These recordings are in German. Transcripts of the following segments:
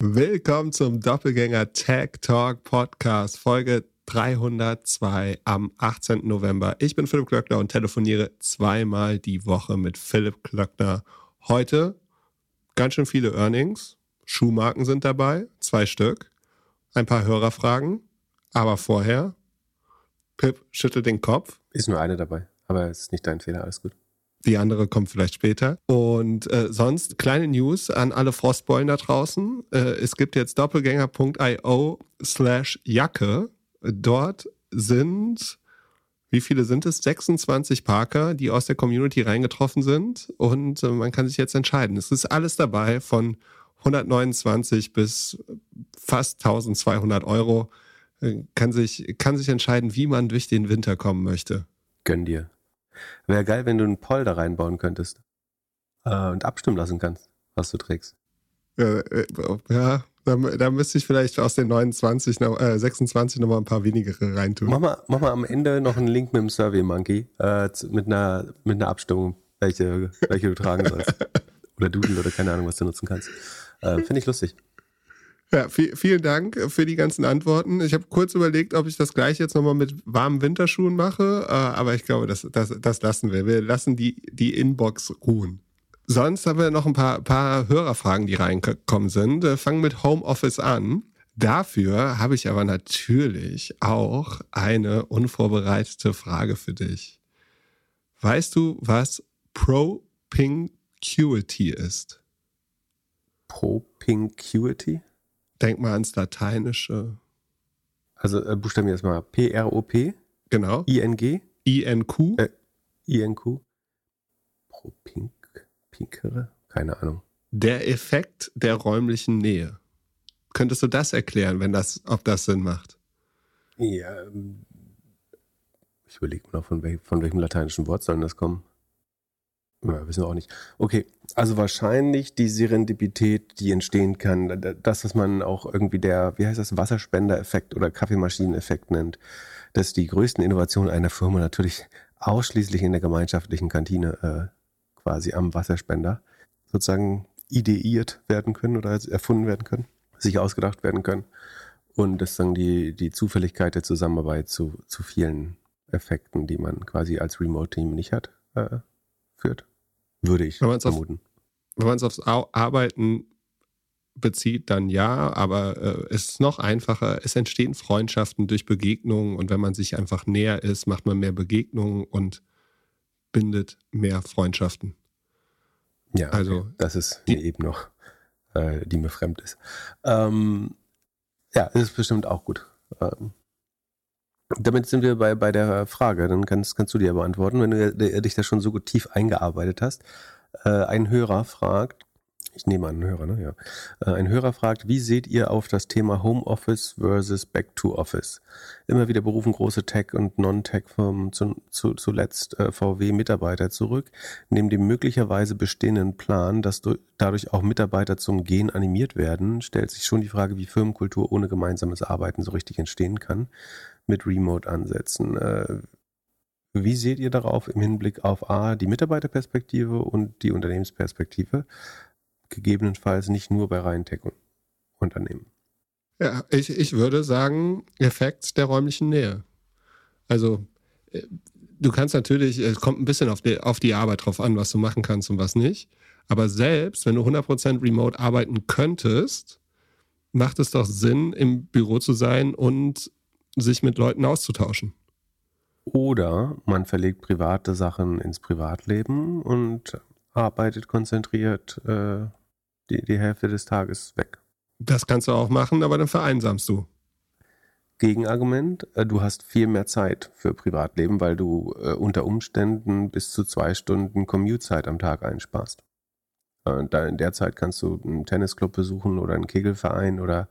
Willkommen zum Doppelgänger Tech Talk Podcast, Folge 302 am 18. November. Ich bin Philipp Klöckner und telefoniere zweimal die Woche mit Philipp Klöckner. Heute ganz schön viele Earnings. Schuhmarken sind dabei, zwei Stück. Ein paar Hörerfragen. Aber vorher, Pip schüttelt den Kopf. Ist nur eine dabei, aber es ist nicht dein Fehler, alles gut. Die andere kommt vielleicht später. Und äh, sonst kleine News an alle Frostbeulen da draußen. Äh, es gibt jetzt doppelgänger.io slash Jacke. Dort sind, wie viele sind es? 26 Parker, die aus der Community reingetroffen sind. Und äh, man kann sich jetzt entscheiden. Es ist alles dabei von 129 bis fast 1200 Euro. Äh, kann sich, kann sich entscheiden, wie man durch den Winter kommen möchte. Gönn dir. Wäre geil, wenn du einen Poll da reinbauen könntest. Äh, und abstimmen lassen kannst, was du trägst. Ja, äh, ja da, da, müsste ich vielleicht aus den 29, äh, 26 nochmal ein paar wenigere reintun. Mach mal, mach mal am Ende noch einen Link mit dem Survey Monkey, äh, mit, einer, mit einer Abstimmung, welche, welche du tragen sollst. oder Doodle oder keine Ahnung, was du nutzen kannst. Äh, Finde ich lustig. Ja, viel, vielen Dank für die ganzen Antworten. Ich habe kurz überlegt, ob ich das gleich jetzt nochmal mit warmen Winterschuhen mache, äh, aber ich glaube, das, das, das lassen wir. Wir lassen die, die Inbox ruhen. Sonst haben wir noch ein paar, paar Hörerfragen, die reingekommen sind. Äh, fangen mit Homeoffice an. Dafür habe ich aber natürlich auch eine unvorbereitete Frage für dich. Weißt du, was Propinquity ist? Propinquity? Denk mal ans Lateinische. Also äh, buchstabieren erstmal P-R-O-P. Genau. I-N-G. I-N-Q. Äh, I-N-Q. Pro Pink, Pinkere? Keine Ahnung. Der Effekt der räumlichen Nähe. Könntest du das erklären, wenn das, ob das Sinn macht? Ja, ähm, ich überlege mal noch, von, wel von welchem lateinischen Wort soll das kommen? Ja, wissen wir auch nicht. Okay, also wahrscheinlich die Serendipität, die entstehen kann, das, was man auch irgendwie der, wie heißt das, Wasserspendereffekt oder Kaffeemaschineneffekt nennt, dass die größten Innovationen einer Firma natürlich ausschließlich in der gemeinschaftlichen Kantine äh, quasi am Wasserspender sozusagen ideiert werden können oder erfunden werden können, sich ausgedacht werden können. Und das dann die, die Zufälligkeit der Zusammenarbeit zu, zu vielen Effekten, die man quasi als Remote-Team nicht hat, äh, führt. Würde ich wenn vermuten. Auf, wenn man es aufs Arbeiten bezieht, dann ja, aber äh, es ist noch einfacher. Es entstehen Freundschaften durch Begegnungen und wenn man sich einfach näher ist, macht man mehr Begegnungen und bindet mehr Freundschaften. Ja, also okay. das ist die, eben noch, äh, die mir fremd ist. Ähm, ja, ist bestimmt auch gut. Ähm, damit sind wir bei, bei der Frage. Dann kannst, kannst du dir beantworten, wenn du dich da schon so gut tief eingearbeitet hast. Äh, ein Hörer fragt, ich nehme an, ein Hörer, ne? Ja. Äh, ein Hörer fragt, wie seht ihr auf das Thema Homeoffice versus Back to Office? Immer wieder berufen große Tech- und Non-Tech-Firmen zu, zu, zuletzt äh, VW-Mitarbeiter zurück, neben dem möglicherweise bestehenden Plan, dass du, dadurch auch Mitarbeiter zum Gehen animiert werden, stellt sich schon die Frage, wie Firmenkultur ohne gemeinsames Arbeiten so richtig entstehen kann mit Remote-Ansätzen. Äh, wie seht ihr darauf im Hinblick auf A, die Mitarbeiterperspektive und die Unternehmensperspektive? Gegebenenfalls nicht nur bei reinen Tech-Unternehmen. Ja, ich, ich würde sagen, Effekt der räumlichen Nähe. Also, äh, du kannst natürlich, es kommt ein bisschen auf die, auf die Arbeit drauf an, was du machen kannst und was nicht. Aber selbst wenn du 100% remote arbeiten könntest, macht es doch Sinn, im Büro zu sein und sich mit Leuten auszutauschen. Oder man verlegt private Sachen ins Privatleben und arbeitet konzentriert äh, die, die Hälfte des Tages weg. Das kannst du auch machen, aber dann vereinsamst du. Gegenargument, äh, du hast viel mehr Zeit für Privatleben, weil du äh, unter Umständen bis zu zwei Stunden Commute-Zeit am Tag einsparst. Und in der Zeit kannst du einen Tennisclub besuchen oder einen Kegelverein oder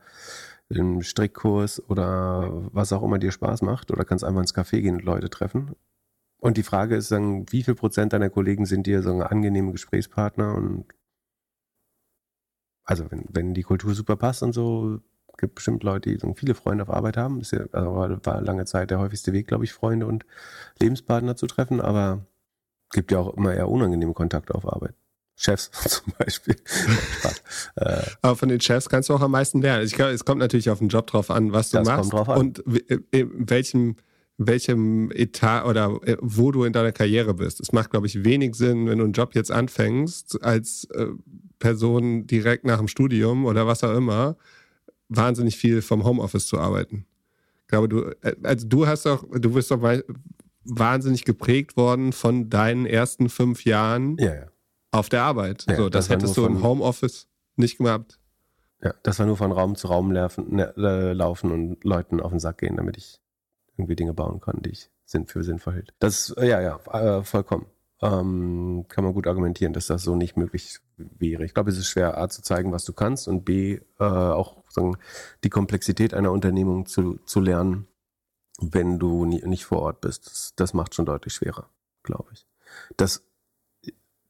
im Strickkurs oder was auch immer dir Spaß macht oder kannst einfach ins Café gehen und Leute treffen. Und die Frage ist dann, wie viel Prozent deiner Kollegen sind dir so angenehme Gesprächspartner und also wenn, wenn die Kultur super passt und so, gibt bestimmt Leute, die so viele Freunde auf Arbeit haben. Ist ja, also war lange Zeit der häufigste Weg, glaube ich, Freunde und Lebenspartner zu treffen, aber gibt ja auch immer eher unangenehme Kontakte auf Arbeit. Chefs zum Beispiel. äh, Aber von den Chefs kannst du auch am meisten lernen. Ich glaube, es kommt natürlich auf den Job drauf an, was du machst und in welchem welchem Etat oder äh, wo du in deiner Karriere bist. Es macht, glaube ich, wenig Sinn, wenn du einen Job jetzt anfängst, als äh, Person direkt nach dem Studium oder was auch immer, wahnsinnig viel vom Homeoffice zu arbeiten. Ich glaube, du, äh, also du hast doch, du bist doch wahnsinnig geprägt worden von deinen ersten fünf Jahren ja, ja. Auf der Arbeit. Ja, so, das, das hättest du im Homeoffice nicht gemacht. Ja, das war nur von Raum zu Raum laufen, ne, äh, laufen und Leuten auf den Sack gehen, damit ich irgendwie Dinge bauen kann, die ich für sinnvoll hielt. Das, ja, ja, äh, vollkommen. Ähm, kann man gut argumentieren, dass das so nicht möglich wäre. Ich glaube, es ist schwer, A, zu zeigen, was du kannst und B, äh, auch sagen, die Komplexität einer Unternehmung zu, zu lernen, wenn du nie, nicht vor Ort bist. Das, das macht schon deutlich schwerer, glaube ich. Das,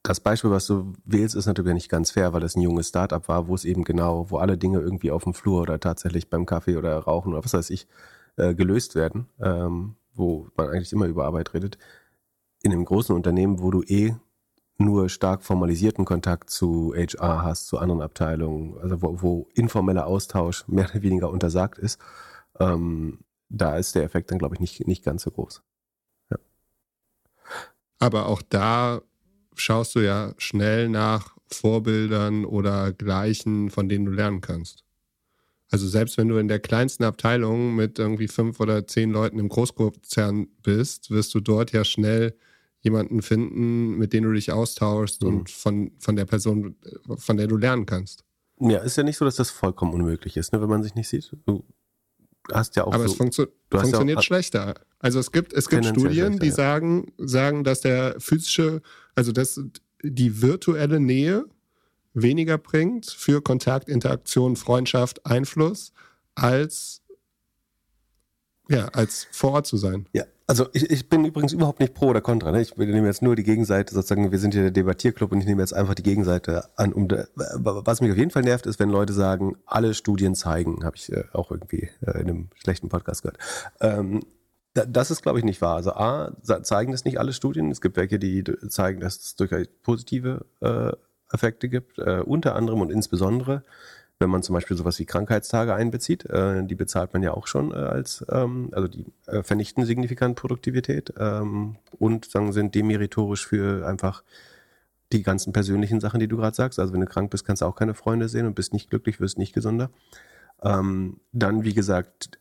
das Beispiel, was du wählst, ist natürlich nicht ganz fair, weil es ein junges Startup war, wo es eben genau, wo alle Dinge irgendwie auf dem Flur oder tatsächlich beim Kaffee oder Rauchen oder was weiß ich, äh, gelöst werden, ähm, wo man eigentlich immer über Arbeit redet. In einem großen Unternehmen, wo du eh nur stark formalisierten Kontakt zu HR hast, zu anderen Abteilungen, also wo, wo informeller Austausch mehr oder weniger untersagt ist, ähm, da ist der Effekt dann, glaube ich, nicht, nicht ganz so groß. Ja. Aber auch da schaust du ja schnell nach Vorbildern oder Gleichen, von denen du lernen kannst. Also selbst wenn du in der kleinsten Abteilung mit irgendwie fünf oder zehn Leuten im Großkonzern bist, wirst du dort ja schnell jemanden finden, mit dem du dich austauschst mhm. und von, von der Person, von der du lernen kannst. Ja, ist ja nicht so, dass das vollkommen unmöglich ist, ne, wenn man sich nicht sieht. Du hast ja auch Aber so, es funktio funktioniert ja auch, schlechter. Also es gibt, es gibt Studien, die sagen, sagen, dass der physische, also dass die virtuelle Nähe weniger bringt für Kontakt, Interaktion, Freundschaft, Einfluss, als, ja, als vor Ort zu sein. Ja, also ich, ich bin übrigens überhaupt nicht pro oder contra. Ne? Ich nehme jetzt nur die Gegenseite, sozusagen, wir sind hier der Debattierclub und ich nehme jetzt einfach die Gegenseite an. Um de, was mich auf jeden Fall nervt, ist, wenn Leute sagen, alle Studien zeigen, habe ich äh, auch irgendwie äh, in einem schlechten Podcast gehört. Ähm, das ist, glaube ich, nicht wahr. Also A, zeigen das nicht alle Studien. Es gibt welche, die zeigen, dass es durchaus positive äh, Effekte gibt, äh, unter anderem und insbesondere, wenn man zum Beispiel sowas wie Krankheitstage einbezieht, äh, die bezahlt man ja auch schon äh, als, ähm, also die äh, vernichten signifikant Produktivität ähm, und sagen, sind demeritorisch für einfach die ganzen persönlichen Sachen, die du gerade sagst. Also wenn du krank bist, kannst du auch keine Freunde sehen und bist nicht glücklich, wirst nicht gesunder. Ähm, dann, wie gesagt,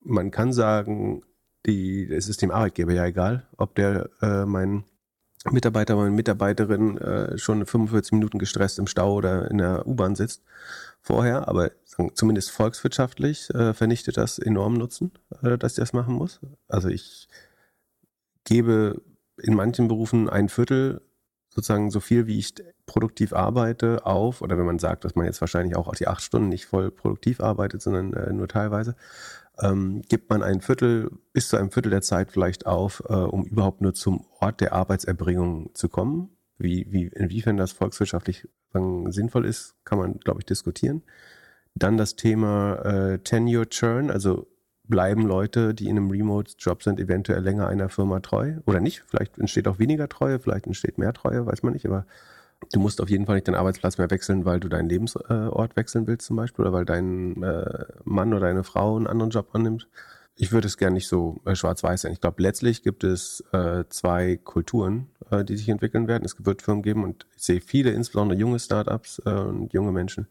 man kann sagen, die, es ist dem Arbeitgeber ja egal, ob der äh, mein Mitarbeiter oder Mitarbeiterin äh, schon 45 Minuten gestresst im Stau oder in der U-Bahn sitzt vorher, aber zumindest volkswirtschaftlich äh, vernichtet das enorm Nutzen, äh, dass ich das machen muss. Also ich gebe in manchen Berufen ein Viertel sozusagen so viel, wie ich produktiv arbeite, auf, oder wenn man sagt, dass man jetzt wahrscheinlich auch die acht Stunden nicht voll produktiv arbeitet, sondern äh, nur teilweise, ähm, gibt man ein Viertel bis zu einem Viertel der Zeit vielleicht auf, äh, um überhaupt nur zum Ort der Arbeitserbringung zu kommen. Wie, wie, inwiefern das volkswirtschaftlich sinnvoll ist, kann man, glaube ich, diskutieren. Dann das Thema äh, Tenure Churn, also bleiben Leute, die in einem Remote-Job sind, eventuell länger einer Firma treu oder nicht. Vielleicht entsteht auch weniger Treue, vielleicht entsteht mehr Treue, weiß man nicht, aber Du musst auf jeden Fall nicht deinen Arbeitsplatz mehr wechseln, weil du deinen Lebensort wechseln willst zum Beispiel oder weil dein äh, Mann oder deine Frau einen anderen Job annimmt. Ich würde es gerne nicht so äh, schwarz-weiß sein. Ich glaube, letztlich gibt es äh, zwei Kulturen, äh, die sich entwickeln werden. Es wird Firmen geben und ich sehe viele, insbesondere junge Startups äh, und junge Menschen,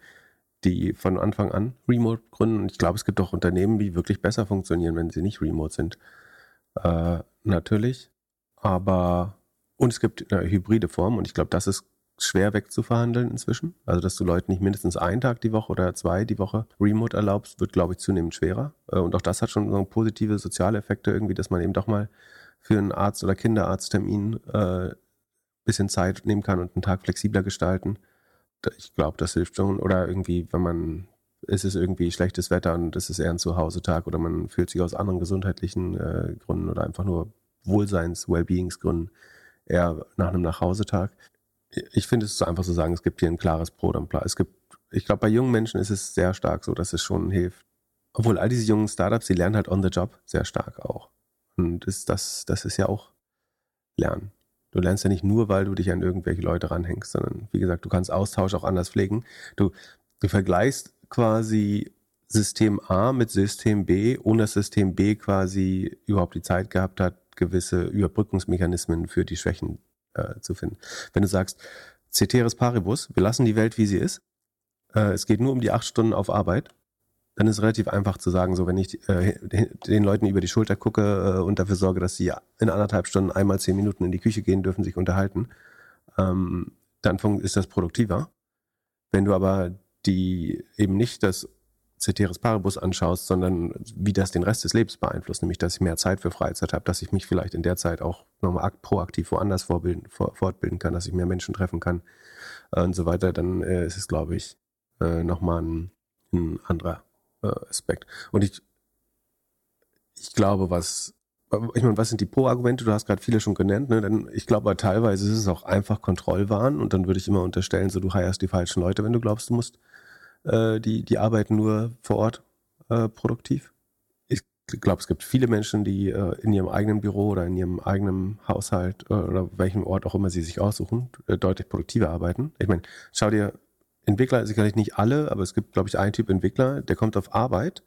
die von Anfang an Remote gründen. Und ich glaube, es gibt auch Unternehmen, die wirklich besser funktionieren, wenn sie nicht Remote sind. Äh, natürlich. Aber und es gibt eine hybride Form und ich glaube, das ist schwer wegzuverhandeln inzwischen. Also, dass du Leuten nicht mindestens einen Tag die Woche oder zwei die Woche remote erlaubst, wird, glaube ich, zunehmend schwerer. Äh, und auch das hat schon so positive soziale Effekte irgendwie, dass man eben doch mal für einen Arzt- oder Kinderarzttermin äh, bisschen Zeit nehmen kann und einen Tag flexibler gestalten. Ich glaube, das hilft schon. Oder irgendwie, wenn man, ist es irgendwie schlechtes Wetter und es ist eher ein Zuhause-Tag oder man fühlt sich aus anderen gesundheitlichen äh, Gründen oder einfach nur Wohlseins-, Wellbeings-Gründen eher nach einem Nachhausetag ich finde es ist einfach zu sagen, es gibt hier ein klares Brot am Plan. Es gibt, ich glaube, bei jungen Menschen ist es sehr stark so, dass es schon hilft. Obwohl all diese jungen Startups, die lernen halt on the job sehr stark auch. Und ist das, das ist ja auch Lernen. Du lernst ja nicht nur, weil du dich an irgendwelche Leute ranhängst, sondern wie gesagt, du kannst Austausch auch anders pflegen. Du, du vergleichst quasi System A mit System B, ohne dass System B quasi überhaupt die Zeit gehabt hat, gewisse Überbrückungsmechanismen für die Schwächen äh, zu finden. Wenn du sagst, Ceteris Paribus, wir lassen die Welt, wie sie ist, äh, es geht nur um die acht Stunden auf Arbeit, dann ist es relativ einfach zu sagen, so wenn ich äh, den Leuten über die Schulter gucke äh, und dafür sorge, dass sie in anderthalb Stunden einmal zehn Minuten in die Küche gehen dürfen, sich unterhalten, ähm, dann ist das produktiver. Wenn du aber die eben nicht das Ceteris Paribus anschaust, sondern wie das den Rest des Lebens beeinflusst, nämlich dass ich mehr Zeit für Freizeit habe, dass ich mich vielleicht in der Zeit auch nochmal proaktiv woanders fortbilden kann, dass ich mehr Menschen treffen kann äh, und so weiter, dann äh, ist es, glaube ich, äh, nochmal ein, ein anderer Aspekt. Und ich, ich glaube, was, ich meine, was sind die Pro-Argumente? Du hast gerade viele schon genannt, ne? Denn ich glaube, teilweise ist es auch einfach Kontrollwahn und dann würde ich immer unterstellen, so du heierst die falschen Leute, wenn du glaubst, du musst äh, die, die arbeiten nur vor Ort äh, produktiv. Ich glaube, es gibt viele Menschen, die äh, in ihrem eigenen Büro oder in ihrem eigenen Haushalt äh, oder welchem Ort auch immer sie sich aussuchen, äh, deutlich produktiver arbeiten. Ich meine, schau dir Entwickler, sicherlich nicht alle, aber es gibt, glaube ich, einen Typ Entwickler, der kommt auf Arbeit,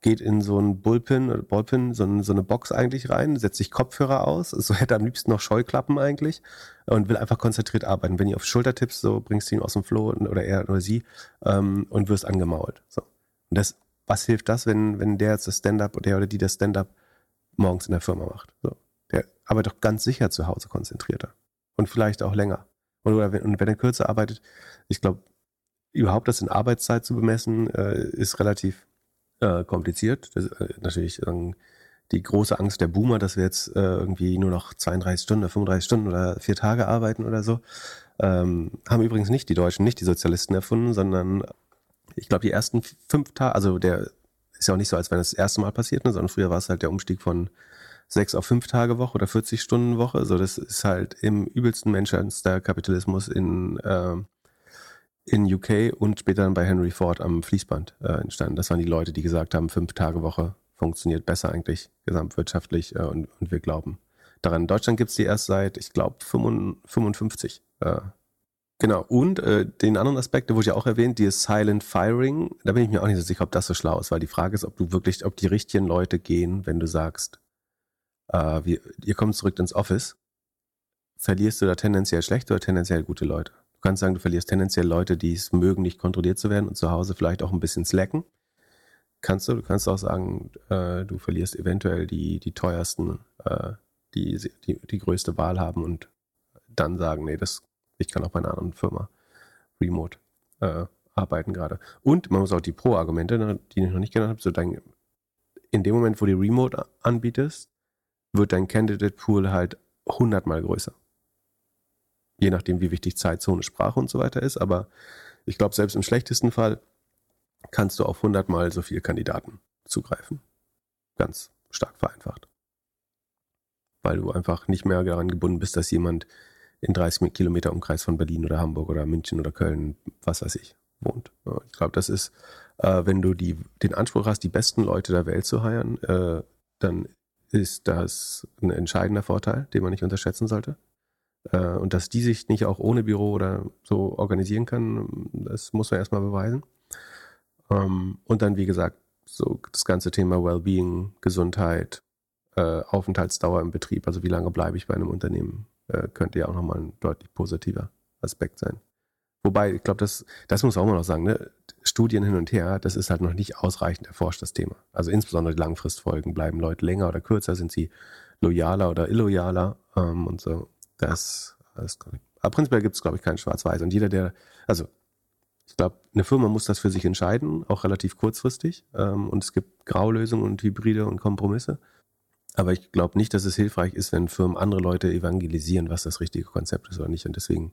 geht in so ein Bullpin oder Ballpin, so, ein, so, eine Box eigentlich rein, setzt sich Kopfhörer aus, so hätte am liebsten noch Scheuklappen eigentlich und will einfach konzentriert arbeiten. Wenn ihr auf Schulter tippst, so bringst du ihn aus dem Floh oder er oder sie ähm, und wirst angemault. So. Und das, was hilft das, wenn, wenn der jetzt das Stand-up, der oder die das Stand-up morgens in der Firma macht? So. Der arbeitet doch ganz sicher zu Hause konzentrierter. Und vielleicht auch länger. Oder wenn, und wenn er kürzer arbeitet, ich glaube, überhaupt das in Arbeitszeit zu bemessen, äh, ist relativ äh, kompliziert. Das äh, natürlich ähm, die große Angst der Boomer, dass wir jetzt äh, irgendwie nur noch 32 Stunden, 35 Stunden oder vier Tage arbeiten oder so. Ähm, haben übrigens nicht die Deutschen, nicht die Sozialisten erfunden, sondern ich glaube, die ersten fünf Tage, also der ist ja auch nicht so, als wenn es das erste Mal passiert, ne, sondern früher war es halt der Umstieg von sechs auf fünf Tage Woche oder 40 Stunden Woche. So, das ist halt im übelsten Kapitalismus in, äh, in UK und später dann bei Henry Ford am Fließband äh, entstanden. Das waren die Leute, die gesagt haben, fünf Tage Woche funktioniert besser eigentlich gesamtwirtschaftlich äh, und, und wir glauben daran. In Deutschland gibt's die erst seit, ich glaube, 55. Äh, Genau, und äh, den anderen Aspekt, der wurde ja auch erwähnt, die Silent Firing, da bin ich mir auch nicht so sicher, ob das so schlau ist, weil die Frage ist, ob du wirklich, ob die richtigen Leute gehen, wenn du sagst, äh, wir, ihr kommt zurück ins Office, verlierst du da tendenziell schlechte oder tendenziell gute Leute? Du kannst sagen, du verlierst tendenziell Leute, die es mögen, nicht kontrolliert zu werden und zu Hause vielleicht auch ein bisschen slacken. Kannst du, du kannst auch sagen, äh, du verlierst eventuell die, die teuersten, äh, die, die die größte Wahl haben und dann sagen, nee, das, ich kann auch bei einer anderen Firma remote äh, arbeiten gerade. Und man muss auch die Pro-Argumente, ne, die ich noch nicht genannt habe, so dein, in dem Moment, wo du Remote anbietest, wird dein Candidate Pool halt hundertmal größer. Je nachdem, wie wichtig Zeitzone, Sprache und so weiter ist. Aber ich glaube, selbst im schlechtesten Fall kannst du auf hundertmal so viele Kandidaten zugreifen. Ganz stark vereinfacht. Weil du einfach nicht mehr daran gebunden bist, dass jemand in 30 Kilometer Umkreis von Berlin oder Hamburg oder München oder Köln, was weiß ich, wohnt. Ich glaube, das ist, äh, wenn du die, den Anspruch hast, die besten Leute der Welt zu heiren, äh, dann ist das ein entscheidender Vorteil, den man nicht unterschätzen sollte. Äh, und dass die sich nicht auch ohne Büro oder so organisieren kann, das muss man erstmal beweisen. Ähm, und dann, wie gesagt, so das ganze Thema Wellbeing, Gesundheit, äh, Aufenthaltsdauer im Betrieb, also wie lange bleibe ich bei einem Unternehmen, äh, könnte ja auch nochmal ein deutlich positiver Aspekt sein. Wobei, ich glaube, das, das muss man auch mal noch sagen, ne? Studien hin und her, das ist halt noch nicht ausreichend erforscht, das Thema. Also insbesondere die Langfristfolgen. Bleiben Leute länger oder kürzer? Sind sie loyaler oder illoyaler? Ähm, und so. Das, das aber prinzipiell gibt es, glaube ich, kein Schwarz-Weiß. Und jeder, der, also ich glaube, eine Firma muss das für sich entscheiden, auch relativ kurzfristig. Ähm, und es gibt Graulösungen und Hybride und Kompromisse. Aber ich glaube nicht, dass es hilfreich ist, wenn Firmen andere Leute evangelisieren, was das richtige Konzept ist oder nicht. Und deswegen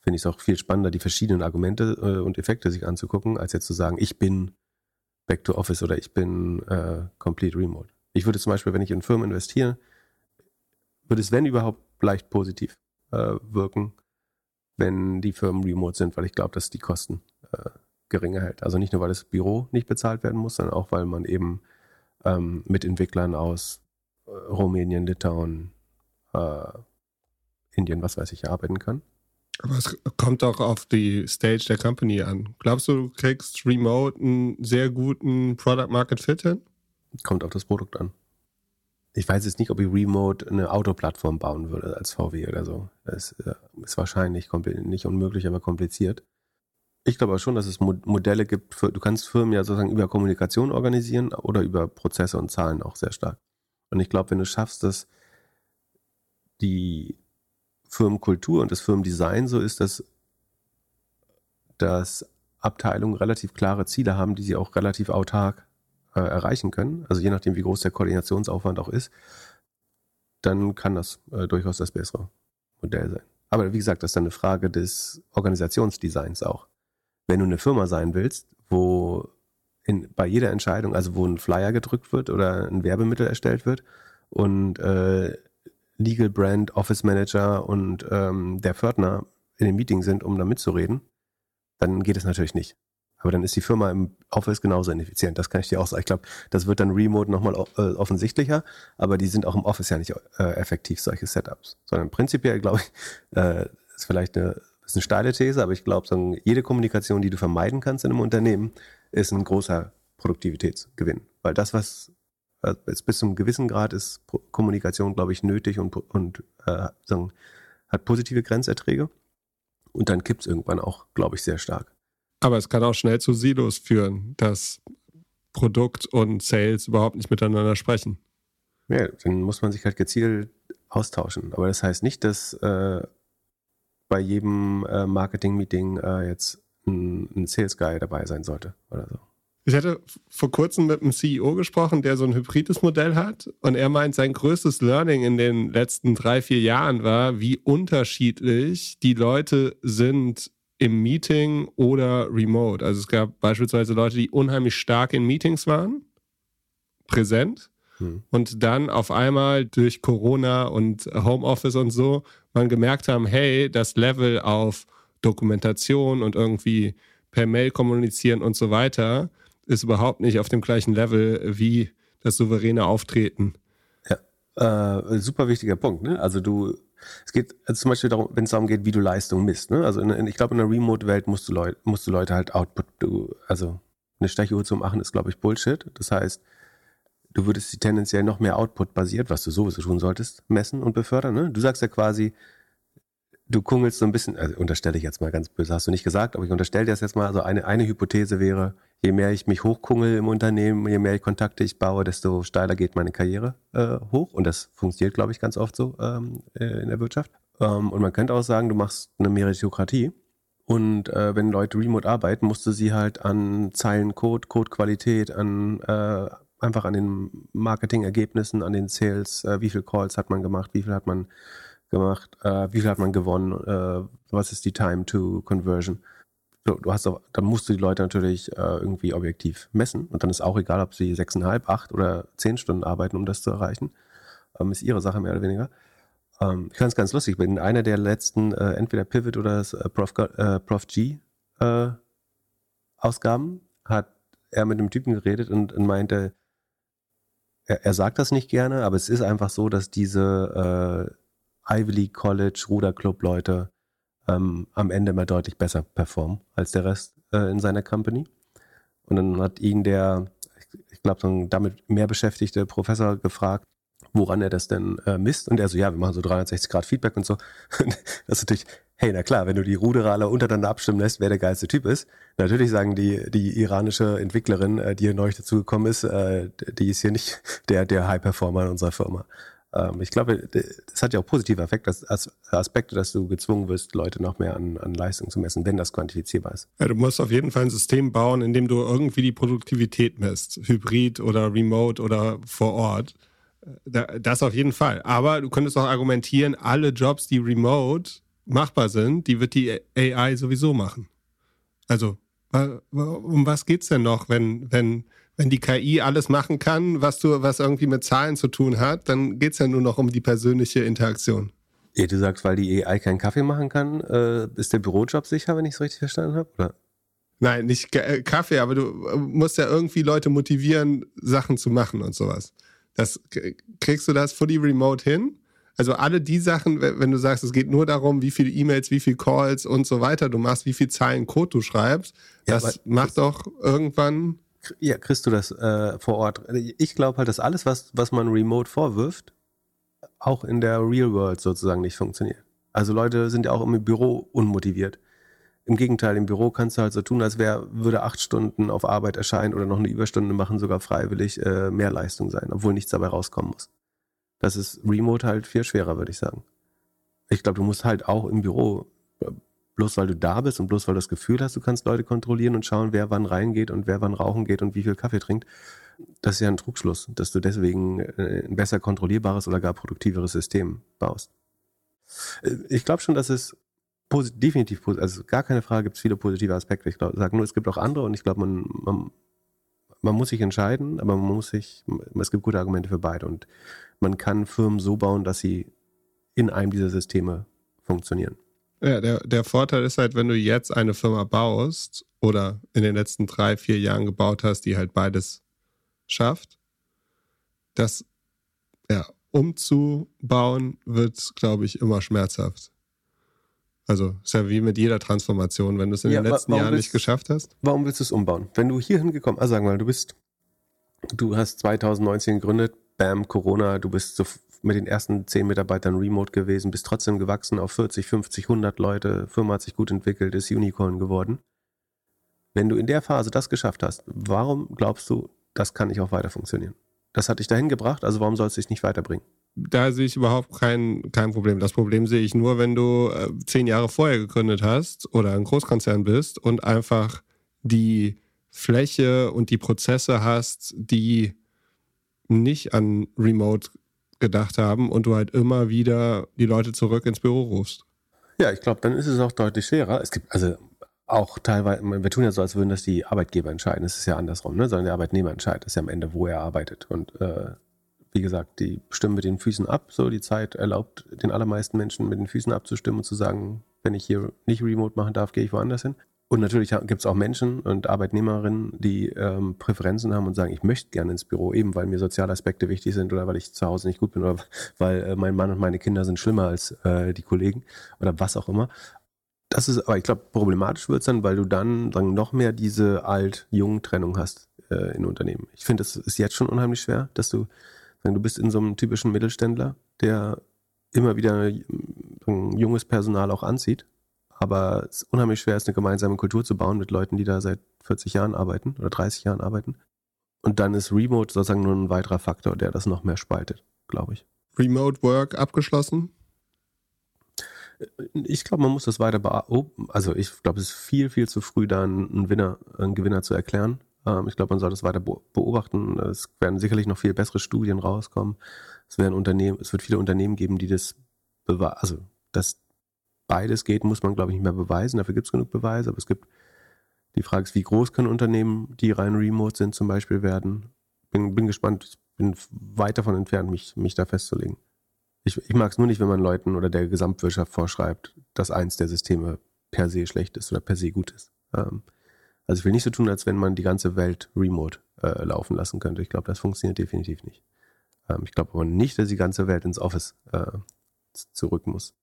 finde ich es auch viel spannender, die verschiedenen Argumente äh, und Effekte sich anzugucken, als jetzt zu sagen, ich bin Back to Office oder ich bin äh, Complete Remote. Ich würde zum Beispiel, wenn ich in Firmen investiere, würde es, wenn überhaupt, leicht positiv äh, wirken, wenn die Firmen remote sind, weil ich glaube, dass die Kosten äh, geringer hält. Also nicht nur, weil das Büro nicht bezahlt werden muss, sondern auch, weil man eben ähm, mit Entwicklern aus äh, Rumänien, Litauen, äh, Indien, was weiß ich, arbeiten kann. Aber es kommt auch auf die Stage der Company an. Glaubst du, du kriegst remote einen sehr guten Product Market Fit hin? Kommt auf das Produkt an. Ich weiß jetzt nicht, ob ich remote eine Autoplattform bauen würde als VW oder so. Das äh, ist wahrscheinlich nicht unmöglich, aber kompliziert. Ich glaube aber schon, dass es Modelle gibt, für, du kannst Firmen ja sozusagen über Kommunikation organisieren oder über Prozesse und Zahlen auch sehr stark. Und ich glaube, wenn du schaffst, dass die Firmenkultur und das Firmendesign so ist, dass, dass Abteilungen relativ klare Ziele haben, die sie auch relativ autark äh, erreichen können, also je nachdem, wie groß der Koordinationsaufwand auch ist, dann kann das äh, durchaus das bessere Modell sein. Aber wie gesagt, das ist dann eine Frage des Organisationsdesigns auch. Wenn du eine Firma sein willst, wo in, bei jeder Entscheidung, also wo ein Flyer gedrückt wird oder ein Werbemittel erstellt wird und äh, Legal Brand, Office Manager und ähm, der Pförtner in dem Meeting sind, um da mitzureden, dann geht es natürlich nicht. Aber dann ist die Firma im Office genauso ineffizient. Das kann ich dir auch sagen. Ich glaube, das wird dann remote nochmal äh, offensichtlicher, aber die sind auch im Office ja nicht äh, effektiv, solche Setups. Sondern prinzipiell, glaube ich, äh, ist vielleicht eine, ist eine steile These, aber ich glaube, jede Kommunikation, die du vermeiden kannst in einem Unternehmen, ist ein großer Produktivitätsgewinn. Weil das, was äh, bis zu einem gewissen Grad ist Kommunikation, glaube ich, nötig und, und äh, sagen, hat positive Grenzerträge. Und dann kippt es irgendwann auch, glaube ich, sehr stark. Aber es kann auch schnell zu Silos führen, dass Produkt und Sales überhaupt nicht miteinander sprechen. Ja, dann muss man sich halt gezielt austauschen. Aber das heißt nicht, dass äh, bei jedem äh, Marketing-Meeting äh, jetzt ein, ein Sales Guy dabei sein sollte oder so. Ich hatte vor kurzem mit einem CEO gesprochen, der so ein hybrides Modell hat. Und er meint, sein größtes Learning in den letzten drei, vier Jahren war, wie unterschiedlich die Leute sind im Meeting oder remote. Also es gab beispielsweise Leute, die unheimlich stark in Meetings waren, präsent. Hm. Und dann auf einmal durch Corona und Homeoffice und so man gemerkt haben, hey, das Level auf Dokumentation und irgendwie per Mail kommunizieren und so weiter ist überhaupt nicht auf dem gleichen Level wie das souveräne Auftreten. Ja, äh, super wichtiger Punkt. Ne? Also du, es geht also zum Beispiel darum, wenn es darum geht, wie du Leistung misst. Ne? Also in, in, ich glaube, in einer Remote-Welt musst du, Leut, musst du Leute halt Output, du, also eine Stechuhr zu machen, ist, glaube ich, Bullshit. Das heißt, du würdest sie tendenziell noch mehr Output-basiert, was du sowieso tun solltest, messen und befördern. Ne? Du sagst ja quasi, du kungelst so ein bisschen, also unterstelle ich jetzt mal ganz böse, hast du nicht gesagt, aber ich unterstelle dir das jetzt mal. Also eine, eine Hypothese wäre, je mehr ich mich hochkungel im Unternehmen, je mehr Kontakte ich baue, desto steiler geht meine Karriere äh, hoch. Und das funktioniert, glaube ich, ganz oft so ähm, äh, in der Wirtschaft. Ähm, und man könnte auch sagen, du machst eine Meritokratie. Und äh, wenn Leute remote arbeiten, musst du sie halt an Zeilen Code, Codequalität, an äh, einfach an den Marketingergebnissen, an den Sales, äh, wie viel Calls hat man gemacht, wie viel hat man gemacht, äh, wie viel hat man gewonnen, äh, was ist die Time to Conversion. So, du hast auch, dann musst du die Leute natürlich äh, irgendwie objektiv messen und dann ist auch egal, ob sie sechseinhalb, acht oder zehn Stunden arbeiten, um das zu erreichen. Ähm, ist ihre Sache mehr oder weniger. Ähm, ich fand es ganz lustig, in einer der letzten, äh, entweder Pivot oder das, äh, Prof, äh, Prof G Ausgaben hat er mit einem Typen geredet und, und meinte, er, er, sagt das nicht gerne, aber es ist einfach so, dass diese Ivy League College, Ruderclub-Leute ähm, am Ende immer deutlich besser performen als der Rest äh, in seiner Company. Und dann hat ihn der, ich glaube, so ein damit mehr beschäftigte Professor gefragt, woran er das denn äh, misst. Und er so, ja, wir machen so 360 Grad Feedback und so. das ist natürlich, hey, na klar, wenn du die Ruderer alle untereinander abstimmen lässt, wer der geilste Typ ist. Natürlich sagen die, die iranische Entwicklerin, äh, die hier neu dazugekommen ist, äh, die ist hier nicht der, der High Performer in unserer Firma. Ähm, ich glaube, das hat ja auch positive Effekte, Aspekte, dass du gezwungen wirst, Leute noch mehr an, an Leistung zu messen, wenn das quantifizierbar ist. Ja, du musst auf jeden Fall ein System bauen, in dem du irgendwie die Produktivität misst. Hybrid oder remote oder vor Ort. Das auf jeden Fall. Aber du könntest auch argumentieren, alle Jobs, die remote machbar sind, die wird die AI sowieso machen. Also, um was geht's denn noch, wenn, wenn wenn die KI alles machen kann, was du, was irgendwie mit Zahlen zu tun hat, dann geht es ja nur noch um die persönliche Interaktion. Ja, du sagst, weil die AI keinen Kaffee machen kann, äh, ist der Bürojob sicher, wenn ich es richtig verstanden habe? Nein, nicht äh, Kaffee, aber du äh, musst ja irgendwie Leute motivieren, Sachen zu machen und sowas. Das kriegst du das fully remote hin? Also alle die Sachen, wenn du sagst, es geht nur darum, wie viele E-Mails, wie viele Calls und so weiter du machst, wie viele Zeilen Code du schreibst, ja, das macht doch irgendwann. Ja, kriegst du das äh, vor Ort. Ich glaube halt, dass alles, was, was man remote vorwirft, auch in der Real World sozusagen nicht funktioniert. Also Leute sind ja auch im Büro unmotiviert. Im Gegenteil, im Büro kannst du halt so tun, als wäre, würde acht Stunden auf Arbeit erscheinen oder noch eine Überstunde machen, sogar freiwillig äh, mehr Leistung sein, obwohl nichts dabei rauskommen muss. Das ist Remote halt viel schwerer, würde ich sagen. Ich glaube, du musst halt auch im Büro, bloß weil du da bist und bloß weil du das Gefühl hast, du kannst Leute kontrollieren und schauen, wer wann reingeht und wer wann rauchen geht und wie viel Kaffee trinkt. Das ist ja ein Trugschluss, dass du deswegen äh, ein besser kontrollierbares oder gar produktiveres System baust. Äh, ich glaube schon, dass es posit definitiv, also gar keine Frage, gibt es viele positive Aspekte. Ich sage nur, es gibt auch andere und ich glaube, man, man, man muss sich entscheiden, aber man muss sich, es gibt gute Argumente für beide und man kann Firmen so bauen, dass sie in einem dieser Systeme funktionieren. Ja, der, der Vorteil ist halt, wenn du jetzt eine Firma baust oder in den letzten drei, vier Jahren gebaut hast, die halt beides schafft, das ja, umzubauen wird, glaube ich, immer schmerzhaft. Also ist ja wie mit jeder Transformation, wenn du es in ja, den letzten Jahren nicht geschafft hast. Warum willst du es umbauen? Wenn du hier hingekommen, also sagen wir mal, du bist, du hast 2019 gegründet, bam, Corona, du bist so mit den ersten zehn Mitarbeitern remote gewesen, bist trotzdem gewachsen auf 40, 50, 100 Leute, Firma hat sich gut entwickelt, ist Unicorn geworden. Wenn du in der Phase das geschafft hast, warum glaubst du, das kann nicht auch weiter funktionieren? Das hat dich dahin gebracht, also warum soll es dich nicht weiterbringen? Da sehe ich überhaupt kein, kein Problem. Das Problem sehe ich nur, wenn du äh, zehn Jahre vorher gegründet hast oder ein Großkonzern bist und einfach die Fläche und die Prozesse hast, die nicht an Remote gedacht haben und du halt immer wieder die Leute zurück ins Büro rufst. Ja, ich glaube, dann ist es auch deutlich schwerer. Es gibt also auch teilweise, wir tun ja so, als würden das die Arbeitgeber entscheiden. Das ist ja andersrum, ne? sondern der Arbeitnehmer entscheidet. Das ist ja am Ende, wo er arbeitet. Und äh, wie gesagt, die stimmen mit den Füßen ab. So die Zeit erlaubt den allermeisten Menschen mit den Füßen abzustimmen und zu sagen, wenn ich hier nicht remote machen darf, gehe ich woanders hin. Und natürlich gibt es auch Menschen und Arbeitnehmerinnen, die ähm, Präferenzen haben und sagen, ich möchte gerne ins Büro, eben weil mir soziale Aspekte wichtig sind oder weil ich zu Hause nicht gut bin oder weil äh, mein Mann und meine Kinder sind schlimmer als äh, die Kollegen oder was auch immer. Das ist, aber ich glaube, problematisch wird es dann, weil du dann sagen, noch mehr diese Alt-Jung-Trennung hast äh, in Unternehmen. Ich finde, es ist jetzt schon unheimlich schwer, dass du, sagen, du bist in so einem typischen Mittelständler, der immer wieder äh, junges Personal auch anzieht aber es ist unheimlich schwer, ist eine gemeinsame Kultur zu bauen mit Leuten, die da seit 40 Jahren arbeiten oder 30 Jahren arbeiten. Und dann ist Remote sozusagen nur ein weiterer Faktor, der das noch mehr spaltet, glaube ich. Remote Work abgeschlossen? Ich glaube, man muss das weiter beobachten. Also ich glaube, es ist viel, viel zu früh, da einen, Winner, einen Gewinner zu erklären. Ähm, ich glaube, man soll das weiter beobachten. Es werden sicherlich noch viel bessere Studien rauskommen. Es werden Unternehmen, es wird viele Unternehmen geben, die das also das beides geht, muss man, glaube ich, nicht mehr beweisen. Dafür gibt es genug Beweise. Aber es gibt die Frage ist, wie groß können Unternehmen, die rein remote sind, zum Beispiel werden. Bin, bin gespannt, ich bin weit davon entfernt, mich, mich da festzulegen. Ich, ich mag es nur nicht, wenn man Leuten oder der Gesamtwirtschaft vorschreibt, dass eins der Systeme per se schlecht ist oder per se gut ist. Ähm, also ich will nicht so tun, als wenn man die ganze Welt remote äh, laufen lassen könnte. Ich glaube, das funktioniert definitiv nicht. Ähm, ich glaube aber nicht, dass die ganze Welt ins Office äh, zurück muss.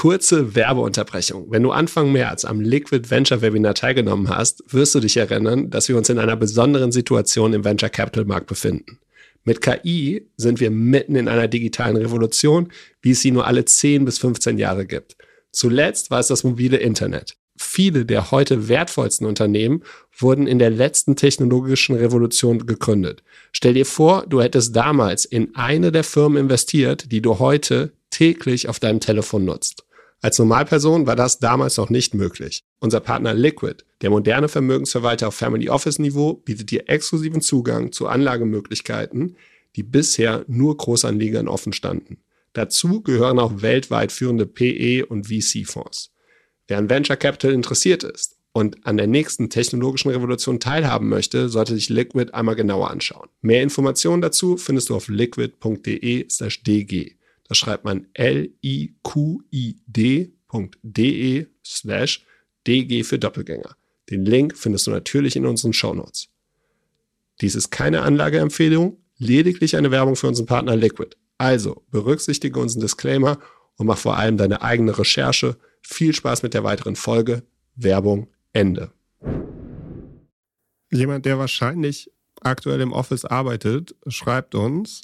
Kurze Werbeunterbrechung. Wenn du Anfang März am Liquid Venture Webinar teilgenommen hast, wirst du dich erinnern, dass wir uns in einer besonderen Situation im Venture Capital Markt befinden. Mit KI sind wir mitten in einer digitalen Revolution, wie es sie nur alle 10 bis 15 Jahre gibt. Zuletzt war es das mobile Internet. Viele der heute wertvollsten Unternehmen wurden in der letzten technologischen Revolution gegründet. Stell dir vor, du hättest damals in eine der Firmen investiert, die du heute täglich auf deinem Telefon nutzt. Als Normalperson war das damals noch nicht möglich. Unser Partner Liquid, der moderne Vermögensverwalter auf Family Office Niveau, bietet dir exklusiven Zugang zu Anlagemöglichkeiten, die bisher nur Großanlegern offen standen. Dazu gehören auch weltweit führende PE und VC-Fonds. Wer an Venture Capital interessiert ist und an der nächsten technologischen Revolution teilhaben möchte, sollte sich Liquid einmal genauer anschauen. Mehr Informationen dazu findest du auf liquid.de/dg. Da schreibt man liqid.de slash dg für Doppelgänger. Den Link findest du natürlich in unseren Shownotes. Dies ist keine Anlageempfehlung, lediglich eine Werbung für unseren Partner Liquid. Also berücksichtige unseren Disclaimer und mach vor allem deine eigene Recherche. Viel Spaß mit der weiteren Folge. Werbung Ende. Jemand, der wahrscheinlich aktuell im Office arbeitet, schreibt uns,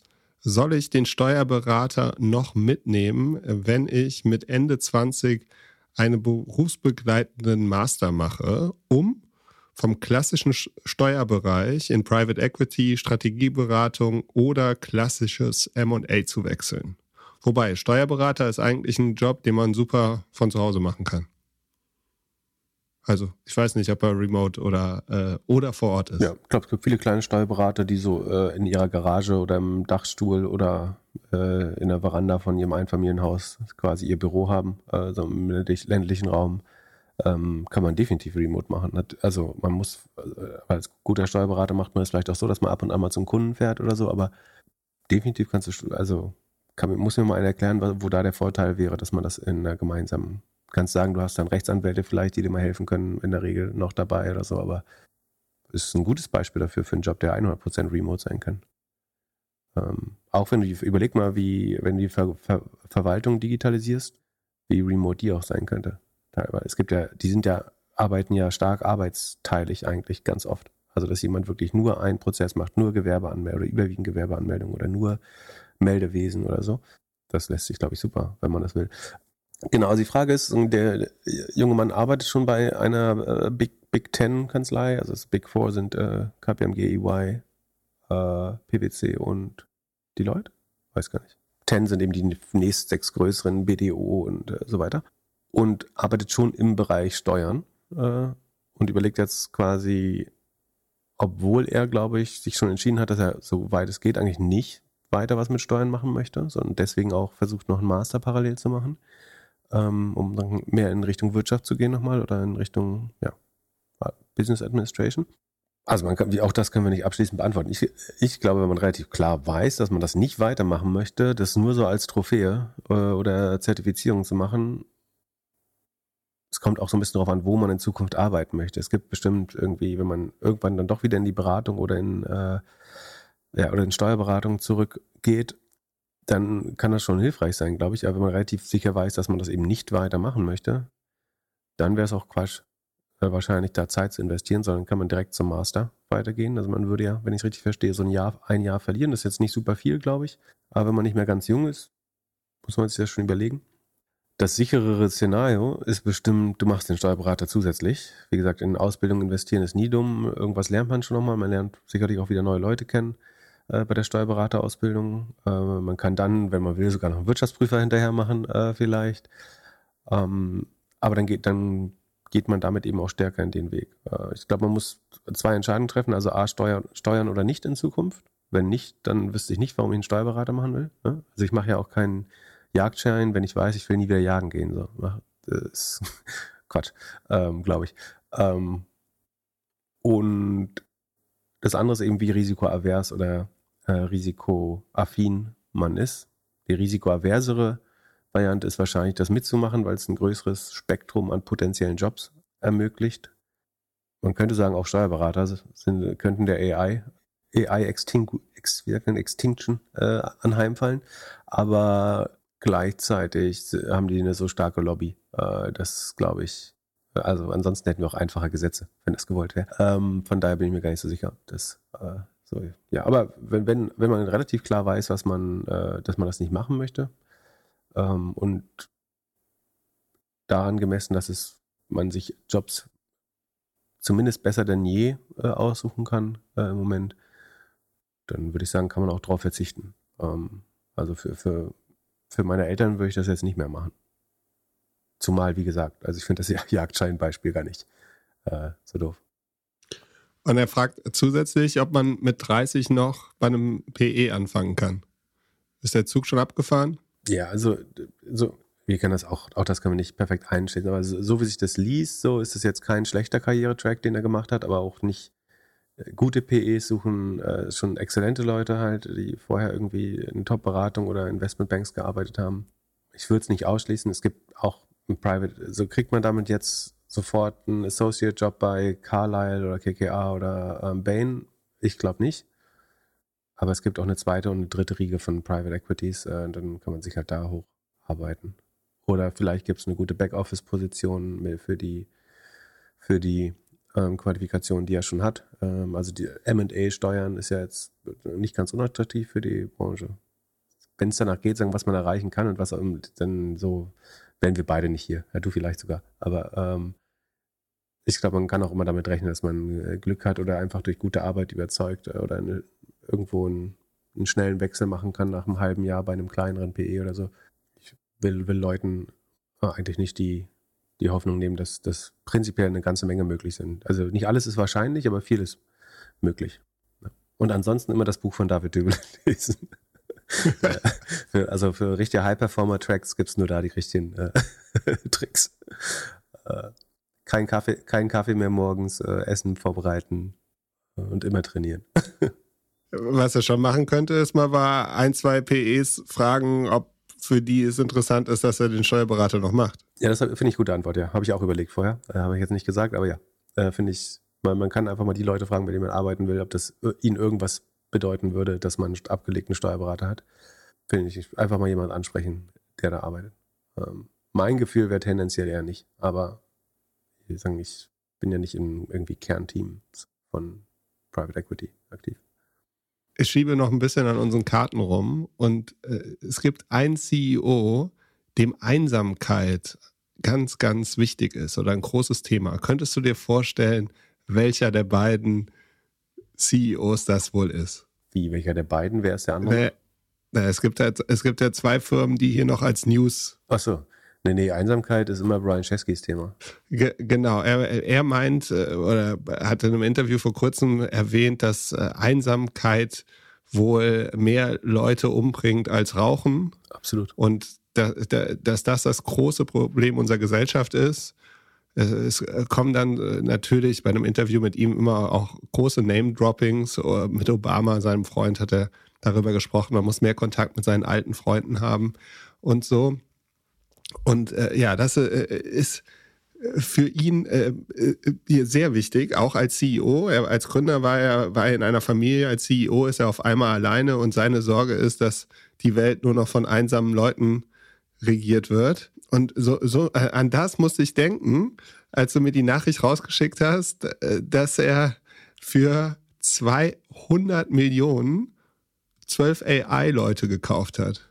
soll ich den Steuerberater noch mitnehmen, wenn ich mit Ende 20 einen berufsbegleitenden Master mache, um vom klassischen Steuerbereich in Private Equity, Strategieberatung oder klassisches MA zu wechseln. Wobei, Steuerberater ist eigentlich ein Job, den man super von zu Hause machen kann. Also ich weiß nicht, ob er remote oder, äh, oder vor Ort ist. Ja, ich glaube, es gibt viele kleine Steuerberater, die so äh, in ihrer Garage oder im Dachstuhl oder äh, in der Veranda von ihrem Einfamilienhaus quasi ihr Büro haben, äh, so im ländlichen Raum. Ähm, kann man definitiv remote machen. Also man muss, äh, als guter Steuerberater macht man es vielleicht auch so, dass man ab und an mal zum Kunden fährt oder so, aber definitiv kannst du, also kann, muss mir mal einer erklären, wo da der Vorteil wäre, dass man das in einer gemeinsamen kannst sagen, du hast dann Rechtsanwälte vielleicht, die dir mal helfen können, in der Regel noch dabei oder so, aber es ist ein gutes Beispiel dafür für einen Job, der 100% remote sein kann. Ähm, auch wenn du, überleg mal, wie, wenn du die Ver Ver Verwaltung digitalisierst, wie remote die auch sein könnte. Teilweise. Es gibt ja, die sind ja, arbeiten ja stark arbeitsteilig eigentlich ganz oft. Also, dass jemand wirklich nur einen Prozess macht, nur Gewerbeanmeldung oder überwiegend Gewerbeanmeldung oder nur Meldewesen oder so. Das lässt sich, glaube ich, super, wenn man das will. Genau, also die Frage ist, der junge Mann arbeitet schon bei einer äh, Big, Big Ten Kanzlei, also das Big Four sind äh, KPMG, EY, äh, PwC und Deloitte? Weiß gar nicht. Ten sind eben die nächst sechs größeren, BDO und äh, so weiter. Und arbeitet schon im Bereich Steuern äh, und überlegt jetzt quasi, obwohl er, glaube ich, sich schon entschieden hat, dass er, so weit es geht, eigentlich nicht weiter was mit Steuern machen möchte, sondern deswegen auch versucht, noch einen Master parallel zu machen um dann mehr in Richtung Wirtschaft zu gehen nochmal oder in Richtung ja, Business Administration. Also man kann, auch das können wir nicht abschließend beantworten. Ich, ich glaube, wenn man relativ klar weiß, dass man das nicht weitermachen möchte, das nur so als Trophäe äh, oder Zertifizierung zu machen, es kommt auch so ein bisschen darauf an, wo man in Zukunft arbeiten möchte. Es gibt bestimmt irgendwie, wenn man irgendwann dann doch wieder in die Beratung oder in äh, ja, oder in Steuerberatung zurückgeht, dann kann das schon hilfreich sein, glaube ich. Aber wenn man relativ sicher weiß, dass man das eben nicht weitermachen möchte, dann wäre es auch Quatsch, äh, wahrscheinlich da Zeit zu investieren, sondern kann man direkt zum Master weitergehen. Also man würde ja, wenn ich es richtig verstehe, so ein Jahr, ein Jahr verlieren. Das ist jetzt nicht super viel, glaube ich. Aber wenn man nicht mehr ganz jung ist, muss man sich das schon überlegen. Das sicherere Szenario ist bestimmt, du machst den Steuerberater zusätzlich. Wie gesagt, in Ausbildung investieren ist nie dumm. Irgendwas lernt man schon nochmal. Man lernt sicherlich auch wieder neue Leute kennen äh, bei der Steuerberaterausbildung. Äh, man kann dann, wenn man will, sogar noch einen Wirtschaftsprüfer hinterher machen, äh, vielleicht. Ähm, aber dann geht, dann geht man damit eben auch stärker in den Weg. Äh, ich glaube, man muss zwei Entscheidungen treffen, also A, Steuer, steuern oder nicht in Zukunft. Wenn nicht, dann wüsste ich nicht, warum ich einen Steuerberater machen will. Ne? Also ich mache ja auch keinen Jagdschein, wenn ich weiß, ich will nie wieder jagen gehen. So. Das ist Quatsch, ähm, glaube ich. Ähm, und das andere ist eben, wie risikoavers oder äh, risikoaffin man ist. Die risikoaversere Variante ist wahrscheinlich das mitzumachen, weil es ein größeres Spektrum an potenziellen Jobs ermöglicht. Man könnte sagen, auch Steuerberater sind, könnten der AI, AI Extingu, Ex, Extinction äh, anheimfallen, aber gleichzeitig haben die eine so starke Lobby, äh, dass, glaube ich, also ansonsten hätten wir auch einfache Gesetze, wenn das gewollt wäre. Ähm, von daher bin ich mir gar nicht so sicher, dass äh, so, ja, aber wenn, wenn, wenn man relativ klar weiß, was man, äh, dass man das nicht machen möchte ähm, und daran gemessen, dass es man sich Jobs zumindest besser denn je äh, aussuchen kann äh, im Moment, dann würde ich sagen, kann man auch darauf verzichten. Ähm, also für, für, für meine Eltern würde ich das jetzt nicht mehr machen. Zumal, wie gesagt, also ich finde das Jagdscheinbeispiel gar nicht äh, so doof. Und er fragt zusätzlich, ob man mit 30 noch bei einem PE anfangen kann. Ist der Zug schon abgefahren? Ja, also so, wir können das auch, auch das können wir nicht perfekt einschätzen, aber so, so wie sich das liest, so ist es jetzt kein schlechter Karrieretrack, den er gemacht hat, aber auch nicht äh, gute PEs suchen äh, schon exzellente Leute halt, die vorher irgendwie in Top-Beratung oder Investmentbanks gearbeitet haben. Ich würde es nicht ausschließen. Es gibt auch ein Private, so kriegt man damit jetzt sofort einen Associate-Job bei Carlyle oder KKA oder ähm, Bain? Ich glaube nicht. Aber es gibt auch eine zweite und eine dritte Riege von Private Equities. Äh, dann kann man sich halt da hocharbeiten. Oder vielleicht gibt es eine gute Backoffice-Position für die, für die ähm, Qualifikation, die er schon hat. Ähm, also die M&A-Steuern ist ja jetzt nicht ganz unattraktiv für die Branche. Wenn es danach geht, sagen, was man erreichen kann und was dann so, wären wir beide nicht hier. Ja, du vielleicht sogar. Aber ähm, ich glaube, man kann auch immer damit rechnen, dass man äh, Glück hat oder einfach durch gute Arbeit überzeugt äh, oder eine, irgendwo einen, einen, schnellen Wechsel machen kann nach einem halben Jahr bei einem kleineren PE oder so. Ich will, will Leuten äh, eigentlich nicht die, die Hoffnung nehmen, dass, dass prinzipiell eine ganze Menge möglich sind. Also nicht alles ist wahrscheinlich, aber viel ist möglich. Und ansonsten immer das Buch von David Dübel lesen. also für richtige High-Performer-Tracks gibt es nur da die richtigen äh, Tricks. Äh, kein Kaffee, kein Kaffee mehr morgens, äh, Essen vorbereiten äh, und immer trainieren. Was er schon machen könnte, ist mal war ein, zwei PEs fragen, ob für die es interessant ist, dass er den Steuerberater noch macht. Ja, das finde ich gute Antwort, ja. Habe ich auch überlegt vorher. Äh, Habe ich jetzt nicht gesagt, aber ja. Äh, finde ich, man, man, kann einfach mal die Leute fragen, bei denen man arbeiten will, ob das ihnen irgendwas bedeuten würde, dass man einen abgelegten Steuerberater hat. Finde ich, einfach mal jemanden ansprechen, der da arbeitet. Ähm, mein Gefühl wäre tendenziell eher nicht, aber ich sagen, ich bin ja nicht in irgendwie Kernteams von Private Equity aktiv. Ich schiebe noch ein bisschen an unseren Karten rum und äh, es gibt einen CEO, dem Einsamkeit ganz, ganz wichtig ist oder ein großes Thema. Könntest du dir vorstellen, welcher der beiden CEOs das wohl ist? Wie, welcher der beiden? Wer ist der andere? Nee, es, gibt ja, es gibt ja zwei Firmen, die hier noch als News. Ach so. Nee, nee, Einsamkeit ist immer Brian Cheskys Thema. Ge genau, er, er meint äh, oder hat in einem Interview vor kurzem erwähnt, dass äh, Einsamkeit wohl mehr Leute umbringt als Rauchen. Absolut. Und da, da, dass das das große Problem unserer Gesellschaft ist. Es kommen dann äh, natürlich bei einem Interview mit ihm immer auch große Name-Droppings. Mit Obama, seinem Freund, hat er darüber gesprochen, man muss mehr Kontakt mit seinen alten Freunden haben und so. Und äh, ja, das äh, ist für ihn äh, äh, sehr wichtig, auch als CEO. Er, als Gründer war er, war er in einer Familie, als CEO ist er auf einmal alleine und seine Sorge ist, dass die Welt nur noch von einsamen Leuten regiert wird. Und so, so äh, an das musste ich denken, als du mir die Nachricht rausgeschickt hast, äh, dass er für 200 Millionen zwölf AI-Leute gekauft hat.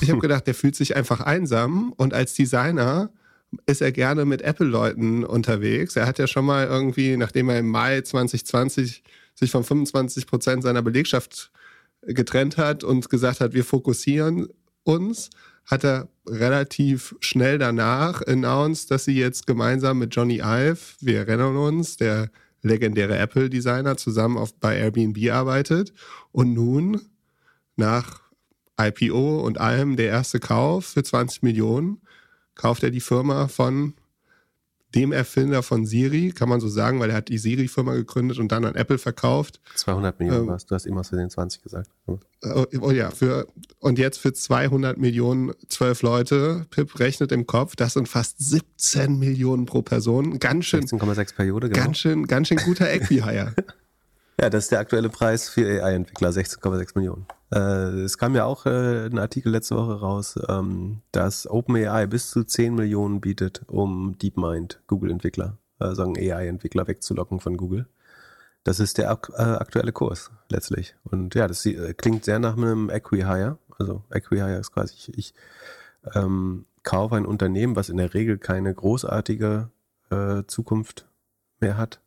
Ich habe gedacht, der fühlt sich einfach einsam und als Designer ist er gerne mit Apple-Leuten unterwegs. Er hat ja schon mal irgendwie, nachdem er im Mai 2020 sich von 25 Prozent seiner Belegschaft getrennt hat und gesagt hat, wir fokussieren uns, hat er relativ schnell danach announced, dass sie jetzt gemeinsam mit Johnny Ive, wir erinnern uns, der legendäre Apple-Designer, zusammen auf, bei Airbnb arbeitet. Und nun, nach IPO und allem der erste Kauf für 20 Millionen, kauft er die Firma von dem Erfinder von Siri, kann man so sagen, weil er hat die Siri-Firma gegründet und dann an Apple verkauft. 200 Millionen ähm, was, du hast immer für den 20 gesagt. Oh, oh, ja, für, und jetzt für 200 Millionen zwölf Leute, Pip rechnet im Kopf, das sind fast 17 Millionen pro Person. Ganz schön. 16,6 Periode, genau. Ganz schön, ganz schön guter Equihire. ja, das ist der aktuelle Preis für AI-Entwickler, 16,6 Millionen. Äh, es kam ja auch äh, ein Artikel letzte Woche raus, ähm, dass OpenAI bis zu 10 Millionen bietet, um DeepMind, Google-Entwickler, äh, sagen AI-Entwickler wegzulocken von Google. Das ist der ak äh, aktuelle Kurs letztlich. Und ja, das äh, klingt sehr nach einem Equihire. Also Equihire ist quasi, ich, ich ähm, kaufe ein Unternehmen, was in der Regel keine großartige äh, Zukunft mehr hat,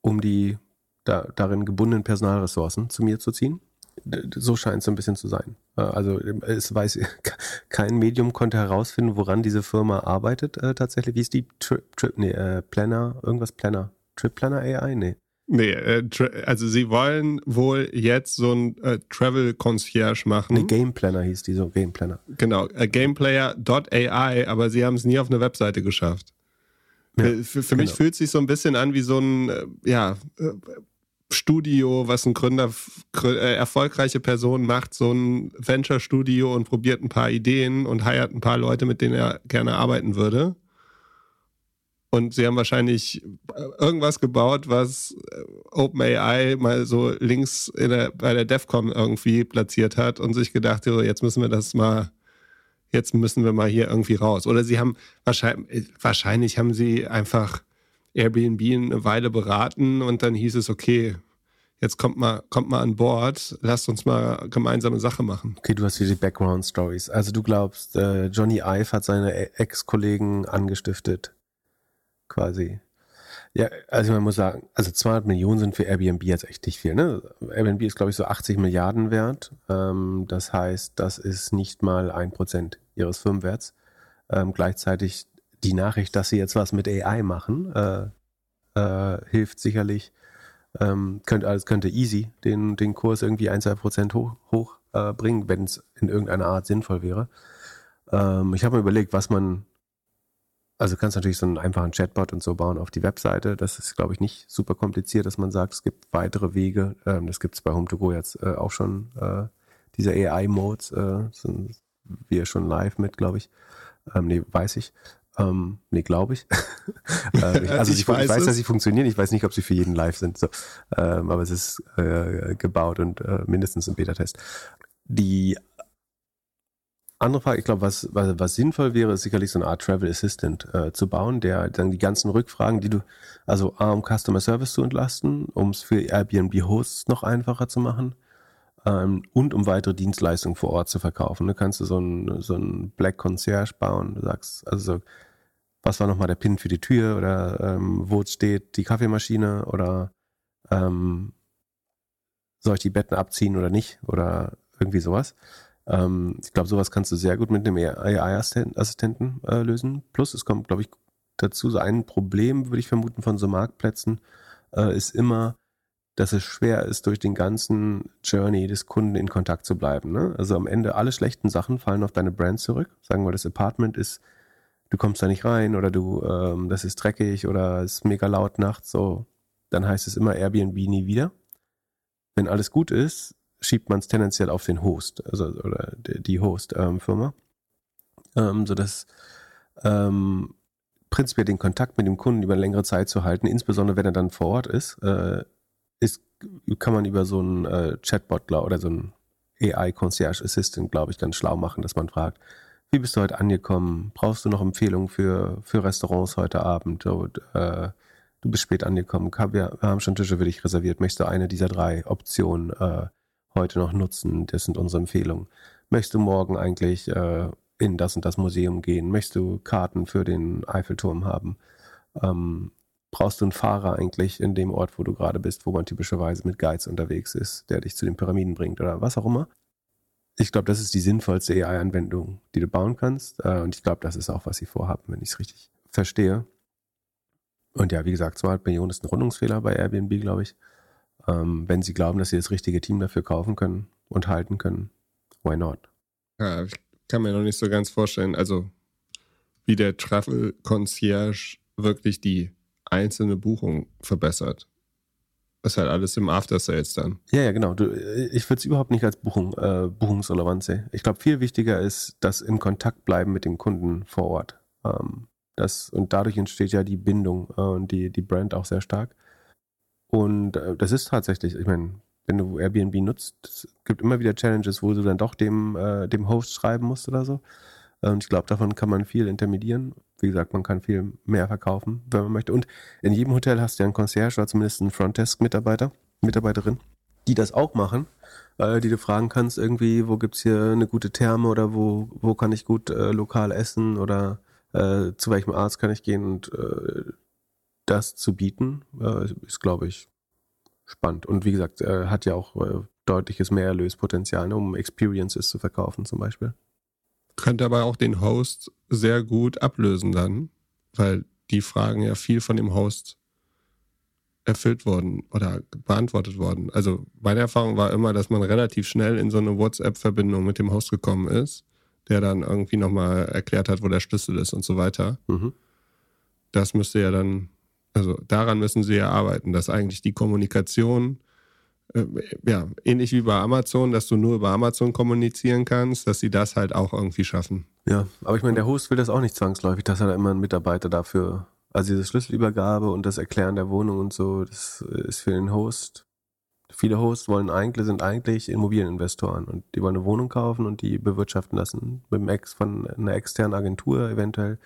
um die da, darin gebundenen Personalressourcen zu mir zu ziehen so scheint es ein bisschen zu sein. Äh, also es weiß kein Medium konnte herausfinden, woran diese Firma arbeitet äh, tatsächlich. Wie ist die Trip, Trip nee, äh, Planner, irgendwas Planner, Trip Planner AI? Nee. Nee, äh, also sie wollen wohl jetzt so ein äh, Travel Concierge machen. Nee, Game Planner hieß die so, Game Planner. Genau, äh, Gameplayer.ai, aber sie haben es nie auf eine Webseite geschafft. Ja, für, für genau. mich fühlt es sich so ein bisschen an wie so ein, äh, ja, äh, Studio, was ein Gründer, äh, erfolgreiche Person macht, so ein Venture-Studio und probiert ein paar Ideen und heiert ein paar Leute, mit denen er gerne arbeiten würde. Und sie haben wahrscheinlich äh, irgendwas gebaut, was äh, OpenAI mal so links der, bei der DEFCON irgendwie platziert hat und sich gedacht, so, jetzt müssen wir das mal, jetzt müssen wir mal hier irgendwie raus. Oder sie haben wahrscheinlich, wahrscheinlich haben sie einfach Airbnb eine Weile beraten und dann hieß es, okay, jetzt kommt mal, kommt mal an Bord, lasst uns mal gemeinsame Sache machen. Okay, du hast hier die Background Stories. Also du glaubst, äh, Johnny Ive hat seine Ex-Kollegen angestiftet, quasi. Ja, also man muss sagen, also 200 Millionen sind für Airbnb jetzt echt nicht viel. Ne? Airbnb ist, glaube ich, so 80 Milliarden wert. Ähm, das heißt, das ist nicht mal ein Prozent ihres Firmenwerts. Ähm, gleichzeitig die Nachricht, dass sie jetzt was mit AI machen, äh, äh, hilft sicherlich ähm, könnte, also könnte easy den, den Kurs irgendwie ein, zwei Prozent hoch, hoch äh, wenn es in irgendeiner Art sinnvoll wäre. Ähm, ich habe mir überlegt, was man, also kannst natürlich so einen einfachen Chatbot und so bauen auf die Webseite. Das ist, glaube ich, nicht super kompliziert, dass man sagt, es gibt weitere Wege. Ähm, das gibt es bei Home2Go jetzt äh, auch schon, äh, diese AI-Modes, äh, sind wir schon live mit, glaube ich. Ähm, nee, weiß ich. Ähm, nee, glaube ich. äh, also ich, ich, weiß, ich weiß dass sie funktionieren. Ich weiß nicht, ob sie für jeden live sind. So. Ähm, aber es ist äh, gebaut und äh, mindestens im Beta-Test. Die andere Frage, ich glaube, was, was, was sinnvoll wäre, ist sicherlich so eine Art Travel Assistant äh, zu bauen, der dann die ganzen Rückfragen, die du, also A, um Customer Service zu entlasten, um es für Airbnb-Hosts noch einfacher zu machen, ähm, und um weitere Dienstleistungen vor Ort zu verkaufen. Da kannst du so ein, so ein Black Concierge bauen. Du sagst, also so, was war nochmal der Pin für die Tür oder ähm, wo steht die Kaffeemaschine oder ähm, soll ich die Betten abziehen oder nicht oder irgendwie sowas. Ähm, ich glaube, sowas kannst du sehr gut mit einem AI-Assistenten äh, lösen. Plus, es kommt, glaube ich, dazu so ein Problem, würde ich vermuten, von so Marktplätzen, äh, ist immer, dass es schwer ist, durch den ganzen Journey des Kunden in Kontakt zu bleiben. Ne? Also am Ende alle schlechten Sachen fallen auf deine Brand zurück. Sagen wir, das Apartment ist, du kommst da nicht rein oder du, ähm, das ist dreckig oder es ist mega laut nachts, so, dann heißt es immer Airbnb nie wieder. Wenn alles gut ist, schiebt man es tendenziell auf den Host, also oder die Host-Firma, ähm, ähm, sodass ähm, prinzipiell den Kontakt mit dem Kunden über längere Zeit zu halten, insbesondere wenn er dann vor Ort ist, äh, ist, kann man über so einen äh, Chatbot oder so einen AI Concierge Assistant, glaube ich, ganz schlau machen, dass man fragt, wie bist du heute angekommen? Brauchst du noch Empfehlungen für, für Restaurants heute Abend? Und, äh, du bist spät angekommen. Wir, haben schon Tische für dich reserviert. Möchtest du eine dieser drei Optionen äh, heute noch nutzen? Das sind unsere Empfehlungen. Möchtest du morgen eigentlich äh, in das und das Museum gehen? Möchtest du Karten für den Eiffelturm haben? Ähm, brauchst du einen Fahrer eigentlich in dem Ort, wo du gerade bist, wo man typischerweise mit Guides unterwegs ist, der dich zu den Pyramiden bringt oder was auch immer. Ich glaube, das ist die sinnvollste AI-Anwendung, die du bauen kannst. Äh, und ich glaube, das ist auch, was sie vorhaben, wenn ich es richtig verstehe. Und ja, wie gesagt, 200 Millionen ist ein Rundungsfehler bei Airbnb, glaube ich. Ähm, wenn sie glauben, dass sie das richtige Team dafür kaufen können und halten können, why not? Ja, ich kann mir noch nicht so ganz vorstellen, also wie der Travel Concierge wirklich die einzelne Buchung verbessert. Ist halt alles im After Sales dann. Ja, ja, genau. Du, ich würde es überhaupt nicht als Buchung, äh, buchungsrelevant sehen. Ich glaube, viel wichtiger ist das im Kontakt bleiben mit dem Kunden vor Ort. Ähm, das, und dadurch entsteht ja die Bindung äh, und die, die Brand auch sehr stark. Und äh, das ist tatsächlich, ich meine, wenn du Airbnb nutzt, es gibt immer wieder Challenges, wo du dann doch dem, äh, dem Host schreiben musst oder so. Und ich glaube, davon kann man viel intermedieren. Wie gesagt, man kann viel mehr verkaufen, wenn man möchte. Und in jedem Hotel hast du ja einen Concierge oder zumindest einen Frontdesk-Mitarbeiter, Mitarbeiterin, die das auch machen, äh, die du fragen kannst, irgendwie, wo gibt's hier eine gute Therme oder wo, wo kann ich gut äh, lokal essen oder äh, zu welchem Arzt kann ich gehen und äh, das zu bieten, äh, ist, glaube ich, spannend. Und wie gesagt, äh, hat ja auch äh, deutliches Mehrerlöspotenzial, ne, um Experiences zu verkaufen zum Beispiel könnte aber auch den Host sehr gut ablösen dann, weil die Fragen ja viel von dem Host erfüllt wurden oder beantwortet worden. Also meine Erfahrung war immer, dass man relativ schnell in so eine WhatsApp-Verbindung mit dem Host gekommen ist, der dann irgendwie nochmal erklärt hat, wo der Schlüssel ist und so weiter. Mhm. Das müsste ja dann, also daran müssen sie ja arbeiten, dass eigentlich die Kommunikation äh, ja, ähnlich wie bei Amazon, dass du nur über Amazon kommunizieren kannst, dass sie das halt auch irgendwie schaffen. Ja, aber ich meine, der Host will das auch nicht zwangsläufig, dass er da immer einen Mitarbeiter dafür Also diese Schlüsselübergabe und das Erklären der Wohnung und so, das ist für den Host. Viele Hosts wollen eigentlich, sind eigentlich Immobilieninvestoren und die wollen eine Wohnung kaufen und die bewirtschaften lassen mit dem Ex von einer externen Agentur, eventuell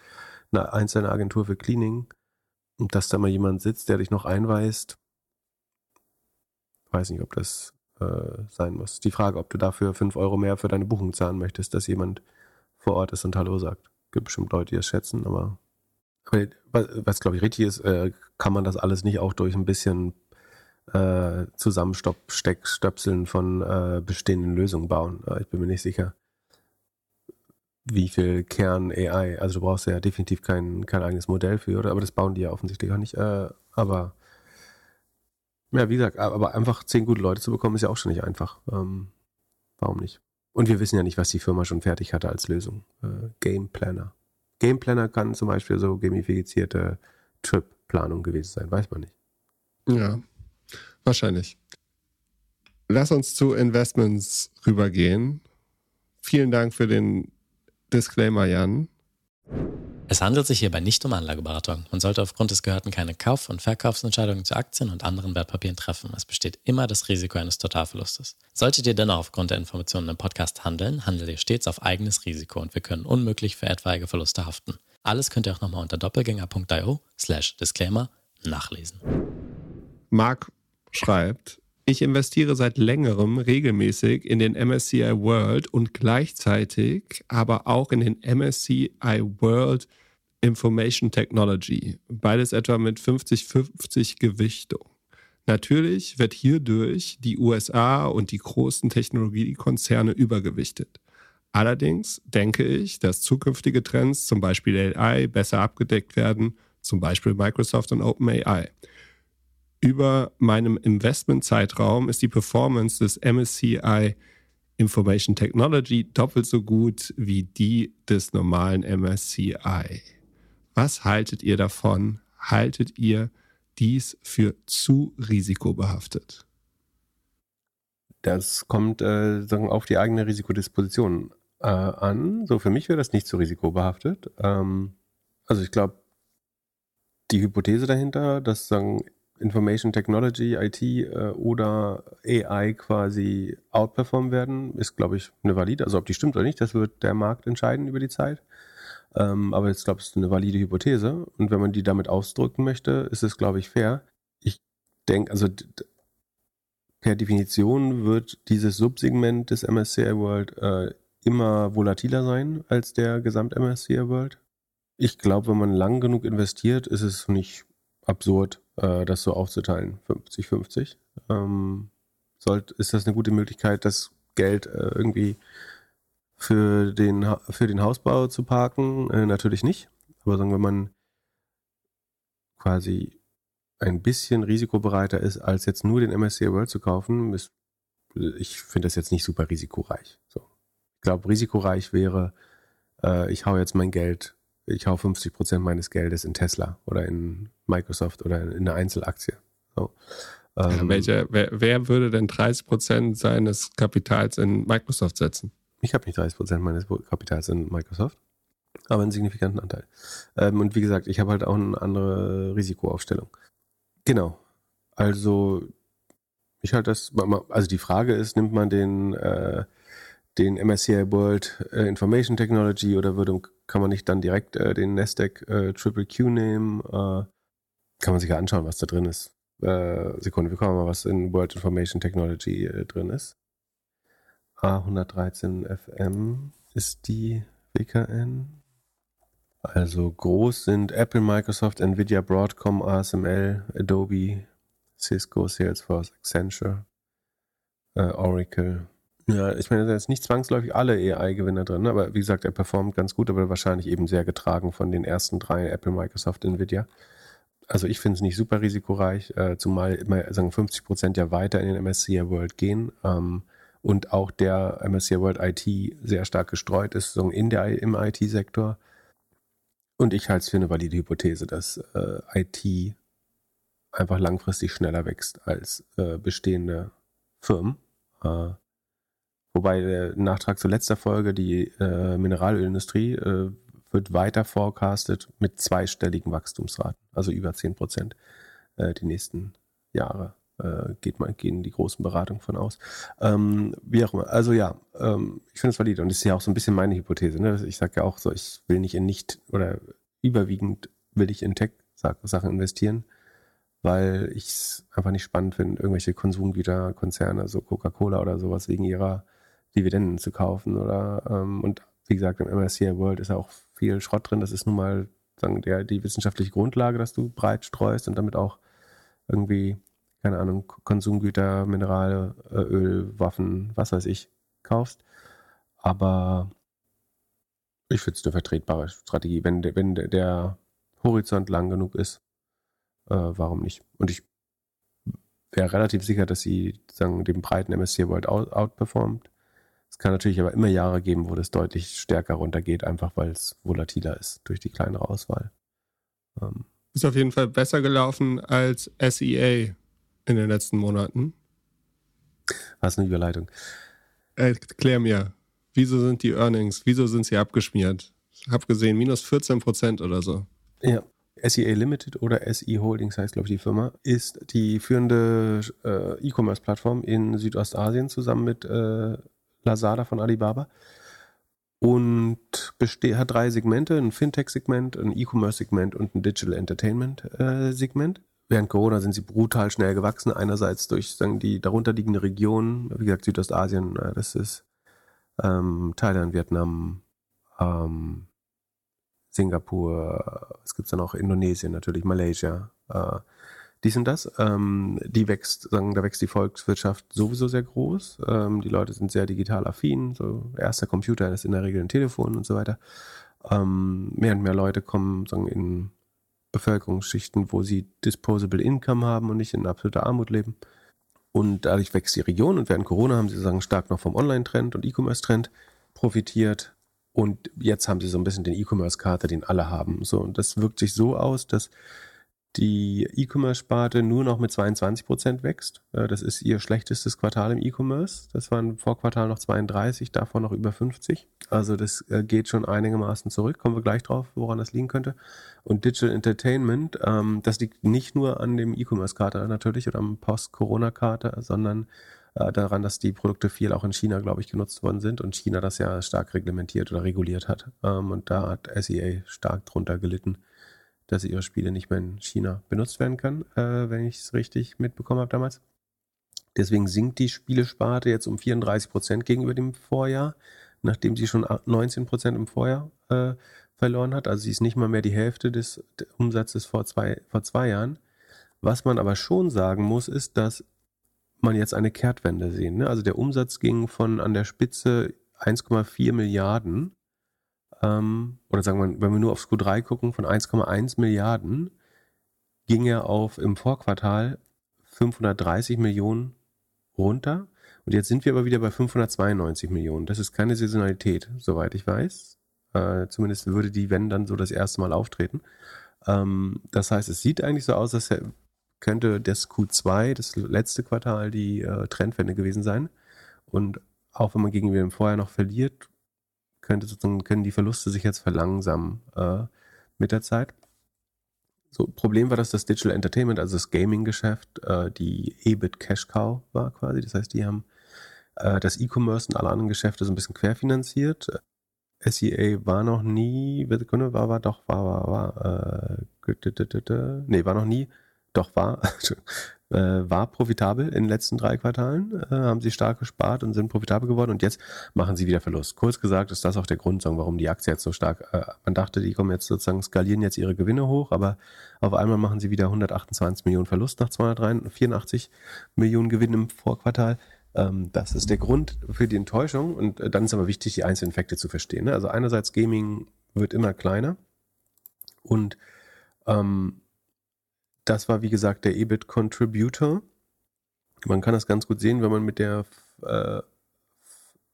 eine einzelne Agentur für Cleaning. Und dass da mal jemand sitzt, der dich noch einweist, weiß nicht, ob das äh, sein muss. Die Frage, ob du dafür fünf Euro mehr für deine Buchung zahlen möchtest, dass jemand vor Ort ist und Hallo sagt. Gibt bestimmt Leute, die das schätzen, aber, was, was glaube ich richtig ist, äh, kann man das alles nicht auch durch ein bisschen äh, Zusammensteckstöpseln von äh, bestehenden Lösungen bauen. Äh, ich bin mir nicht sicher, wie viel Kern AI, also du brauchst ja definitiv kein, kein eigenes Modell für, oder? aber das bauen die ja offensichtlich auch nicht. Äh, aber ja, wie gesagt, aber einfach zehn gute Leute zu bekommen, ist ja auch schon nicht einfach. Ähm, warum nicht? Und wir wissen ja nicht, was die Firma schon fertig hatte als Lösung. Äh, Game Planner. Game Planner kann zum Beispiel so gamifizierte Trip-Planung gewesen sein, weiß man nicht. Ja, wahrscheinlich. Lass uns zu Investments rübergehen. Vielen Dank für den Disclaimer, Jan. Es handelt sich hierbei nicht um Anlageberatung. Man sollte aufgrund des Gehörten keine Kauf- und Verkaufsentscheidungen zu Aktien und anderen Wertpapieren treffen. Es besteht immer das Risiko eines Totalverlustes. Solltet ihr dennoch aufgrund der Informationen im Podcast handeln, handelt ihr stets auf eigenes Risiko und wir können unmöglich für etwaige Verluste haften. Alles könnt ihr auch nochmal unter doppelgänger.io slash Disclaimer nachlesen. Marc schreibt, ich investiere seit längerem regelmäßig in den MSCI World und gleichzeitig aber auch in den MSCI World Information Technology. Beides etwa mit 50-50 Gewichtung. Natürlich wird hierdurch die USA und die großen Technologiekonzerne übergewichtet. Allerdings denke ich, dass zukünftige Trends, zum Beispiel AI, besser abgedeckt werden, zum Beispiel Microsoft und OpenAI über meinem Investmentzeitraum ist die Performance des MSCI Information Technology doppelt so gut wie die des normalen MSCI. Was haltet ihr davon? Haltet ihr dies für zu risikobehaftet? Das kommt äh, auf die eigene Risikodisposition äh, an. So für mich wäre das nicht zu risikobehaftet. Ähm, also ich glaube, die Hypothese dahinter, dass sagen, Information Technology, IT äh, oder AI quasi outperformen werden, ist, glaube ich, eine valide. Also ob die stimmt oder nicht, das wird der Markt entscheiden über die Zeit. Ähm, aber jetzt, glaube ich, ist eine valide Hypothese. Und wenn man die damit ausdrücken möchte, ist es, glaube ich, fair. Ich denke, also per Definition wird dieses Subsegment des MSCI World äh, immer volatiler sein als der Gesamt-MSCI World. Ich glaube, wenn man lang genug investiert, ist es nicht absurd, äh, das so aufzuteilen, 50-50. Ähm, ist das eine gute Möglichkeit, das Geld äh, irgendwie für den, für den Hausbau zu parken? Äh, natürlich nicht. Aber sagen wir, wenn man quasi ein bisschen risikobereiter ist, als jetzt nur den MSCI World zu kaufen, ist, ich finde das jetzt nicht super risikoreich. So. Ich glaube, risikoreich wäre, äh, ich hau jetzt mein Geld ich hau 50 Prozent meines Geldes in Tesla oder in Microsoft oder in eine Einzelaktie. So. Ähm, ja, welche, wer, wer, würde denn 30 Prozent seines Kapitals in Microsoft setzen? Ich habe nicht 30 Prozent meines Kapitals in Microsoft, aber einen signifikanten Anteil. Ähm, und wie gesagt, ich habe halt auch eine andere Risikoaufstellung. Genau. Also ich halte das, also die Frage ist, nimmt man den äh, den MSCI World äh, Information Technology oder würde, kann man nicht dann direkt äh, den Nasdaq äh, Triple Q nehmen? Äh, kann man sich ja anschauen, was da drin ist. Sekunde, wir kommen mal, was in World Information Technology drin ist. A113 FM ist die WKN. Also groß sind Apple, Microsoft, Nvidia, Broadcom, ASML, Adobe, Cisco, Salesforce, Accenture, Oracle, ja, ich meine, da ist nicht zwangsläufig alle AI-Gewinner drin, aber wie gesagt, er performt ganz gut, aber wahrscheinlich eben sehr getragen von den ersten drei, Apple, Microsoft, Nvidia. Also ich finde es nicht super risikoreich, äh, zumal immer sagen 50 Prozent ja weiter in den MSCI World gehen ähm, und auch der MSCI World IT sehr stark gestreut ist, so in der, im IT-Sektor. Und ich halte es für eine valide Hypothese, dass äh, IT einfach langfristig schneller wächst als äh, bestehende Firmen. Äh, Wobei der Nachtrag zur letzter Folge, die äh, Mineralölindustrie, äh, wird weiter forecastet mit zweistelligen Wachstumsraten, also über 10 Prozent äh, die nächsten Jahre. Äh, geht man, gehen die großen Beratungen von aus. Ähm, wie auch immer. Also ja, ähm, ich finde es valide und das ist ja auch so ein bisschen meine Hypothese. Ne? Ich sage ja auch so, ich will nicht in nicht oder überwiegend will ich in Tech-Sachen investieren, weil ich es einfach nicht spannend finde, irgendwelche Konsumgüterkonzerne, so Coca-Cola oder sowas wegen ihrer Dividenden zu kaufen oder ähm, und wie gesagt, im MSCI World ist ja auch viel Schrott drin. Das ist nun mal sagen, der, die wissenschaftliche Grundlage, dass du breit streust und damit auch irgendwie, keine Ahnung, Konsumgüter, Minerale, äh, Öl, Waffen, was weiß ich, kaufst. Aber ich finde es eine vertretbare Strategie. Wenn, wenn der Horizont lang genug ist, äh, warum nicht? Und ich wäre relativ sicher, dass sie sagen, dem breiten MSCI World out, outperformt. Es kann natürlich aber immer Jahre geben, wo das deutlich stärker runtergeht, einfach weil es volatiler ist durch die kleinere Auswahl. Ähm. Ist auf jeden Fall besser gelaufen als SEA in den letzten Monaten. Was eine Überleitung. Erklär mir, wieso sind die Earnings, wieso sind sie abgeschmiert? Ich habe gesehen, minus 14 Prozent oder so. Ja, SEA Limited oder SE Holdings heißt, glaube ich, die Firma, ist die führende äh, E-Commerce-Plattform in Südostasien zusammen mit äh, Lazada von Alibaba. Und hat drei Segmente, ein Fintech-Segment, ein E-Commerce-Segment und ein Digital Entertainment-Segment. Während Corona sind sie brutal schnell gewachsen. Einerseits durch sagen, die darunterliegende Region, wie gesagt, Südostasien, äh, das ist ähm, Thailand, Vietnam, ähm, Singapur, es gibt dann auch Indonesien natürlich, Malaysia, äh, dies und das. Ähm, die wächst, sagen, da wächst die Volkswirtschaft sowieso sehr groß. Ähm, die Leute sind sehr digital affin. So erster Computer ist in der Regel ein Telefon und so weiter. Ähm, mehr und mehr Leute kommen sagen, in Bevölkerungsschichten, wo sie disposable Income haben und nicht in absoluter Armut leben. Und dadurch wächst die Region und während Corona haben sie sagen stark noch vom Online-Trend und E-Commerce-Trend profitiert. Und jetzt haben sie so ein bisschen den E-Commerce-Kater, den alle haben. So, und das wirkt sich so aus, dass die E-Commerce-Sparte nur noch mit 22 Prozent wächst. Äh, das ist ihr schlechtestes Quartal im E-Commerce. Das waren vor Quartal noch 32, davor noch über 50. Also das äh, geht schon einigermaßen zurück. Kommen wir gleich drauf, woran das liegen könnte. Und Digital Entertainment, ähm, das liegt nicht nur an dem E-Commerce-Kater natürlich oder am Post-Corona-Kater, sondern äh, daran, dass die Produkte viel auch in China, glaube ich, genutzt worden sind und China das ja stark reglementiert oder reguliert hat. Ähm, und da hat SEA stark drunter gelitten dass ihre Spiele nicht mehr in China benutzt werden können, äh, wenn ich es richtig mitbekommen habe damals. Deswegen sinkt die Spielesparte jetzt um 34 Prozent gegenüber dem Vorjahr, nachdem sie schon 19 Prozent im Vorjahr äh, verloren hat. Also sie ist nicht mal mehr die Hälfte des Umsatzes vor zwei, vor zwei Jahren. Was man aber schon sagen muss, ist, dass man jetzt eine Kehrtwende sehen. Ne? Also der Umsatz ging von an der Spitze 1,4 Milliarden ähm, oder sagen wir, wenn wir nur aufs Q3 gucken, von 1,1 Milliarden ging er auf im Vorquartal 530 Millionen runter. Und jetzt sind wir aber wieder bei 592 Millionen. Das ist keine Saisonalität, soweit ich weiß. Äh, zumindest würde die, wenn dann so das erste Mal auftreten. Ähm, das heißt, es sieht eigentlich so aus, als könnte das Q2, das letzte Quartal, die äh, Trendwende gewesen sein. Und auch wenn man gegenüber dem Vorjahr noch verliert, könnte sozusagen, können die Verluste sich jetzt verlangsamen äh, mit der Zeit. So, Problem war, dass das Digital Entertainment, also das Gaming-Geschäft, äh, die EBIT Cash Cow war quasi. Das heißt, die haben äh, das E-Commerce und alle anderen Geschäfte so ein bisschen querfinanziert. SEA war noch nie, war, war, doch, war, war, war, äh, nee, war noch nie, doch, war, war profitabel in den letzten drei Quartalen, äh, haben sie stark gespart und sind profitabel geworden und jetzt machen sie wieder Verlust. Kurz gesagt ist das auch der Grund, warum die Aktie jetzt so stark, äh, man dachte, die kommen jetzt sozusagen, skalieren jetzt ihre Gewinne hoch, aber auf einmal machen sie wieder 128 Millionen Verlust nach 284 Millionen Gewinn im Vorquartal. Ähm, das ist der Grund für die Enttäuschung und äh, dann ist aber wichtig, die einzelnen Effekte zu verstehen. Ne? Also einerseits Gaming wird immer kleiner und ähm, das war, wie gesagt, der EBIT Contributor. Man kann das ganz gut sehen, wenn man mit der, äh,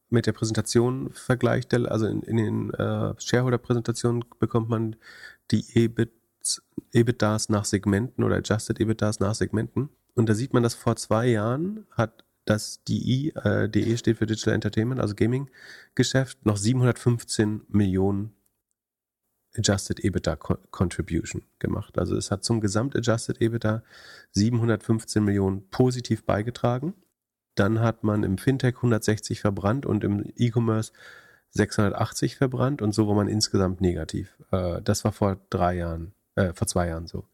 mit der Präsentation vergleicht. Also in, in den äh, Shareholder-Präsentationen bekommt man die EBIT, EBITDAs nach Segmenten oder Adjusted EBITDAs nach Segmenten. Und da sieht man, dass vor zwei Jahren hat das DI, äh, DE steht für Digital Entertainment, also Gaming-Geschäft, noch 715 Millionen Adjusted EBITDA Contribution gemacht. Also es hat zum Gesamt-Adjusted EBITDA 715 Millionen positiv beigetragen. Dann hat man im Fintech 160 verbrannt und im E-Commerce 680 verbrannt und so war man insgesamt negativ. Äh, das war vor drei Jahren, äh, vor zwei Jahren so.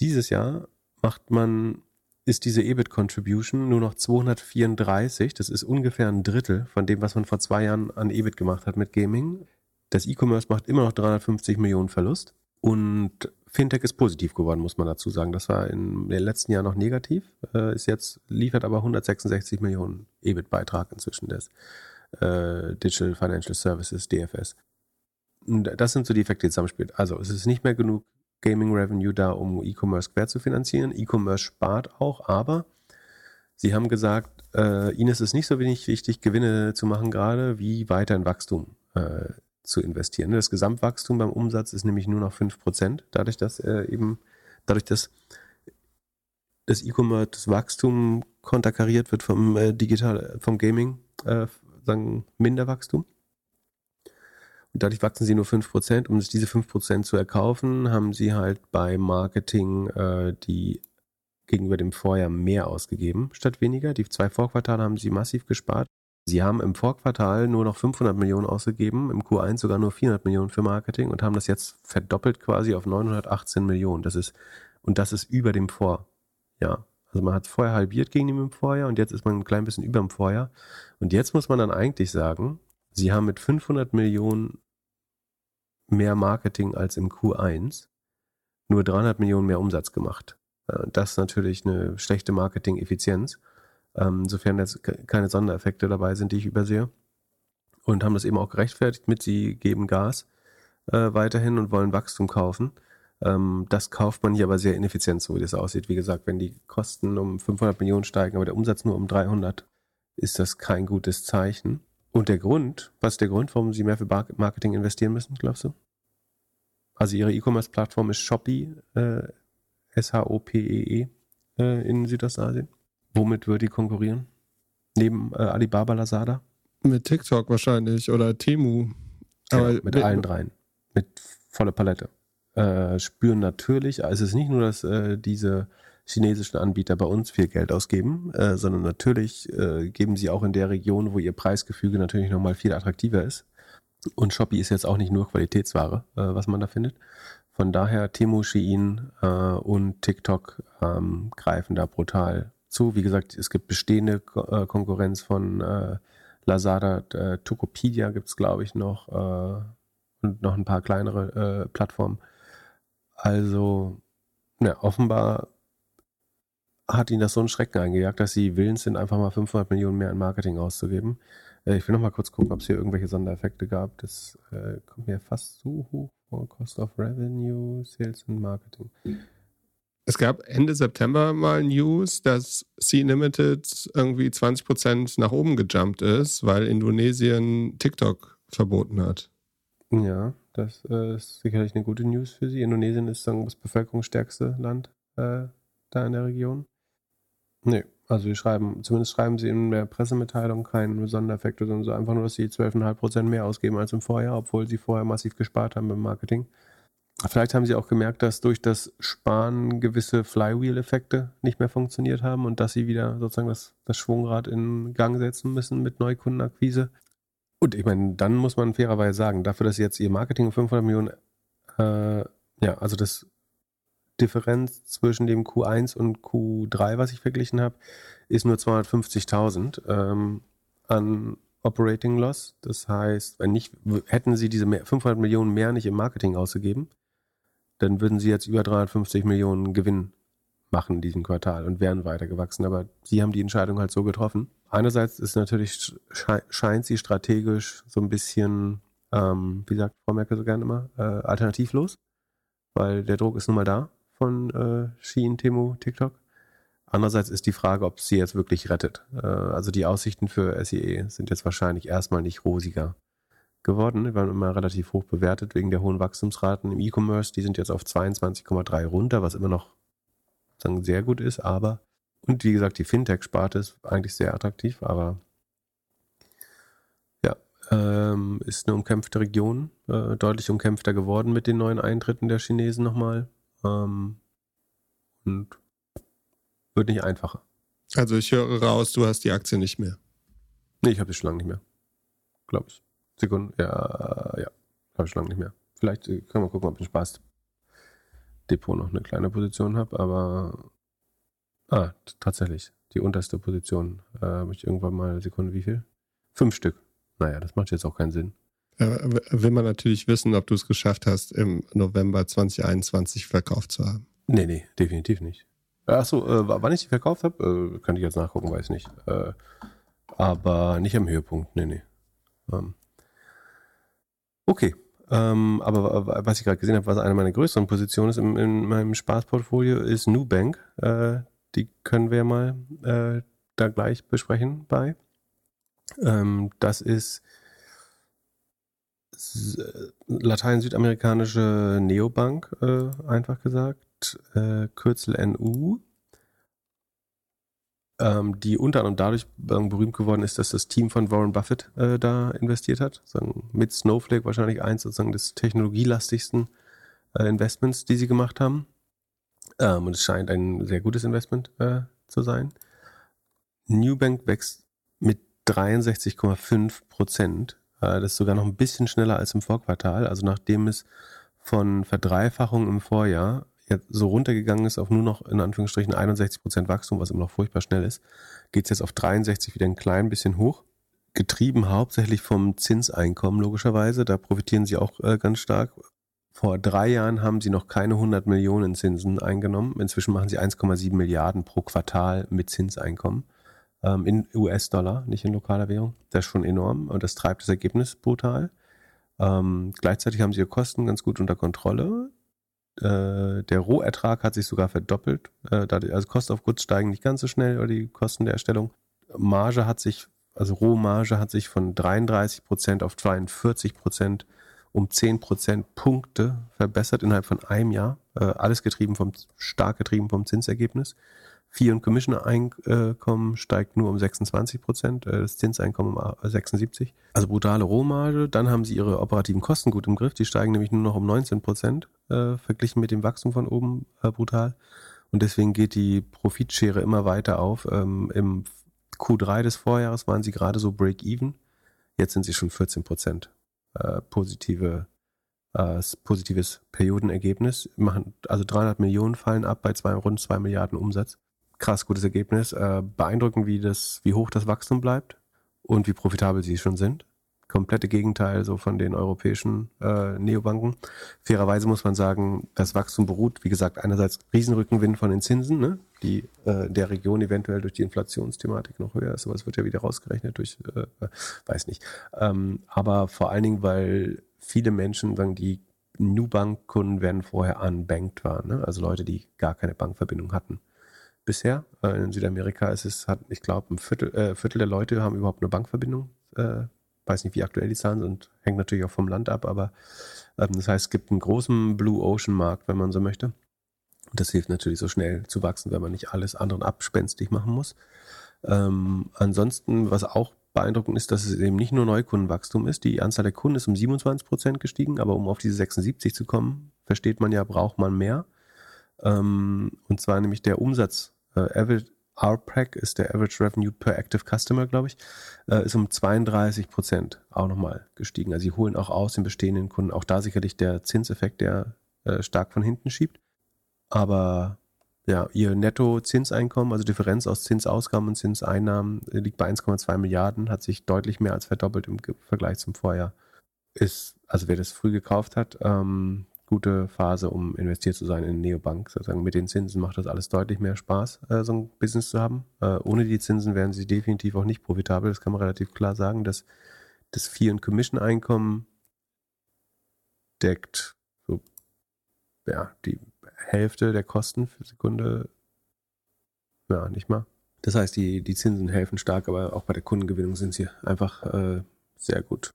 Dieses Jahr macht man, ist diese EBIT Contribution nur noch 234. Das ist ungefähr ein Drittel von dem, was man vor zwei Jahren an EBIT gemacht hat mit Gaming. Das E-Commerce macht immer noch 350 Millionen Verlust und Fintech ist positiv geworden, muss man dazu sagen. Das war in den letzten Jahren noch negativ, äh, ist jetzt, liefert aber 166 Millionen EBIT-Beitrag inzwischen des äh, Digital Financial Services, DFS. Und das sind so die Effekte, die zusammenspielen. Also es ist nicht mehr genug Gaming Revenue da, um E-Commerce quer zu finanzieren. E-Commerce spart auch, aber sie haben gesagt, äh, ihnen ist es nicht so wenig wichtig, Gewinne zu machen gerade, wie weiter in Wachstum äh, zu investieren. Das Gesamtwachstum beim Umsatz ist nämlich nur noch 5%, dadurch, dass äh, eben, dadurch, dass das E-Commerce-Wachstum konterkariert wird vom äh, Digital, vom Gaming, äh, sagen Minderwachstum. Und dadurch wachsen sie nur 5%. Um sich diese 5% zu erkaufen, haben sie halt bei Marketing äh, die gegenüber dem Vorjahr mehr ausgegeben statt weniger. Die zwei Vorquartale haben sie massiv gespart. Sie haben im Vorquartal nur noch 500 Millionen ausgegeben, im Q1 sogar nur 400 Millionen für Marketing und haben das jetzt verdoppelt quasi auf 918 Millionen. Das ist, und das ist über dem Vorjahr. Also man hat es vorher halbiert gegen dem Vorjahr und jetzt ist man ein klein bisschen über dem Vorjahr. Und jetzt muss man dann eigentlich sagen, sie haben mit 500 Millionen mehr Marketing als im Q1 nur 300 Millionen mehr Umsatz gemacht. Äh, das ist natürlich eine schlechte Marketing-Effizienz, ähm, sofern jetzt keine Sondereffekte dabei sind, die ich übersehe. Und haben das eben auch gerechtfertigt mit, sie geben Gas äh, weiterhin und wollen Wachstum kaufen. Ähm, das kauft man hier aber sehr ineffizient, so wie das aussieht. Wie gesagt, wenn die Kosten um 500 Millionen steigen, aber der Umsatz nur um 300, ist das kein gutes Zeichen. Und der Grund, was ist der Grund, warum sie mehr für Marketing investieren müssen, glaubst du? Also ihre E-Commerce-Plattform ist Shopee, äh, S-H-O-P-E-E -E, äh, in Südostasien. Womit würde die konkurrieren? Neben äh, Alibaba, Lazada? Mit TikTok wahrscheinlich oder Temu. Aber ja, mit, mit allen dreien. Mit voller Palette. Äh, spüren natürlich, also es ist nicht nur, dass äh, diese chinesischen Anbieter bei uns viel Geld ausgeben, äh, sondern natürlich äh, geben sie auch in der Region, wo ihr Preisgefüge natürlich nochmal viel attraktiver ist. Und Shopee ist jetzt auch nicht nur Qualitätsware, äh, was man da findet. Von daher Temu, Shein äh, und TikTok ähm, greifen da brutal zu. Wie gesagt, es gibt bestehende Ko äh, Konkurrenz von äh, Lazada, äh, Tokopedia gibt es, glaube ich, noch äh, und noch ein paar kleinere äh, Plattformen. Also, ja, offenbar hat ihnen das so einen Schrecken eingejagt, dass sie willens sind, einfach mal 500 Millionen mehr in Marketing auszugeben. Äh, ich will noch mal kurz gucken, ob es hier irgendwelche Sondereffekte gab. Das äh, kommt mir fast so hoch vor. Cost of Revenue, Sales und Marketing. Es gab Ende September mal News, dass C-Limited irgendwie 20% nach oben gejumpt ist, weil Indonesien TikTok verboten hat. Ja, das ist sicherlich eine gute News für Sie. Indonesien ist sagen, das bevölkerungsstärkste Land äh, da in der Region. Nee, also sie schreiben, zumindest schreiben sie in der Pressemitteilung keinen Sondereffekt, sondern so einfach nur, dass sie 12,5% mehr ausgeben als im Vorjahr, obwohl sie vorher massiv gespart haben beim Marketing. Vielleicht haben sie auch gemerkt, dass durch das Sparen gewisse Flywheel-Effekte nicht mehr funktioniert haben und dass sie wieder sozusagen das, das Schwungrad in Gang setzen müssen mit Neukundenakquise. Und ich meine, dann muss man fairerweise sagen, dafür, dass jetzt ihr Marketing 500 Millionen, äh, ja, also das Differenz zwischen dem Q1 und Q3, was ich verglichen habe, ist nur 250.000 ähm, an Operating Loss. Das heißt, wenn nicht, hätten sie diese 500 Millionen mehr nicht im Marketing ausgegeben, dann würden sie jetzt über 350 Millionen Gewinn machen in diesem Quartal und wären weiter gewachsen. Aber sie haben die Entscheidung halt so getroffen. Einerseits ist natürlich, scheint sie strategisch so ein bisschen, ähm, wie sagt Frau Merkel so gerne immer, äh, alternativlos, weil der Druck ist nun mal da von äh, Shein, Temu, TikTok. Andererseits ist die Frage, ob sie jetzt wirklich rettet. Äh, also die Aussichten für SEE sind jetzt wahrscheinlich erstmal nicht rosiger geworden. Die waren immer relativ hoch bewertet wegen der hohen Wachstumsraten im E-Commerce. Die sind jetzt auf 22,3 runter, was immer noch sagen, sehr gut ist, aber und wie gesagt, die Fintech-Sparte ist eigentlich sehr attraktiv, aber ja, Ähm, ist eine umkämpfte Region, äh, deutlich umkämpfter geworden mit den neuen Eintritten der Chinesen nochmal. Ähm, und wird nicht einfacher. Also ich höre raus, du hast die Aktie nicht mehr. Nee, ich habe sie schon lange nicht mehr. Glaube ich. Sekunden, ja, ja, habe ich lange nicht mehr. Vielleicht äh, können wir gucken, ob ich Spaß Depot noch eine kleine Position habe, aber ah, tatsächlich. Die unterste Position äh, habe ich irgendwann mal, Sekunde, wie viel? Fünf Stück. Naja, das macht jetzt auch keinen Sinn. Äh, will man natürlich wissen, ob du es geschafft hast, im November 2021 verkauft zu haben. Nee, nee, definitiv nicht. Achso, äh, wann ich die verkauft habe, äh, kann ich jetzt nachgucken, weiß nicht. Äh, aber nicht am Höhepunkt, nee, nee. Ähm, okay. Ähm, aber was ich gerade gesehen habe, was eine meiner größeren Positionen ist in, in meinem Spaßportfolio, ist Nubank. Äh, die können wir mal äh, da gleich besprechen bei. Ähm, das ist latein-südamerikanische Neobank, äh, einfach gesagt, äh, Kürzel NU, ähm, die unter anderem dadurch äh, berühmt geworden ist, dass das Team von Warren Buffett äh, da investiert hat, sagen, mit Snowflake wahrscheinlich eins sozusagen des technologielastigsten äh, Investments, die sie gemacht haben. Ähm, und es scheint ein sehr gutes Investment äh, zu sein. Newbank wächst mit 63,5 Prozent äh, das ist sogar noch ein bisschen schneller als im Vorquartal. Also nachdem es von Verdreifachung im Vorjahr jetzt so runtergegangen ist auf nur noch in Anführungsstrichen 61 Prozent Wachstum, was immer noch furchtbar schnell ist, geht es jetzt auf 63 wieder ein klein bisschen hoch. Getrieben hauptsächlich vom Zinseinkommen logischerweise. Da profitieren sie auch äh, ganz stark. Vor drei Jahren haben sie noch keine 100 Millionen Zinsen eingenommen. Inzwischen machen sie 1,7 Milliarden pro Quartal mit Zinseinkommen ähm, in US-Dollar, nicht in lokaler Währung. Das ist schon enorm und das treibt das Ergebnis brutal. Ähm, gleichzeitig haben sie ihre Kosten ganz gut unter Kontrolle. Äh, der Rohertrag hat sich sogar verdoppelt. Äh, also Kosten auf Goods steigen nicht ganz so schnell oder die Kosten der Erstellung. Marge hat sich, also Rohmarge hat sich von 33 Prozent auf 42 Prozent um 10 Prozentpunkte verbessert innerhalb von einem Jahr. Äh, alles getrieben vom, stark getrieben vom Zinsergebnis. Fee- und Commission-Einkommen steigt nur um 26 Prozent, äh, das Zinseinkommen um 76. Also brutale Rohmarge. Dann haben sie ihre operativen Kosten gut im Griff. Die steigen nämlich nur noch um 19 Prozent, äh, verglichen mit dem Wachstum von oben äh, brutal. Und deswegen geht die Profitschere immer weiter auf. Ähm, Im Q3 des Vorjahres waren sie gerade so Break-Even. Jetzt sind sie schon 14 Prozent äh, positive äh, positives Periodenergebnis. Machen, also 300 Millionen fallen ab bei zwei, rund 2 Milliarden Umsatz krass gutes Ergebnis. Äh, beeindruckend, wie das, wie hoch das Wachstum bleibt und wie profitabel sie schon sind. Komplette Gegenteil so von den europäischen äh, Neobanken. Fairerweise muss man sagen, das Wachstum beruht, wie gesagt, einerseits Riesenrückenwind von den Zinsen, ne, die äh, der Region eventuell durch die Inflationsthematik noch höher ist, aber es wird ja wieder rausgerechnet durch, äh, weiß nicht. Ähm, aber vor allen Dingen, weil viele Menschen sagen, die New-Bank-Kunden werden vorher unbanked waren, ne? also Leute, die gar keine Bankverbindung hatten bisher. Äh, in Südamerika ist es, hat, ich glaube, ein Viertel, äh, Viertel der Leute haben überhaupt eine Bankverbindung. Äh, weiß nicht, wie aktuell die Zahlen sind, hängt natürlich auch vom Land ab, aber ähm, das heißt, es gibt einen großen Blue Ocean Markt, wenn man so möchte. Und das hilft natürlich so schnell zu wachsen, wenn man nicht alles anderen abspenstig machen muss. Ähm, ansonsten, was auch beeindruckend ist, dass es eben nicht nur Neukundenwachstum ist. Die Anzahl der Kunden ist um 27 Prozent gestiegen, aber um auf diese 76 zu kommen, versteht man ja, braucht man mehr. Ähm, und zwar nämlich der Umsatz. Äh, RPAC ist der Average Revenue per Active Customer, glaube ich, äh, ist um 32 Prozent auch nochmal gestiegen. Also sie holen auch aus den bestehenden Kunden. Auch da sicherlich der Zinseffekt, der äh, stark von hinten schiebt. Aber ja, ihr Netto-Zinseinkommen, also Differenz aus Zinsausgaben und Zinseinnahmen, liegt bei 1,2 Milliarden, hat sich deutlich mehr als verdoppelt im Vergleich zum Vorjahr. Ist, also wer das früh gekauft hat, ähm, gute Phase, um investiert zu sein in Neobank. Sozusagen mit den Zinsen macht das alles deutlich mehr Spaß, äh, so ein Business zu haben. Äh, ohne die Zinsen wären sie definitiv auch nicht profitabel. Das kann man relativ klar sagen. dass das Fee- und Commission-Einkommen deckt so, ja, die Hälfte der Kosten für Sekunde. Ja, nicht mal. Das heißt, die, die Zinsen helfen stark, aber auch bei der Kundengewinnung sind sie einfach äh, sehr gut.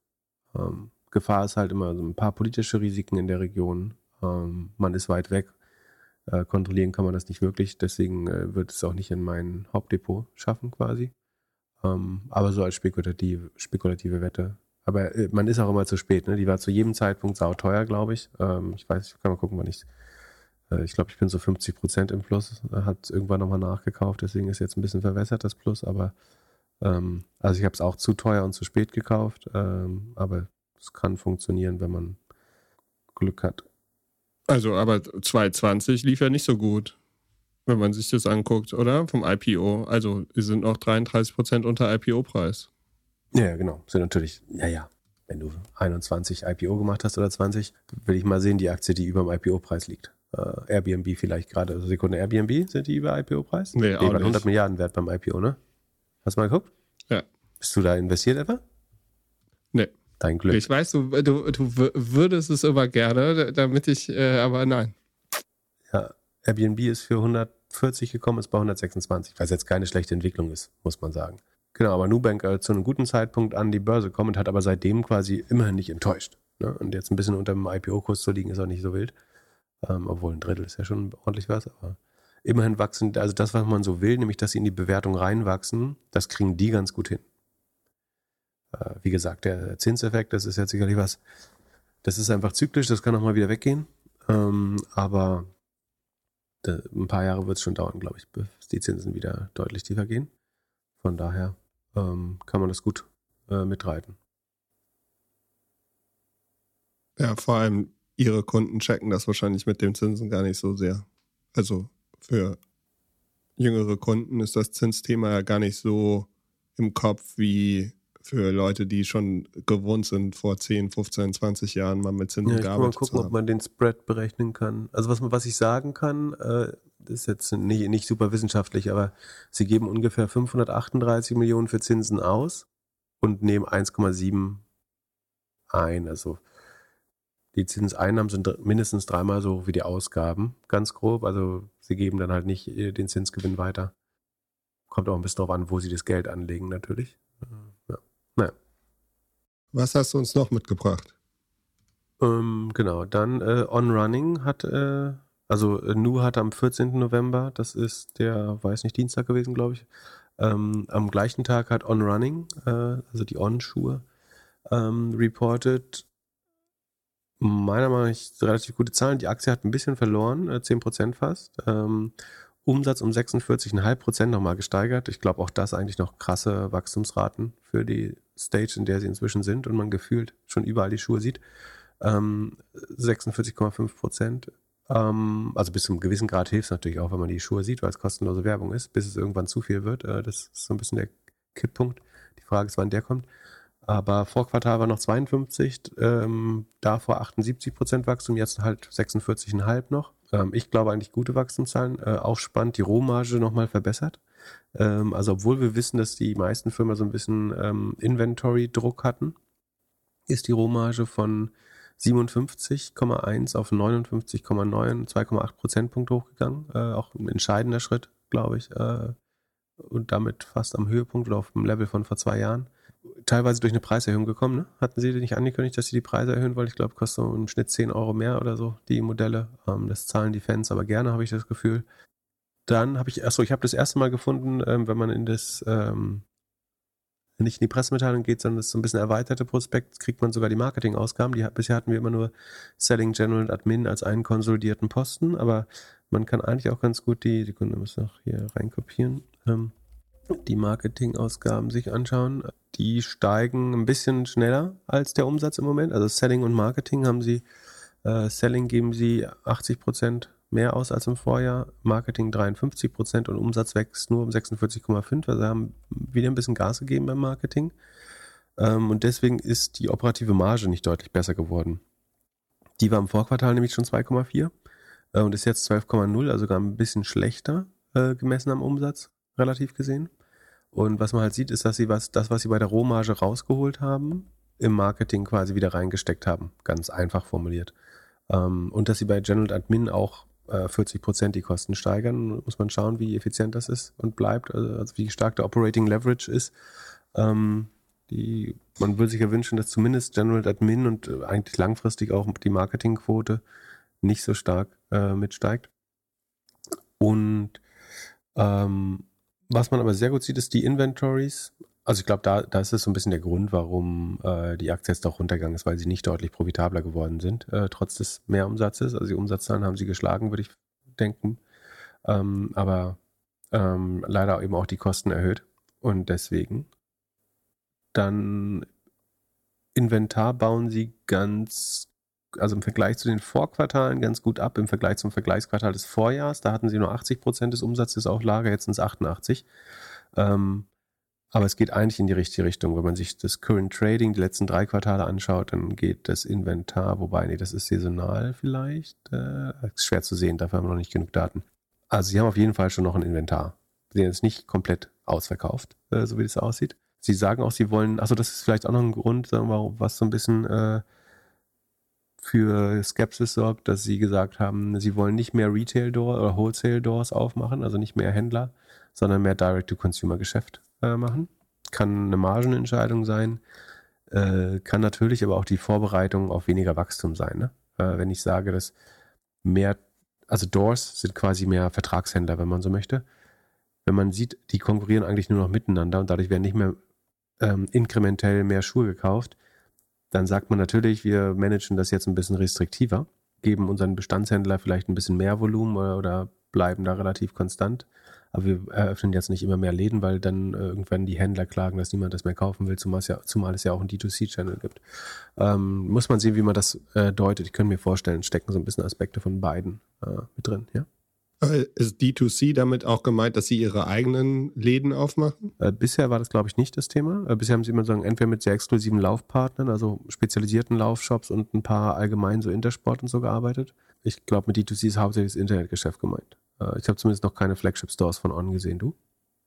Ähm, Gefahr ist halt immer so ein paar politische Risiken in der Region. Ähm, man ist weit weg. Äh, kontrollieren kann man das nicht wirklich. Deswegen äh, wird es auch nicht in mein Hauptdepot schaffen quasi. Ähm, aber so als spekulative, spekulative Wette Aber äh, man ist auch immer zu spät. Ne? Die war zu jedem Zeitpunkt sauteuer, glaube ich. Ähm, ich weiß, ich kann mal gucken, wann ich. Äh, ich glaube, ich bin so 50 Prozent im Plus. Hat irgendwann nochmal nachgekauft, deswegen ist jetzt ein bisschen verwässert das Plus. Aber ähm, also ich habe es auch zu teuer und zu spät gekauft. Ähm, aber es kann funktionieren, wenn man Glück hat. Also, aber 220 lief ja nicht so gut, wenn man sich das anguckt, oder? Vom IPO. Also, die sind noch 33 Prozent unter IPO-Preis. Ja, genau. Sind natürlich, ja, ja. Wenn du 21 IPO gemacht hast oder 20, will ich mal sehen, die Aktie, die über dem IPO-Preis liegt. Uh, Airbnb vielleicht gerade. Also Sekunde, Airbnb, sind die über IPO-Preis? Nee, auch nee, 100 nicht. Milliarden wert beim IPO, ne? Hast du mal geguckt? Ja. Bist du da investiert etwa? Nee. Dein Glück. Ich weiß, du, du, du würdest es immer gerne, damit ich, äh, aber nein. Ja, Airbnb ist für 140 gekommen, ist bei 126, was jetzt keine schlechte Entwicklung ist, muss man sagen. Genau, aber Nubank äh, zu einem guten Zeitpunkt an die Börse kommt und hat aber seitdem quasi immerhin nicht enttäuscht. Ne? Und jetzt ein bisschen unter dem IPO-Kurs zu liegen, ist auch nicht so wild. Ähm, obwohl ein Drittel ist ja schon ordentlich was, aber immerhin wachsen, also das, was man so will, nämlich dass sie in die Bewertung reinwachsen, das kriegen die ganz gut hin. Äh, wie gesagt, der Zinseffekt, das ist jetzt sicherlich was, das ist einfach zyklisch, das kann auch mal wieder weggehen. Ähm, aber ein paar Jahre wird es schon dauern, glaube ich, bis die Zinsen wieder deutlich tiefer gehen. Von daher ähm, kann man das gut äh, mitreiten. Ja, vor allem ihre Kunden checken das wahrscheinlich mit dem Zinsen gar nicht so sehr. Also für jüngere Kunden ist das Zinsthema ja gar nicht so im Kopf wie für Leute, die schon gewohnt sind, vor 10, 15, 20 Jahren mal mit Zinsen ja, gearbeitet mal gucken, ob man den Spread berechnen kann. Also was, was ich sagen kann, äh, ist jetzt nicht, nicht super wissenschaftlich, aber sie geben ungefähr 538 Millionen für Zinsen aus und nehmen 1,7 ein. Also die Zinseinnahmen sind mindestens dreimal so hoch wie die Ausgaben, ganz grob. Also sie geben dann halt nicht äh, den Zinsgewinn weiter. Kommt auch ein bisschen darauf an, wo sie das Geld anlegen, natürlich. Ja. Naja. Was hast du uns noch mitgebracht? Ähm, genau, dann äh, On Running hat äh, also äh, Nu hat am 14. November, das ist der, weiß nicht, Dienstag gewesen, glaube ich, ähm, am gleichen Tag hat On Running, äh, also die On-Schuhe, ähm, reported. Meiner Meinung nach relativ gute Zahlen. Die Aktie hat ein bisschen verloren, äh, 10% fast. Ähm, Umsatz um 46,5% nochmal gesteigert. Ich glaube auch das eigentlich noch krasse Wachstumsraten für die Stage, in der sie inzwischen sind und man gefühlt schon überall die Schuhe sieht. Ähm, 46,5% ähm, also bis zu einem gewissen Grad hilft es natürlich auch, wenn man die Schuhe sieht, weil es kostenlose Werbung ist, bis es irgendwann zu viel wird. Äh, das ist so ein bisschen der Kipppunkt. Die Frage ist, wann der kommt. Aber vor Quartal war noch 52, ähm, davor 78 Prozent Wachstum, jetzt halt 46,5 noch. Ähm, ich glaube eigentlich gute Wachstumszahlen. Äh, auch spannend, die Rohmarge nochmal verbessert. Ähm, also obwohl wir wissen, dass die meisten Firmen so ein bisschen ähm, Inventory-Druck hatten, ist die Rohmarge von 57,1 auf 59,9, 2,8 Prozentpunkte hochgegangen. Äh, auch ein entscheidender Schritt, glaube ich. Äh, und damit fast am Höhepunkt oder auf dem Level von vor zwei Jahren. Teilweise durch eine Preiserhöhung gekommen. Ne? Hatten Sie nicht angekündigt, dass Sie die Preise erhöhen wollen? Ich glaube, kostet so im Schnitt 10 Euro mehr oder so, die Modelle. Ähm, das zahlen die Fans aber gerne, habe ich das Gefühl. Dann habe ich, achso, ich habe das erste Mal gefunden, ähm, wenn man in das ähm, nicht in die Pressemitteilung geht, sondern das so ein bisschen erweiterte Prospekt, kriegt man sogar die Marketingausgaben. Die, bisher hatten wir immer nur Selling General und Admin als einen konsolidierten Posten, aber man kann eigentlich auch ganz gut die, die Kunde muss noch hier reinkopieren, ähm, die Marketingausgaben sich anschauen. Die steigen ein bisschen schneller als der Umsatz im Moment. Also Selling und Marketing haben sie, äh, Selling geben sie 80 Prozent mehr aus als im Vorjahr, Marketing 53 Prozent und Umsatz wächst nur um 46,5. Also haben wieder ein bisschen Gas gegeben beim Marketing. Ähm, und deswegen ist die operative Marge nicht deutlich besser geworden. Die war im Vorquartal nämlich schon 2,4 äh, und ist jetzt 12,0, also sogar ein bisschen schlechter äh, gemessen am Umsatz, relativ gesehen. Und was man halt sieht, ist, dass sie was, das, was sie bei der Rohmarge rausgeholt haben, im Marketing quasi wieder reingesteckt haben. Ganz einfach formuliert. Ähm, und dass sie bei General Admin auch 40 äh, Prozent die Kosten steigern. Muss man schauen, wie effizient das ist und bleibt, also, also wie stark der Operating Leverage ist. Ähm, die, man würde sich ja wünschen, dass zumindest General Admin und äh, eigentlich langfristig auch die Marketingquote nicht so stark äh, mitsteigt. Und ähm, was man aber sehr gut sieht, ist die Inventories also ich glaube, da, da ist es so ein bisschen der Grund, warum äh, die Aktie jetzt auch runtergegangen ist, weil sie nicht deutlich profitabler geworden sind, äh, trotz des Mehrumsatzes. Also die Umsatzzahlen haben sie geschlagen, würde ich denken. Ähm, aber ähm, leider eben auch die Kosten erhöht. Und deswegen dann Inventar bauen sie ganz, also im Vergleich zu den Vorquartalen ganz gut ab, im Vergleich zum Vergleichsquartal des Vorjahres. Da hatten sie nur 80 Prozent des Umsatzes auf Lager, jetzt sind es 88. Ähm, aber es geht eigentlich in die richtige Richtung. Wenn man sich das Current Trading, die letzten drei Quartale anschaut, dann geht das Inventar, wobei, nee, das ist saisonal vielleicht. Äh, ist schwer zu sehen, dafür haben wir noch nicht genug Daten. Also sie haben auf jeden Fall schon noch ein Inventar. Sie sind jetzt nicht komplett ausverkauft, äh, so wie das aussieht. Sie sagen auch, sie wollen, also das ist vielleicht auch noch ein Grund, sagen wir, was so ein bisschen äh, für Skepsis sorgt, dass sie gesagt haben, sie wollen nicht mehr Retail-Door oder Wholesale-Doors aufmachen, also nicht mehr Händler, sondern mehr Direct-to-Consumer-Geschäft äh, machen. Kann eine Margenentscheidung sein, äh, kann natürlich aber auch die Vorbereitung auf weniger Wachstum sein. Ne? Äh, wenn ich sage, dass mehr, also Doors sind quasi mehr Vertragshändler, wenn man so möchte. Wenn man sieht, die konkurrieren eigentlich nur noch miteinander und dadurch werden nicht mehr ähm, inkrementell mehr Schuhe gekauft, dann sagt man natürlich, wir managen das jetzt ein bisschen restriktiver, geben unseren Bestandshändler vielleicht ein bisschen mehr Volumen oder, oder bleiben da relativ konstant. Aber wir eröffnen jetzt nicht immer mehr Läden, weil dann äh, irgendwann die Händler klagen, dass niemand das mehr kaufen will, zumal es ja, zumal es ja auch einen D2C-Channel gibt. Ähm, muss man sehen, wie man das äh, deutet. Ich könnte mir vorstellen, stecken so ein bisschen Aspekte von beiden äh, mit drin, ja. Ist D2C damit auch gemeint, dass sie ihre eigenen Läden aufmachen? Äh, bisher war das, glaube ich, nicht das Thema. Äh, bisher haben sie immer sagen, entweder mit sehr exklusiven Laufpartnern, also spezialisierten Laufshops und ein paar allgemein so Intersport und so gearbeitet. Ich glaube, mit D2C ist hauptsächlich das Internetgeschäft gemeint. Äh, ich habe zumindest noch keine Flagship-Stores von On gesehen, du?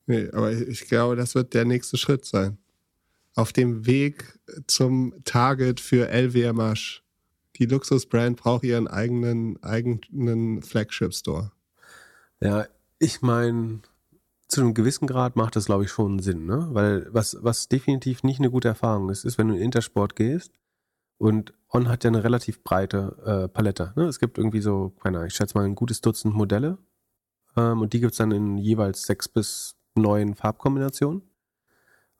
Nee, aber ich glaube, das wird der nächste Schritt sein. Auf dem Weg zum Target für LWMH. Die Luxusbrand braucht ihren eigenen, eigenen Flagship-Store. Ja, ich meine, zu einem gewissen Grad macht das, glaube ich, schon Sinn, ne? Weil was, was definitiv nicht eine gute Erfahrung ist, ist, wenn du in Intersport gehst und On hat ja eine relativ breite äh, Palette. Ne? Es gibt irgendwie so, keine Ahnung, ich schätze mal ein gutes Dutzend Modelle ähm, und die gibt es dann in jeweils sechs bis neun Farbkombinationen.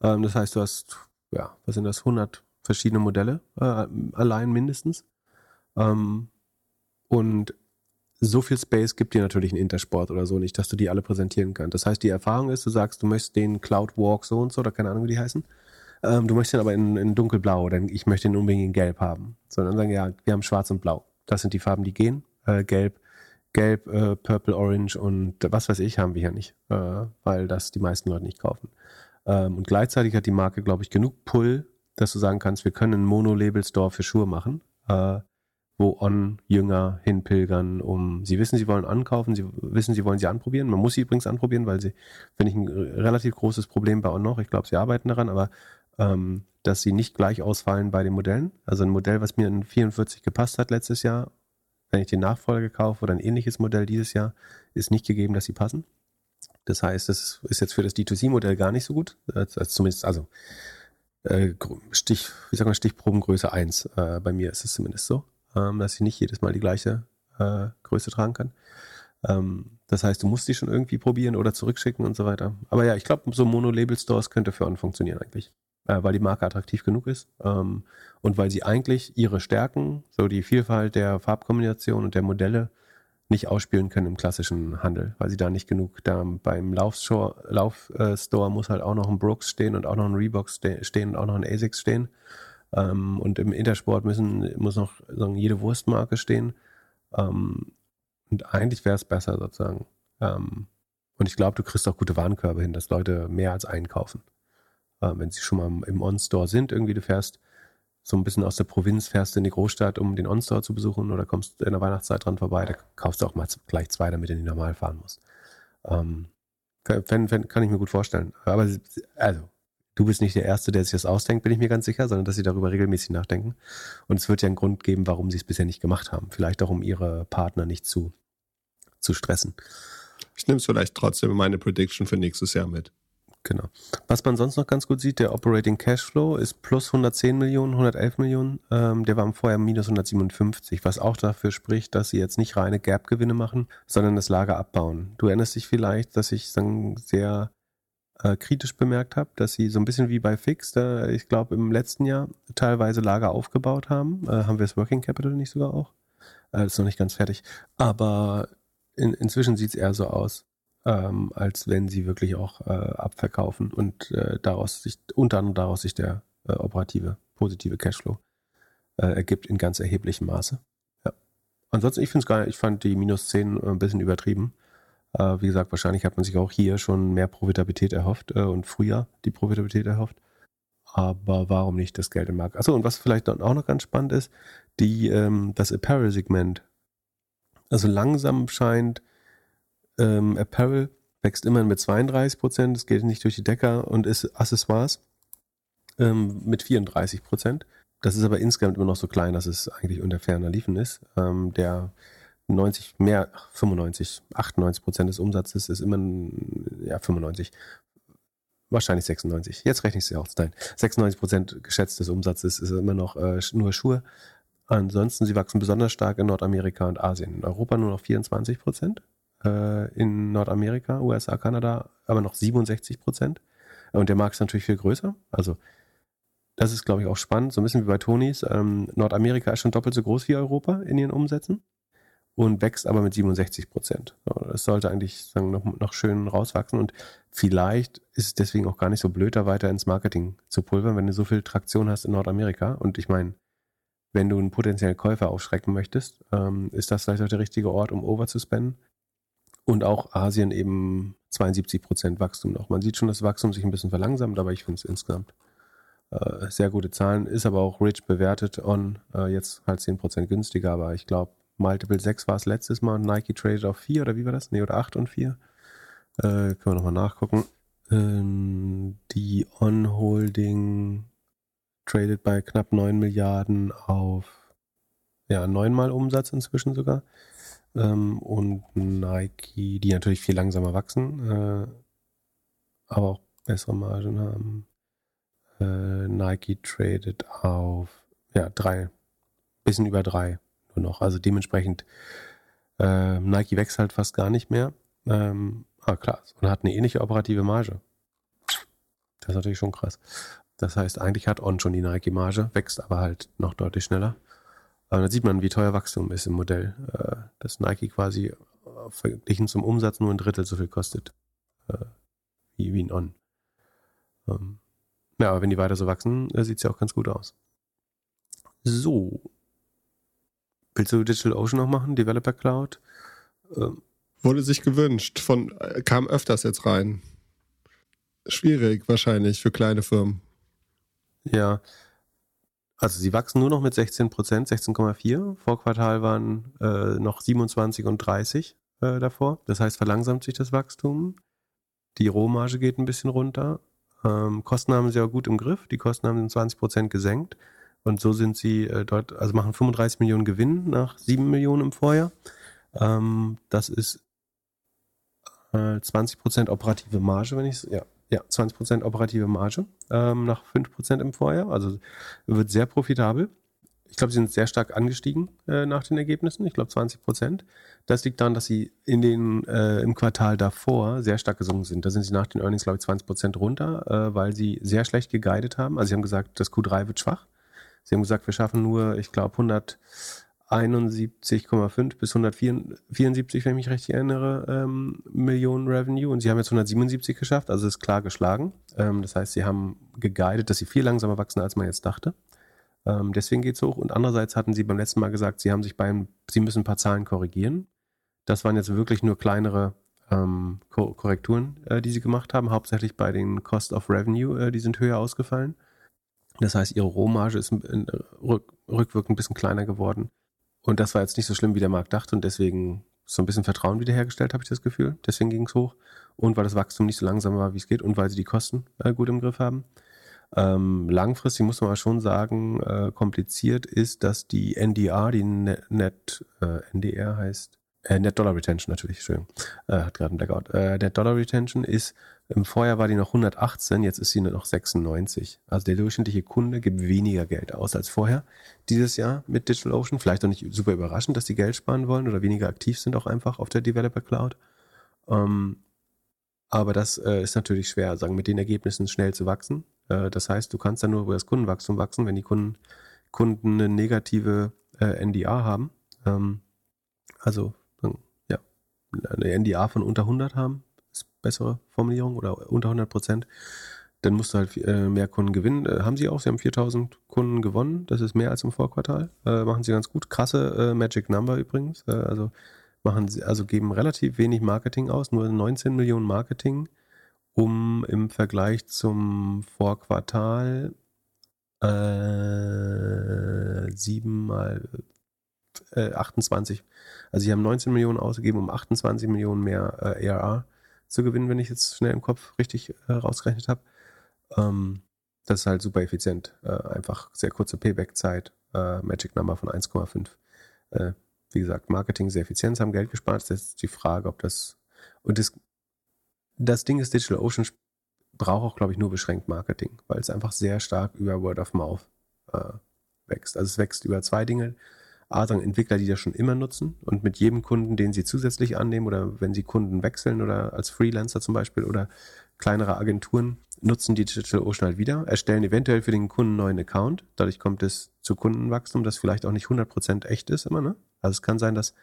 Ähm, das heißt, du hast, ja, was sind das, 100 verschiedene Modelle äh, allein mindestens. Ähm, und so viel Space gibt dir natürlich ein Intersport oder so nicht, dass du die alle präsentieren kannst. Das heißt, die Erfahrung ist, du sagst, du möchtest den Cloud Walk so und so, oder keine Ahnung, wie die heißen. Ähm, du möchtest den aber in, in dunkelblau, denn ich möchte den unbedingt in gelb haben. Sondern sagen, ja, wir haben schwarz und blau. Das sind die Farben, die gehen. Äh, gelb, gelb, äh, purple, orange und was weiß ich haben wir hier nicht, äh, weil das die meisten Leute nicht kaufen. Ähm, und gleichzeitig hat die Marke, glaube ich, genug Pull, dass du sagen kannst, wir können einen Mono-Label-Store für Schuhe machen. Äh, wo On-Jünger hinpilgern, um, sie wissen, sie wollen ankaufen, sie wissen, sie wollen sie anprobieren. Man muss sie übrigens anprobieren, weil sie, finde ich, ein relativ großes Problem bei On noch. Ich glaube, sie arbeiten daran, aber ähm, dass sie nicht gleich ausfallen bei den Modellen. Also ein Modell, was mir in 44 gepasst hat letztes Jahr, wenn ich den Nachfolger kaufe oder ein ähnliches Modell dieses Jahr, ist nicht gegeben, dass sie passen. Das heißt, das ist jetzt für das D2C-Modell gar nicht so gut. Zumindest, also äh, Stich, wie sagen wir, Stichprobengröße 1. Äh, bei mir ist es zumindest so ähm, dass ich nicht jedes Mal die gleiche äh, Größe tragen kann. Ähm, das heißt, du musst die schon irgendwie probieren oder zurückschicken und so weiter. Aber ja, ich glaube, so Mono-Label-Stores könnte für uns funktionieren eigentlich. Äh, weil die Marke attraktiv genug ist ähm, und weil sie eigentlich ihre Stärken, so die Vielfalt der Farbkombination und der Modelle, nicht ausspielen können im klassischen Handel, weil sie da nicht genug da beim Laufstore Lauf, äh, muss halt auch noch ein Brooks stehen und auch noch ein Reebok ste stehen und auch noch ein ASICS stehen. Ähm, und im Intersport müssen, muss noch sagen, jede Wurstmarke stehen. Ähm, und eigentlich wäre es besser sozusagen. Ähm, und ich glaube, du kriegst auch gute Warenkörbe hin, dass Leute mehr als einkaufen. Äh, wenn sie schon mal im On-Store sind, irgendwie du fährst so ein bisschen aus der Provinz, fährst in die Großstadt, um den On-Store zu besuchen oder kommst in der Weihnachtszeit dran vorbei, da kaufst du auch mal gleich zwei, damit du nicht normal fahren musst. Ähm, kann, kann ich mir gut vorstellen. Aber also, du bist nicht der Erste, der sich das ausdenkt, bin ich mir ganz sicher, sondern dass sie darüber regelmäßig nachdenken. Und es wird ja einen Grund geben, warum sie es bisher nicht gemacht haben. Vielleicht auch, um ihre Partner nicht zu, zu stressen. Ich nehme es vielleicht trotzdem meine Prediction für nächstes Jahr mit. Genau. Was man sonst noch ganz gut sieht, der Operating Cashflow ist plus 110 Millionen, 111 Millionen. Ähm, der war vorher minus 157, was auch dafür spricht, dass sie jetzt nicht reine Gap-Gewinne machen, sondern das Lager abbauen. Du erinnerst dich vielleicht, dass ich sagen, sehr äh, kritisch bemerkt habe, dass sie so ein bisschen wie bei Fix, äh, ich glaube im letzten Jahr teilweise Lager aufgebaut haben. Äh, haben wir das Working Capital nicht sogar auch? Äh, ist noch nicht ganz fertig. Aber in, inzwischen sieht es eher so aus, ähm, als wenn sie wirklich auch äh, abverkaufen und äh, daraus sich, unter anderem daraus sich der operative, positive Cashflow ergibt in ganz erheblichem Maße. Ja. Ansonsten, ich finde es gar nicht, ich fand die minus 10 ein bisschen übertrieben. Äh, wie gesagt, wahrscheinlich hat man sich auch hier schon mehr Profitabilität erhofft äh, und früher die Profitabilität erhofft. Aber warum nicht das Geld im Markt? Achso, und was vielleicht dann auch noch ganz spannend ist, die, ähm, das Apparel-Segment. Also langsam scheint ähm, Apparel wächst immerhin mit 32 Prozent, es geht nicht durch die Decker und ist Accessoires ähm, mit 34 Prozent. Das ist aber insgesamt immer noch so klein, dass es eigentlich unter ferner Liefen ist. Der 90, mehr, 95, 98 Prozent des Umsatzes ist immer, ja, 95, wahrscheinlich 96. Jetzt rechne ich es ja auch. Nein, 96 Prozent geschätztes Umsatzes ist immer noch äh, nur Schuhe. Ansonsten, sie wachsen besonders stark in Nordamerika und Asien. In Europa nur noch 24 Prozent. Äh, in Nordamerika, USA, Kanada aber noch 67 Prozent. Und der Markt ist natürlich viel größer. Also, das ist, glaube ich, auch spannend. So ein bisschen wie bei Tonys. Ähm, Nordamerika ist schon doppelt so groß wie Europa in ihren Umsätzen und wächst aber mit 67 Prozent. Das sollte eigentlich sagen, noch, noch schön rauswachsen und vielleicht ist es deswegen auch gar nicht so blöd, da weiter ins Marketing zu pulvern, wenn du so viel Traktion hast in Nordamerika. Und ich meine, wenn du einen potenziellen Käufer aufschrecken möchtest, ähm, ist das vielleicht auch der richtige Ort, um over zu spenden. Und auch Asien eben 72 Prozent Wachstum noch. Man sieht schon, dass Wachstum sich ein bisschen verlangsamt, aber ich finde es insgesamt äh, sehr gute Zahlen. Ist aber auch rich bewertet on, äh, jetzt halt 10 Prozent günstiger, aber ich glaube, Multiple 6 war es letztes Mal Nike traded auf 4 oder wie war das? Nee, oder 8 und 4. Äh, können wir nochmal nachgucken. Ähm, die On-Holding tradet bei knapp 9 Milliarden auf ja, neunmal Umsatz inzwischen sogar. Ähm, und Nike, die natürlich viel langsamer wachsen, äh, aber auch bessere Margen haben. Äh, Nike tradet auf ja, drei, bisschen über drei nur noch. Also dementsprechend, äh, Nike wächst halt fast gar nicht mehr. Ähm, ah, klar, und hat eine ähnliche operative Marge. Das ist natürlich schon krass. Das heißt, eigentlich hat On schon die Nike-Marge, wächst aber halt noch deutlich schneller. Aber dann sieht man, wie teuer Wachstum ist im Modell. Äh, dass Nike quasi verglichen zum Umsatz nur ein Drittel so viel kostet äh, wie, wie ein On. Ähm, ja, aber wenn die weiter so wachsen, äh, sieht es ja auch ganz gut aus. So, Willst du DigitalOcean noch machen? Developer Cloud? Ähm. Wurde sich gewünscht, von, kam öfters jetzt rein. Schwierig wahrscheinlich für kleine Firmen. Ja. Also sie wachsen nur noch mit 16 Prozent, 16,4. Vor Quartal waren äh, noch 27 und 30 äh, davor. Das heißt, verlangsamt sich das Wachstum. Die Rohmarge geht ein bisschen runter. Ähm, Kosten haben sie auch gut im Griff. Die Kosten haben 20 Prozent gesenkt. Und so sind sie äh, dort, also machen 35 Millionen Gewinn nach 7 Millionen im Vorjahr. Ähm, das ist äh, 20 Prozent operative Marge, wenn ich ja, ja, 20 Prozent operative Marge ähm, nach 5 Prozent im Vorjahr. Also wird sehr profitabel. Ich glaube, sie sind sehr stark angestiegen äh, nach den Ergebnissen. Ich glaube 20 Prozent. Das liegt daran, dass sie in den äh, im Quartal davor sehr stark gesunken sind. Da sind sie nach den Earnings glaube ich 20 Prozent runter, äh, weil sie sehr schlecht geguidet haben. Also sie haben gesagt, das Q3 wird schwach. Sie haben gesagt, wir schaffen nur, ich glaube, 171,5 bis 174, wenn ich mich richtig erinnere, ähm, Millionen Revenue. Und sie haben jetzt 177 geschafft, also ist klar geschlagen. Ähm, das heißt, sie haben geguidet, dass sie viel langsamer wachsen, als man jetzt dachte. Ähm, deswegen geht's hoch. Und andererseits hatten sie beim letzten Mal gesagt, sie haben sich beim, sie müssen ein paar Zahlen korrigieren. Das waren jetzt wirklich nur kleinere ähm, Korrekturen, äh, die sie gemacht haben, hauptsächlich bei den Cost of Revenue, äh, die sind höher ausgefallen. Das heißt, ihre Rohmarge ist rück, rückwirkend ein bisschen kleiner geworden. Und das war jetzt nicht so schlimm, wie der Markt dachte. Und deswegen so ein bisschen Vertrauen wiederhergestellt, habe ich das Gefühl. Deswegen ging es hoch. Und weil das Wachstum nicht so langsam war, wie es geht. Und weil sie die Kosten äh, gut im Griff haben. Ähm, langfristig muss man schon sagen, äh, kompliziert ist, dass die NDR, die Net, äh, NDR heißt, äh, Net Dollar Retention natürlich, Entschuldigung, äh, hat gerade einen Blackout. Äh, Net Dollar Retention ist, im Vorjahr war die noch 118, jetzt ist sie nur noch 96. Also der durchschnittliche Kunde gibt weniger Geld aus als vorher dieses Jahr mit DigitalOcean. Vielleicht auch nicht super überraschend, dass die Geld sparen wollen oder weniger aktiv sind auch einfach auf der Developer Cloud. Ähm, Aber das äh, ist natürlich schwer, sagen, mit den Ergebnissen schnell zu wachsen. Äh, das heißt, du kannst dann nur über das Kundenwachstum wachsen, wenn die Kunden, Kunden eine negative äh, NDA haben. Ähm, also, eine NDA von unter 100 haben, ist bessere Formulierung, oder unter 100 Prozent. Dann musst du halt äh, mehr Kunden gewinnen. Äh, haben sie auch, sie haben 4000 Kunden gewonnen. Das ist mehr als im Vorquartal. Äh, machen sie ganz gut. Krasse Magic Number übrigens. also, machen sie, also geben relativ wenig Marketing aus, nur 19 Millionen Marketing, um im Vergleich zum Vorquartal äh, 7 mal äh, 28. Also sie haben 19 Millionen ausgegeben, um 28 Millionen mehr äh, ARR zu gewinnen, wenn ich jetzt schnell im Kopf richtig äh, rausgerechnet habe. Ähm, das ist halt super effizient. Äh, einfach sehr kurze Payback-Zeit, äh, Magic Number von 1,5. Äh, wie gesagt, Marketing sehr effizient, haben Geld gespart. Das ist die Frage, ob das. Und das, das Ding ist, Digital Ocean braucht auch, glaube ich, nur beschränkt Marketing, weil es einfach sehr stark über Word of Mouth äh, wächst. Also es wächst über zwei Dinge. A, Entwickler, die das schon immer nutzen und mit jedem Kunden, den sie zusätzlich annehmen oder wenn sie Kunden wechseln oder als Freelancer zum Beispiel oder kleinere Agenturen nutzen die Digital Ocean halt wieder, erstellen eventuell für den Kunden einen neuen Account. Dadurch kommt es zu Kundenwachstum, das vielleicht auch nicht 100% echt ist immer, ne? Also es kann sein, dass,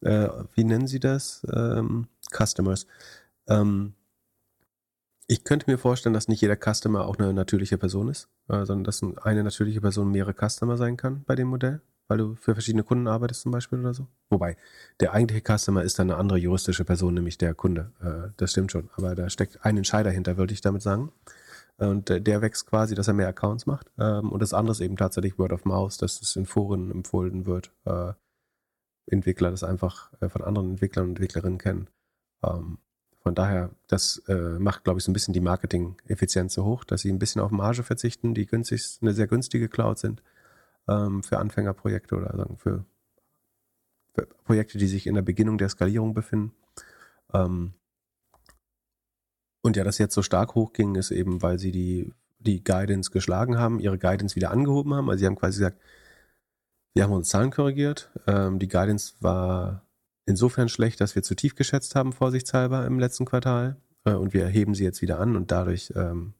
äh, wie nennen Sie das? Ähm, Customers. Ähm, ich könnte mir vorstellen, dass nicht jeder Customer auch eine natürliche Person ist, äh, sondern dass eine natürliche Person mehrere Customer sein kann bei dem Modell, weil du für verschiedene Kunden arbeitest zum Beispiel oder so. Wobei, der eigentliche Customer ist dann eine andere juristische Person, nämlich der Kunde. Äh, das stimmt schon. Aber da steckt ein Entscheider hinter, würde ich damit sagen. Und der wächst quasi, dass er mehr Accounts macht. Ähm, und das andere ist eben tatsächlich Word of Mouse, dass es in Foren empfohlen wird. Äh, Entwickler das einfach äh, von anderen Entwicklern und Entwicklerinnen kennen. Ähm, von daher, das macht, glaube ich, so ein bisschen die Marketing-Effizienz so hoch, dass sie ein bisschen auf Marge verzichten, die günstig, eine sehr günstige Cloud sind ähm, für Anfängerprojekte oder sagen für, für, Projekte, die sich in der Beginnung der Skalierung befinden. Ähm, und ja, das jetzt so stark hochging, ist eben, weil sie die, die Guidance geschlagen haben, ihre Guidance wieder angehoben haben. Also sie haben quasi gesagt, wir haben uns Zahlen korrigiert. Ähm, die Guidance war insofern schlecht, dass wir zu tief geschätzt haben, vorsichtshalber im letzten Quartal. Äh, und wir heben sie jetzt wieder an und dadurch ähm,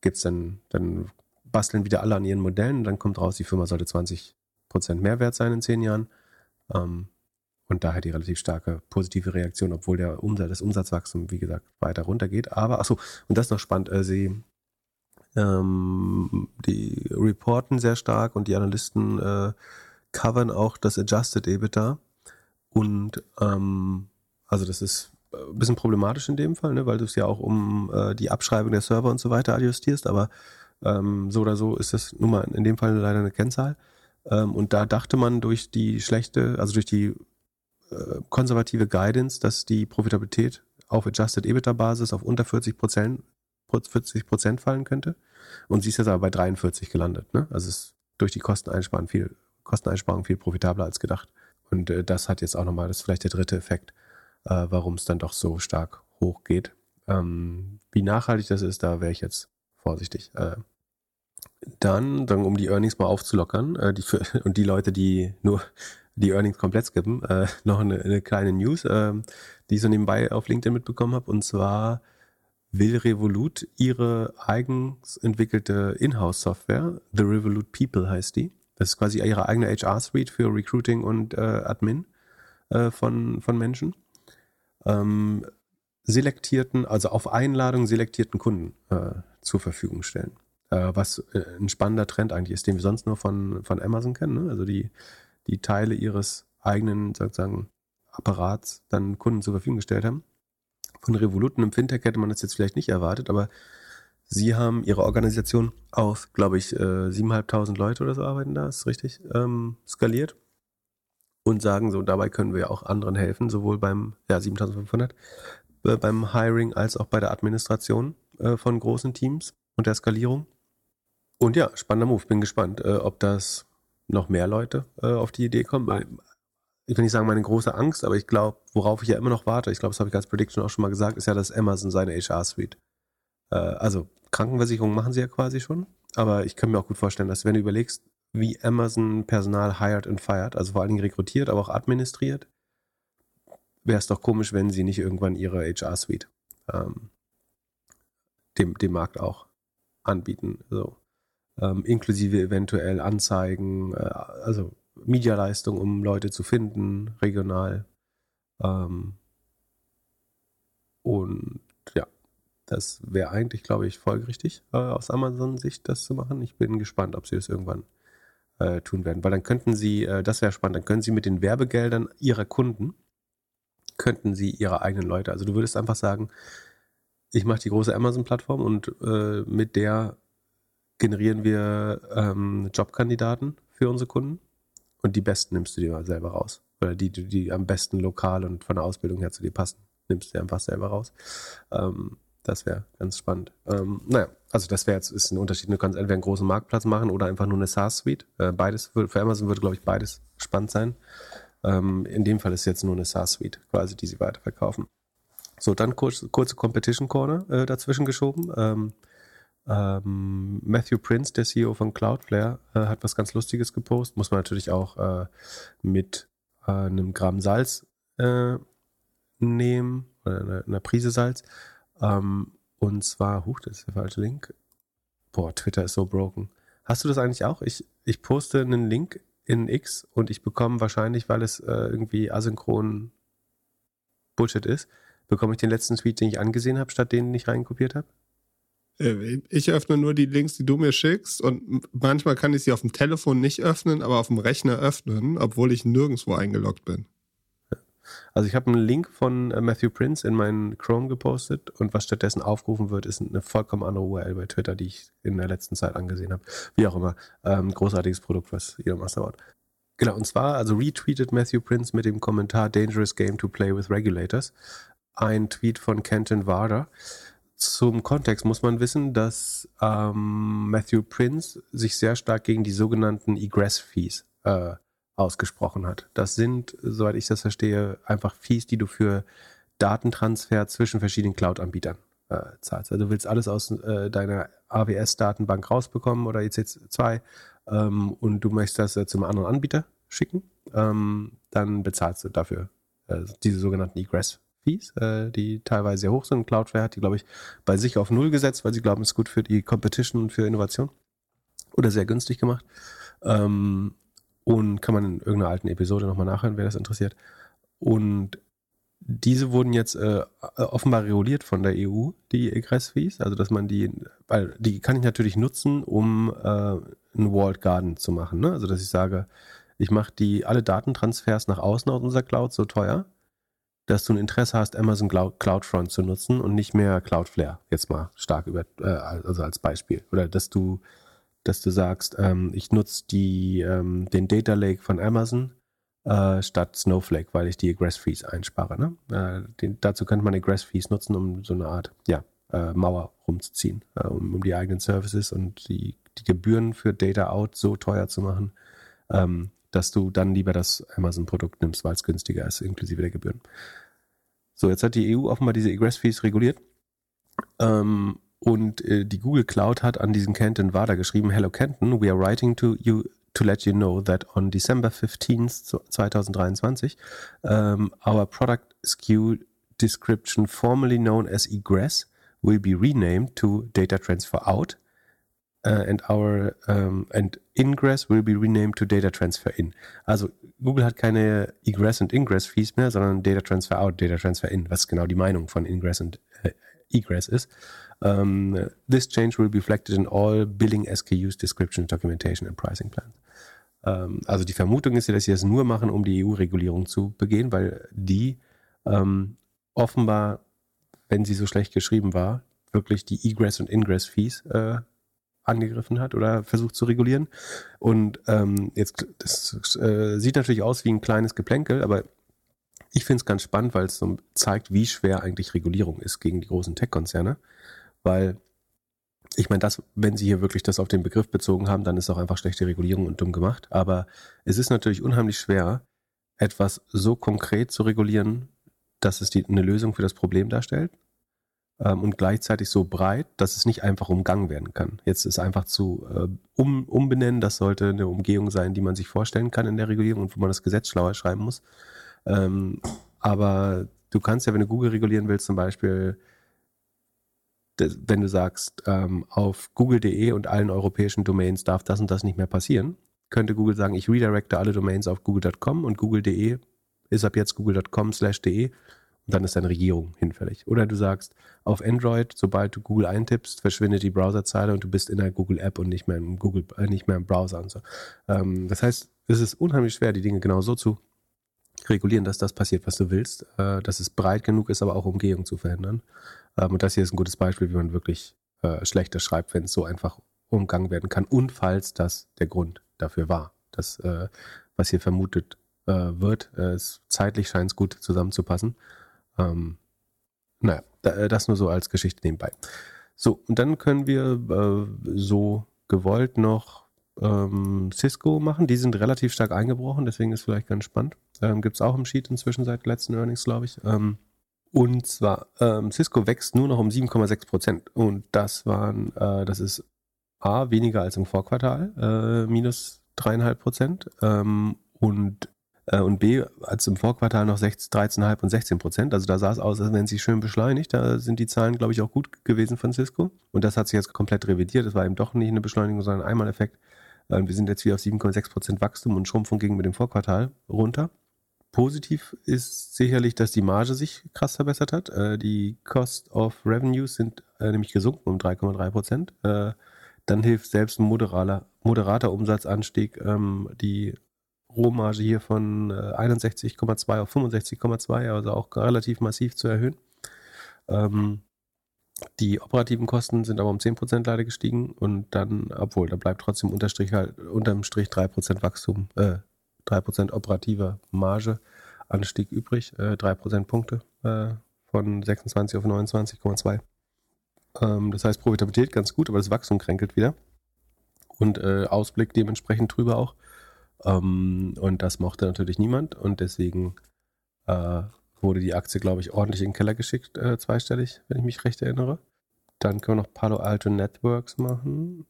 gibt's dann, dann basteln wieder alle an ihren Modellen dann kommt raus, die Firma sollte 20 Prozent mehr wert sein in zehn Jahren. Ähm, und daher die relativ starke positive Reaktion, obwohl der Umsatz, das Umsatzwachstum, wie gesagt, weiter runtergeht. Aber, achso, und das ist noch spannend, äh, sie ähm, die reporten sehr stark und die Analysten äh, covern auch das Adjusted EBITDA. Und ähm, also das ist ein bisschen problematisch in dem Fall, ne, weil du es ja auch um äh, die Abschreibung der Server und so weiter adjustierst, aber ähm, so oder so ist das nun mal in dem Fall leider eine Kennzahl. Ähm, und da dachte man durch die schlechte, also durch die äh, konservative Guidance, dass die Profitabilität auf Adjusted EBITDA-Basis auf unter 40 Prozent 40 Prozent fallen könnte. Und sie ist jetzt aber bei 43 gelandet. Ne? Also ist durch die Kosteneinsparung viel, Kosteneinsparung viel profitabler als gedacht. Und äh, das hat jetzt auch nochmal, das ist vielleicht der dritte Effekt, äh, warum es dann doch so stark hochgeht. Ähm, wie nachhaltig das ist, da wäre ich jetzt vorsichtig. Äh, dann, dann, um die Earnings mal aufzulockern, äh, die für, und die Leute, die nur die Earnings komplett skippen, äh, noch eine, eine kleine News, äh, die ich so nebenbei auf LinkedIn mitbekommen habe. Und zwar will Revolut ihre eigens entwickelte Inhouse-Software, The Revolut People heißt die. Das ist quasi ihre eigene HR-Suite für Recruiting und äh, Admin äh, von, von Menschen. Ähm, selektierten, also auf Einladung selektierten Kunden äh, zur Verfügung stellen. Äh, was äh, ein spannender Trend eigentlich ist, den wir sonst nur von, von Amazon kennen. Ne? Also die, die Teile ihres eigenen sozusagen Apparats dann Kunden zur Verfügung gestellt haben von Revolut und im Fintech hätte man das jetzt vielleicht nicht erwartet, aber sie haben ihre Organisation auf, glaube ich, äh, 7.500 Leute oder so arbeiten da, ist richtig, ähm, skaliert und sagen so, dabei können wir auch anderen helfen, sowohl beim, ja, 7.500, äh, beim Hiring als auch bei der Administration äh, von großen Teams und der Skalierung. Und ja, spannender Move. Bin gespannt, äh, ob das noch mehr Leute äh, auf die Idee kommen ich will nicht sagen meine große Angst, aber ich glaube, worauf ich ja immer noch warte, ich glaube, das habe ich als Prediction auch schon mal gesagt, ist ja, dass Amazon seine HR-Suite. Äh, also Krankenversicherung machen sie ja quasi schon, aber ich kann mir auch gut vorstellen, dass wenn du überlegst, wie Amazon Personal hired und fired, also vor allen Dingen rekrutiert, aber auch administriert, wäre es doch komisch, wenn sie nicht irgendwann ihre HR-Suite ähm, dem, dem Markt auch anbieten. So. Ähm, inklusive eventuell Anzeigen, äh, also Medialeistung, um Leute zu finden, regional. Ähm, und ja, das wäre eigentlich, glaube ich, folgerichtig äh, aus Amazon-Sicht, das zu machen. Ich bin gespannt, ob sie das irgendwann äh, tun werden, weil dann könnten sie, äh, das wäre spannend, dann können sie mit den Werbegeldern ihrer Kunden, könnten sie ihre eigenen Leute, also du würdest einfach sagen, ich mache die große Amazon-Plattform und äh, mit der generieren wir ähm, Jobkandidaten für unsere Kunden und die besten nimmst du dir mal selber raus. Oder die, die, die am besten lokal und von der Ausbildung her zu dir passen, nimmst du dir einfach selber raus. Ähm, das wäre ganz spannend. Ähm, naja, also das wäre jetzt ist ein Unterschied. Du kannst entweder einen großen Marktplatz machen oder einfach nur eine SaaS-Suite. Äh, beides für Amazon würde, glaube ich, beides spannend sein. Ähm, in dem Fall ist jetzt nur eine SaaS-Suite, quasi, die sie weiterverkaufen. So, dann kurz, kurze Competition Corner äh, dazwischen geschoben. Ähm, ähm, Matthew Prince, der CEO von Cloudflare, äh, hat was ganz Lustiges gepostet. Muss man natürlich auch äh, mit äh, einem Gramm Salz äh, nehmen oder einer, einer Prise Salz. Ähm, und zwar, huch, das ist der falsche Link. Boah, Twitter ist so broken. Hast du das eigentlich auch? Ich, ich poste einen Link in X und ich bekomme wahrscheinlich, weil es äh, irgendwie asynchron Bullshit ist, bekomme ich den letzten Tweet, den ich angesehen habe, statt den ich reinkopiert habe? Äh, ich öffne nur die Links, die du mir schickst und manchmal kann ich sie auf dem Telefon nicht öffnen, aber auf dem Rechner öffnen, obwohl ich nirgendwo eingeloggt bin. Also ich habe einen Link von äh, Matthew Prince in meinen Chrome gepostet und was stattdessen aufgerufen wird, ist eine vollkommen andere URL bei Twitter, die ich in der letzten Zeit angesehen habe. Wie auch immer. Ähm, großartiges Produkt, was Elon Musk baut. Genau, und zwar, also retweetet Matthew Prince mit dem Kommentar Dangerous Game to Play with Regulators. Ein Tweet von Kenton Varda. Zum Kontext muss man wissen, dass ähm, Matthew Prince sich sehr stark gegen die sogenannten Egress-Fees äh, ausgesprochen hat. Das sind, soweit ich das verstehe, einfach Fees, die du für Datentransfer zwischen verschiedenen Cloud-Anbietern äh, zahlst. Also du willst alles aus äh, deiner AWS-Datenbank rausbekommen oder EC2 ähm, und du möchtest das äh, zum anderen Anbieter schicken, ähm, dann bezahlst du dafür äh, diese sogenannten Egress-Fees, äh, die teilweise sehr hoch sind. Cloudflare hat die, glaube ich, bei sich auf Null gesetzt, weil sie glauben, es ist gut für die Competition und für Innovation oder sehr günstig gemacht. Ähm, und kann man in irgendeiner alten Episode nochmal nachhören, wer das interessiert. Und diese wurden jetzt äh, offenbar reguliert von der EU, die Egress-Fees. Also, dass man die, weil die kann ich natürlich nutzen, um äh, einen Walled Garden zu machen. Ne? Also, dass ich sage, ich mache die alle Datentransfers nach außen aus unserer Cloud so teuer, dass du ein Interesse hast, Amazon CloudFront zu nutzen und nicht mehr Cloudflare. Jetzt mal stark über, äh, also als Beispiel. Oder dass du dass du sagst, ähm, ich nutze die, ähm, den Data Lake von Amazon äh, statt Snowflake, weil ich die Egress Fees einspare. Ne? Äh, den, dazu könnte man Egress Fees nutzen, um so eine Art ja, äh, Mauer rumzuziehen, äh, um, um, die eigenen Services und die, die Gebühren für Data Out so teuer zu machen, ähm, dass du dann lieber das Amazon-Produkt nimmst, weil es günstiger ist, inklusive der Gebühren. So, jetzt hat die EU offenbar diese Egress Fees reguliert. Ähm, und äh, die Google Cloud hat an diesen Kenton Wada geschrieben, Hello Kenton, we are writing to you to let you know that on December 15th 2023, um, our product SKU description formerly known as egress will be renamed to data transfer out uh, and our um, and ingress will be renamed to data transfer in. Also Google hat keine egress und ingress Fees mehr, sondern data transfer out, data transfer in, was genau die Meinung von ingress und äh, egress ist. Um, this change will be reflected in all billing SKUs, description, documentation and pricing plans. Um, also die Vermutung ist ja, dass sie das nur machen, um die EU-Regulierung zu begehen, weil die ähm, offenbar, wenn sie so schlecht geschrieben war, wirklich die Egress und Ingress Fees äh, angegriffen hat oder versucht zu regulieren. Und ähm, jetzt, das äh, sieht natürlich aus wie ein kleines Geplänkel, aber ich finde es ganz spannend, weil es so zeigt, wie schwer eigentlich Regulierung ist gegen die großen Tech-Konzerne weil ich meine, das, wenn Sie hier wirklich das auf den Begriff bezogen haben, dann ist auch einfach schlechte Regulierung und dumm gemacht. Aber es ist natürlich unheimlich schwer, etwas so konkret zu regulieren, dass es die, eine Lösung für das Problem darstellt ähm, und gleichzeitig so breit, dass es nicht einfach umgangen werden kann. Jetzt ist einfach zu äh, um, umbenennen, das sollte eine Umgehung sein, die man sich vorstellen kann in der Regulierung und wo man das Gesetz schlauer schreiben muss. Ähm, aber du kannst ja, wenn du Google regulieren willst, zum Beispiel wenn du sagst, ähm, auf google.de und allen europäischen Domains darf das und das nicht mehr passieren, könnte Google sagen, ich redirecte alle Domains auf google.com und google.de ist ab jetzt google.com slash de dann ist deine Regierung hinfällig. Oder du sagst, auf Android, sobald du Google eintippst, verschwindet die Browserzeile und du bist in der Google-App und nicht mehr im Google, äh, nicht mehr im Browser und so. Ähm, das heißt, es ist unheimlich schwer, die Dinge genau so zu regulieren, dass das passiert, was du willst, äh, dass es breit genug ist, aber auch Umgehung zu verhindern. Ähm, und das hier ist ein gutes Beispiel, wie man wirklich äh, schlechter schreibt, wenn es so einfach umgangen werden kann. Und falls das der Grund dafür war, dass äh, was hier vermutet äh, wird, äh, zeitlich scheint es gut zusammenzupassen. Ähm, naja, äh, das nur so als Geschichte nebenbei. So, und dann können wir äh, so gewollt noch ähm, Cisco machen. Die sind relativ stark eingebrochen, deswegen ist vielleicht ganz spannend. Ähm, Gibt es auch im Sheet inzwischen seit letzten Earnings, glaube ich. Ähm, und zwar, ähm, Cisco wächst nur noch um 7,6 Prozent. Und das waren, äh, das ist A, weniger als im Vorquartal, äh, minus dreieinhalb Prozent. Ähm, und, und B, als im Vorquartal noch 13,5 und 16 Prozent. Also da sah es aus, als wenn sie schön beschleunigt. Da sind die Zahlen, glaube ich, auch gut gewesen von Cisco. Und das hat sich jetzt komplett revidiert. Das war eben doch nicht eine Beschleunigung, sondern ein Einmaleffekt. Äh, wir sind jetzt wieder auf 7,6 Prozent Wachstum und Schrumpfung gegen mit dem Vorquartal runter. Positiv ist sicherlich, dass die Marge sich krass verbessert hat. Äh, die Cost of Revenues sind äh, nämlich gesunken um 3,3 Prozent. Äh, dann hilft selbst ein moderater, moderater Umsatzanstieg, ähm, die Rohmarge hier von 61,2 auf 65,2, also auch relativ massiv zu erhöhen. Ähm, die operativen Kosten sind aber um 10% leider gestiegen und dann, obwohl, da bleibt trotzdem unterstrich halt, unterm Strich 3% Wachstum, äh, 3% operativer Marge Anstieg übrig, äh, 3 Prozentpunkte äh, von 26 auf 29,2. Ähm, das heißt Profitabilität ganz gut, aber das Wachstum kränkelt wieder. Und äh, Ausblick dementsprechend drüber auch. Ähm, und das mochte natürlich niemand und deswegen äh, wurde die Aktie, glaube ich, ordentlich in den Keller geschickt, äh, zweistellig, wenn ich mich recht erinnere. Dann können wir noch Palo Alto Networks machen.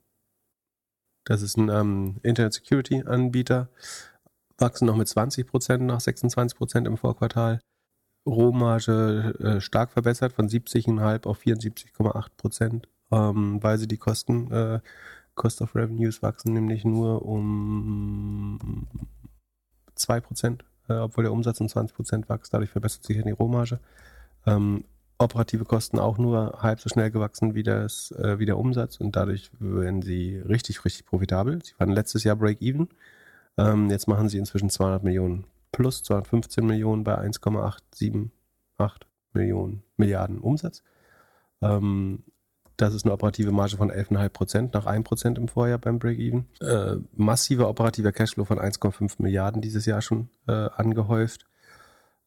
Das ist ein ähm, Internet Security Anbieter wachsen noch mit 20 Prozent nach 26 Prozent im Vorquartal. Rohmarge äh, stark verbessert von 70,5 auf 74,8 Prozent, ähm, weil sie die Kosten, äh, Cost of Revenues wachsen nämlich nur um 2 Prozent, äh, obwohl der Umsatz um 20 Prozent wächst. Dadurch verbessert sich die Rohmarge. Ähm, operative Kosten auch nur halb so schnell gewachsen wie, das, äh, wie der Umsatz und dadurch werden sie richtig, richtig profitabel. Sie waren letztes Jahr Break-Even ähm, jetzt machen sie inzwischen 200 Millionen plus 215 Millionen bei 1,878 Millionen Milliarden Umsatz. Ähm, das ist eine operative Marge von 11,5 Prozent nach 1 Prozent im Vorjahr beim Break-Even. Äh, massiver operativer Cashflow von 1,5 Milliarden dieses Jahr schon äh, angehäuft.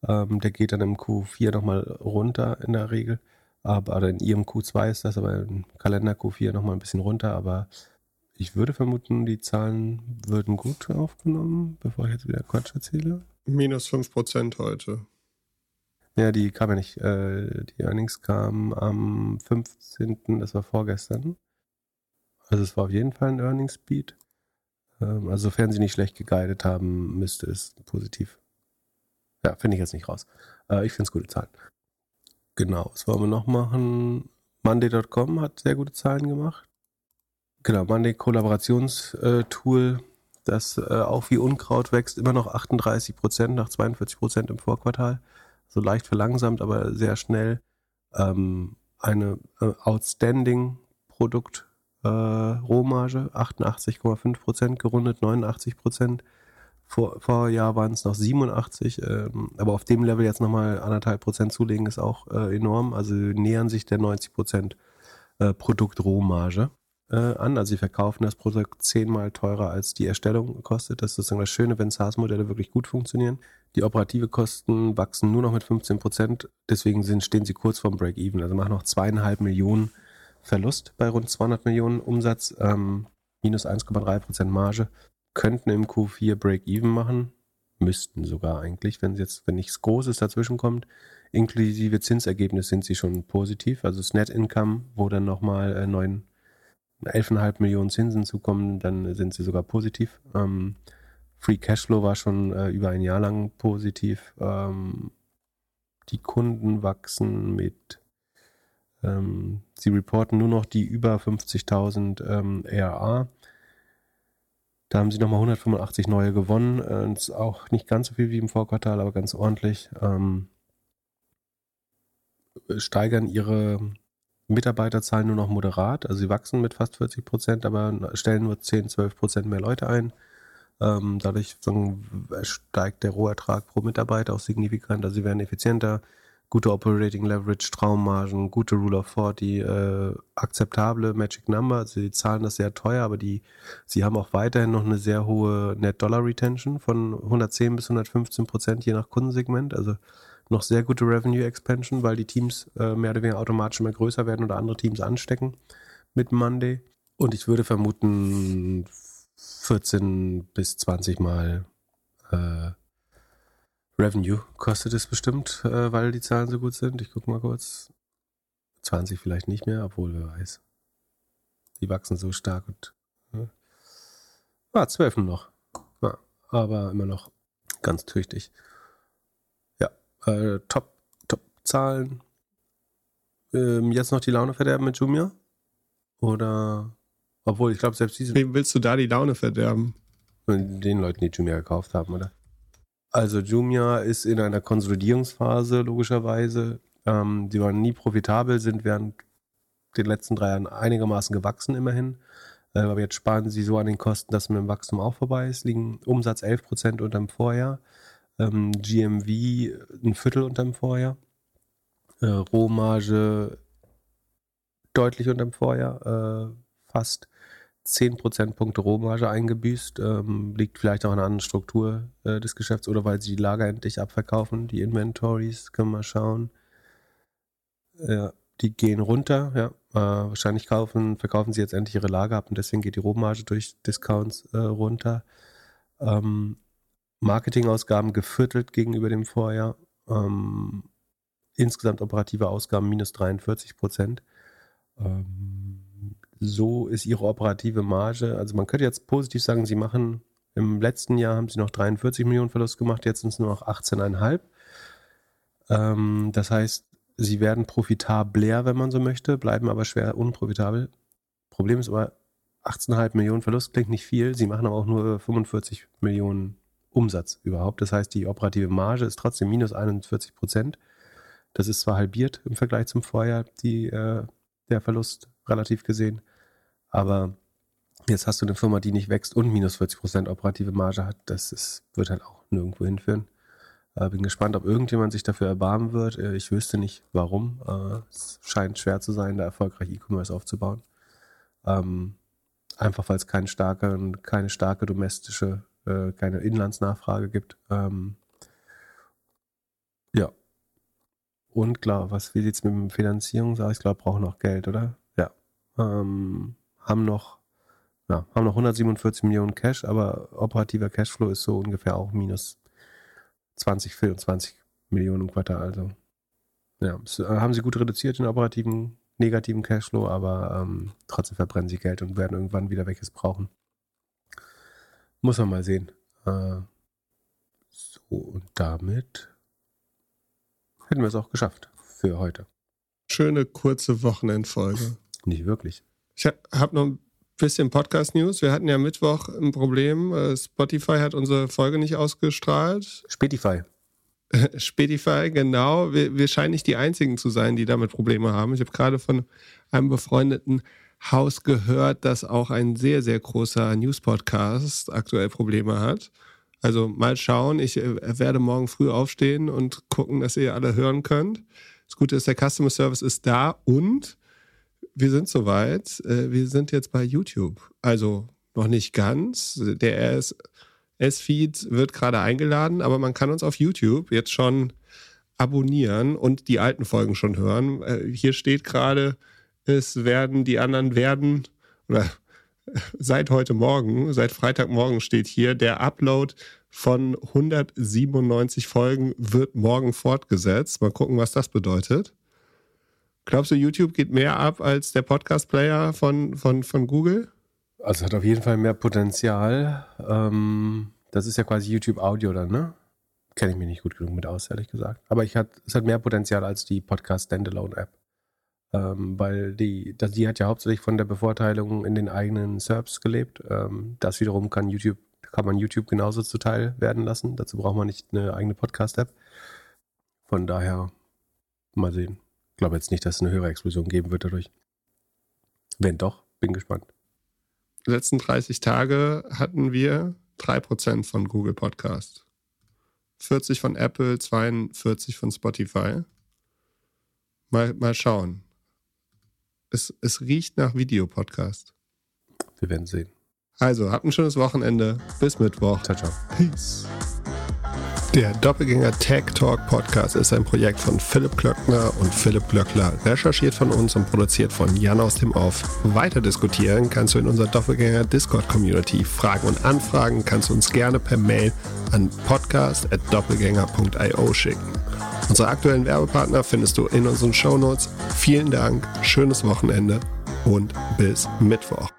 Ähm, der geht dann im Q4 nochmal runter in der Regel. Aber, in ihrem Q2 ist das, aber im Kalender Q4 nochmal ein bisschen runter. Aber ich würde vermuten, die Zahlen würden gut aufgenommen, bevor ich jetzt wieder Quatsch erzähle. Minus 5% heute. Ja, die kam ja nicht. Äh, die Earnings kamen am 15., das war vorgestern. Also es war auf jeden Fall ein Earnings Beat. Ähm, also sofern sie nicht schlecht geguidet haben, müsste es positiv. Ja, finde ich jetzt nicht raus. Äh, ich finde es gute Zahlen. Genau, was wollen wir noch machen? Monday.com hat sehr gute Zahlen gemacht. Genau, Monday Kollaborationstool, das äh, auch wie Unkraut wächst, immer noch 38 Prozent nach 42 Prozent im Vorquartal. So leicht verlangsamt, aber sehr schnell. Ähm, eine äh, outstanding Produkt äh, Rohmarge, 88,5 Prozent, gerundet 89 Prozent. Vor, Vorjahr waren es noch 87%, ähm, aber auf dem Level jetzt nochmal anderthalb Prozent zulegen ist auch äh, enorm. Also nähern sich der 90 Prozent äh, Produktrohmarge äh, an. Also sie verkaufen das Produkt zehnmal teurer als die Erstellung kostet. Das ist sozusagen das Schöne, wenn SaaS-Modelle wirklich gut funktionieren. Die operative Kosten wachsen nur noch mit 15 Prozent. Deswegen sind, stehen sie kurz vorm Break-Even. Also machen noch zweieinhalb Millionen Verlust bei rund 200 Millionen Umsatz, ähm, minus 1,3 Prozent Marge. Könnten im Q4 Break-Even machen. Müssten sogar eigentlich, wenn jetzt, wenn nichts Großes dazwischen kommt. Inklusive Zinsergebnis sind sie schon positiv. Also das Net Income, wo dann nochmal äh, 9 11,5 Millionen Zinsen zukommen, dann sind sie sogar positiv. Ähm, Free Cashflow war schon äh, über ein Jahr lang positiv. Ähm, die Kunden wachsen mit Ähm, sie reporten nur noch die über 50.000 ähm, ERA. Da haben sie nochmal 185 neue gewonnen. Äh, ist auch nicht ganz so viel wie im Vorquartal, aber ganz ordentlich. Ähm, steigern ihre Mitarbeiterzahlen nur noch moderat. Also sie wachsen mit fast 40 Prozent, aber stellen nur 10, 12 Prozent mehr Leute ein. Ähm, dadurch steigt der Rohertrag pro Mitarbeiter auch signifikant. Also sie werden effizienter, gute Operating Leverage, Traummargen, gute Rule of 40, äh, akzeptable Magic Number. Sie zahlen das sehr teuer, aber die, sie haben auch weiterhin noch eine sehr hohe Net Dollar Retention von 110 bis 115 Prozent je nach Kundensegment. Also noch sehr gute Revenue Expansion, weil die Teams äh, mehr oder weniger automatisch immer größer werden oder andere Teams anstecken mit Monday. Und ich würde vermuten, 14 bis 20 Mal äh, Revenue kostet es bestimmt, äh, weil die Zahlen so gut sind. Ich gucke mal kurz. 20 vielleicht nicht mehr, obwohl wer weiß. Die wachsen so stark und äh, ah, 12 noch. Ja, aber immer noch ganz tüchtig. Ja, äh, top, top Zahlen. Ähm, jetzt noch die Laune verderben mit Jumia? Oder obwohl, ich glaube, selbst diese. Wem willst du da die Laune verderben? Den Leuten, die Jumia gekauft haben, oder? Also Jumia ist in einer Konsolidierungsphase, logischerweise. Ähm, die waren nie profitabel, sind während den letzten drei Jahren einigermaßen gewachsen, immerhin. Äh, aber jetzt sparen sie so an den Kosten, dass mit dem Wachstum auch vorbei ist. Liegen Umsatz 11% unter dem Vorjahr. Ähm, GMV ein Viertel unter dem Vorjahr. Äh, Rohmarge deutlich unter dem Vorjahr. Äh, fast 10 Prozentpunkte Rohmarge eingebüßt. Ähm, liegt vielleicht auch an einer anderen Struktur äh, des Geschäfts oder weil sie die Lager endlich abverkaufen. Die Inventories, können wir mal schauen. Ja, die gehen runter, ja. Äh, wahrscheinlich kaufen, verkaufen sie jetzt endlich ihre Lager ab und deswegen geht die Rohmarge durch Discounts äh, runter. Ähm, Marketingausgaben geviertelt gegenüber dem Vorjahr. Ähm, insgesamt operative Ausgaben minus 43 Prozent. Ähm, so ist ihre operative Marge. Also man könnte jetzt positiv sagen, sie machen im letzten Jahr haben sie noch 43 Millionen Verlust gemacht, jetzt sind es nur noch 18,5. Ähm, das heißt, sie werden profitabler, wenn man so möchte, bleiben aber schwer unprofitabel. Problem ist aber, 18,5 Millionen Verlust klingt nicht viel, sie machen aber auch nur 45 Millionen Umsatz überhaupt. Das heißt, die operative Marge ist trotzdem minus 41 Prozent. Das ist zwar halbiert im Vergleich zum Vorjahr, die, äh, der Verlust relativ gesehen. Aber jetzt hast du eine Firma, die nicht wächst und minus 40 Prozent operative Marge hat. Das ist, wird halt auch nirgendwo hinführen. Äh, bin gespannt, ob irgendjemand sich dafür erbarmen wird. Äh, ich wüsste nicht, warum. Äh, es scheint schwer zu sein, da erfolgreich E-Commerce aufzubauen. Ähm, einfach weil es keine starke, keine starke domestische, äh, keine Inlandsnachfrage gibt. Ähm, ja. Und klar, was, sieht es mit dem Finanzierung aus? Ich glaube, brauchen noch Geld, oder? ähm, haben noch ja, haben noch 147 Millionen Cash, aber operativer Cashflow ist so ungefähr auch minus 20, 24 Millionen im Quartal. Also ja, äh, haben sie gut reduziert den operativen negativen Cashflow, aber ähm, trotzdem verbrennen sie Geld und werden irgendwann wieder welches brauchen. Muss man mal sehen. Äh, so, und damit hätten wir es auch geschafft für heute. Schöne kurze Wochenendfolge. Nicht wirklich. Ich habe noch ein bisschen Podcast-News. Wir hatten ja Mittwoch ein Problem. Äh, Spotify hat unsere Folge nicht ausgestrahlt. Spotify. Spotify, genau. Wir, wir scheinen nicht die Einzigen zu sein, die damit Probleme haben. Ich habe gerade von einem befreundeten Haus gehört, dass auch ein sehr, sehr großer News-Podcast aktuell Probleme hat. Also mal schauen. Ich äh, werde morgen früh aufstehen und gucken, dass ihr alle hören könnt. Das Gute ist, der Customer Service ist da und wir sind soweit. Äh, wir sind jetzt bei YouTube. Also noch nicht ganz. Der S-Feed wird gerade eingeladen, aber man kann uns auf YouTube jetzt schon abonnieren und die alten Folgen schon hören. Äh, hier steht gerade, es werden, die anderen werden, oder seit heute Morgen, seit Freitagmorgen steht hier, der Upload von 197 Folgen wird morgen fortgesetzt. Mal gucken, was das bedeutet. Glaubst du, YouTube geht mehr ab als der Podcast-Player von, von, von Google? Also hat auf jeden Fall mehr Potenzial. Ähm, das ist ja quasi YouTube Audio dann, ne? Kenne ich mich nicht gut genug mit aus, ehrlich gesagt. Aber ich hat, es hat mehr Potenzial als die Podcast Standalone App. ähm, weil die, das, die hat ja hauptsächlich von der Bevorteilung in den eigenen Serbs gelebt. Ähm, das wiederum kann YouTube, kann man YouTube genauso zuteil werden lassen. Dazu braucht man nicht eine eigene Podcast-App. Von daher mal sehen. Ich glaube jetzt nicht, dass es eine höhere Explosion geben wird dadurch. Wenn doch, bin gespannt. Die letzten 30 Tage hatten wir 3% von Google Podcast. 40 von Apple, 42 von Spotify. Mal, mal schauen. Es, es riecht nach Videopodcast. Wir werden sehen. Also, habt ein schönes Wochenende. Bis Mittwoch. Ciao, ciao. Peace. Der Doppelgänger Tech Talk Podcast ist ein Projekt von Philipp Klöckner und Philipp Glöckler, recherchiert von uns und produziert von Jan aus dem Off. Weiter diskutieren kannst du in unserer Doppelgänger Discord Community. Fragen und Anfragen kannst du uns gerne per Mail an podcast.doppelgänger.io schicken. Unsere aktuellen Werbepartner findest du in unseren Shownotes. Vielen Dank, schönes Wochenende und bis Mittwoch.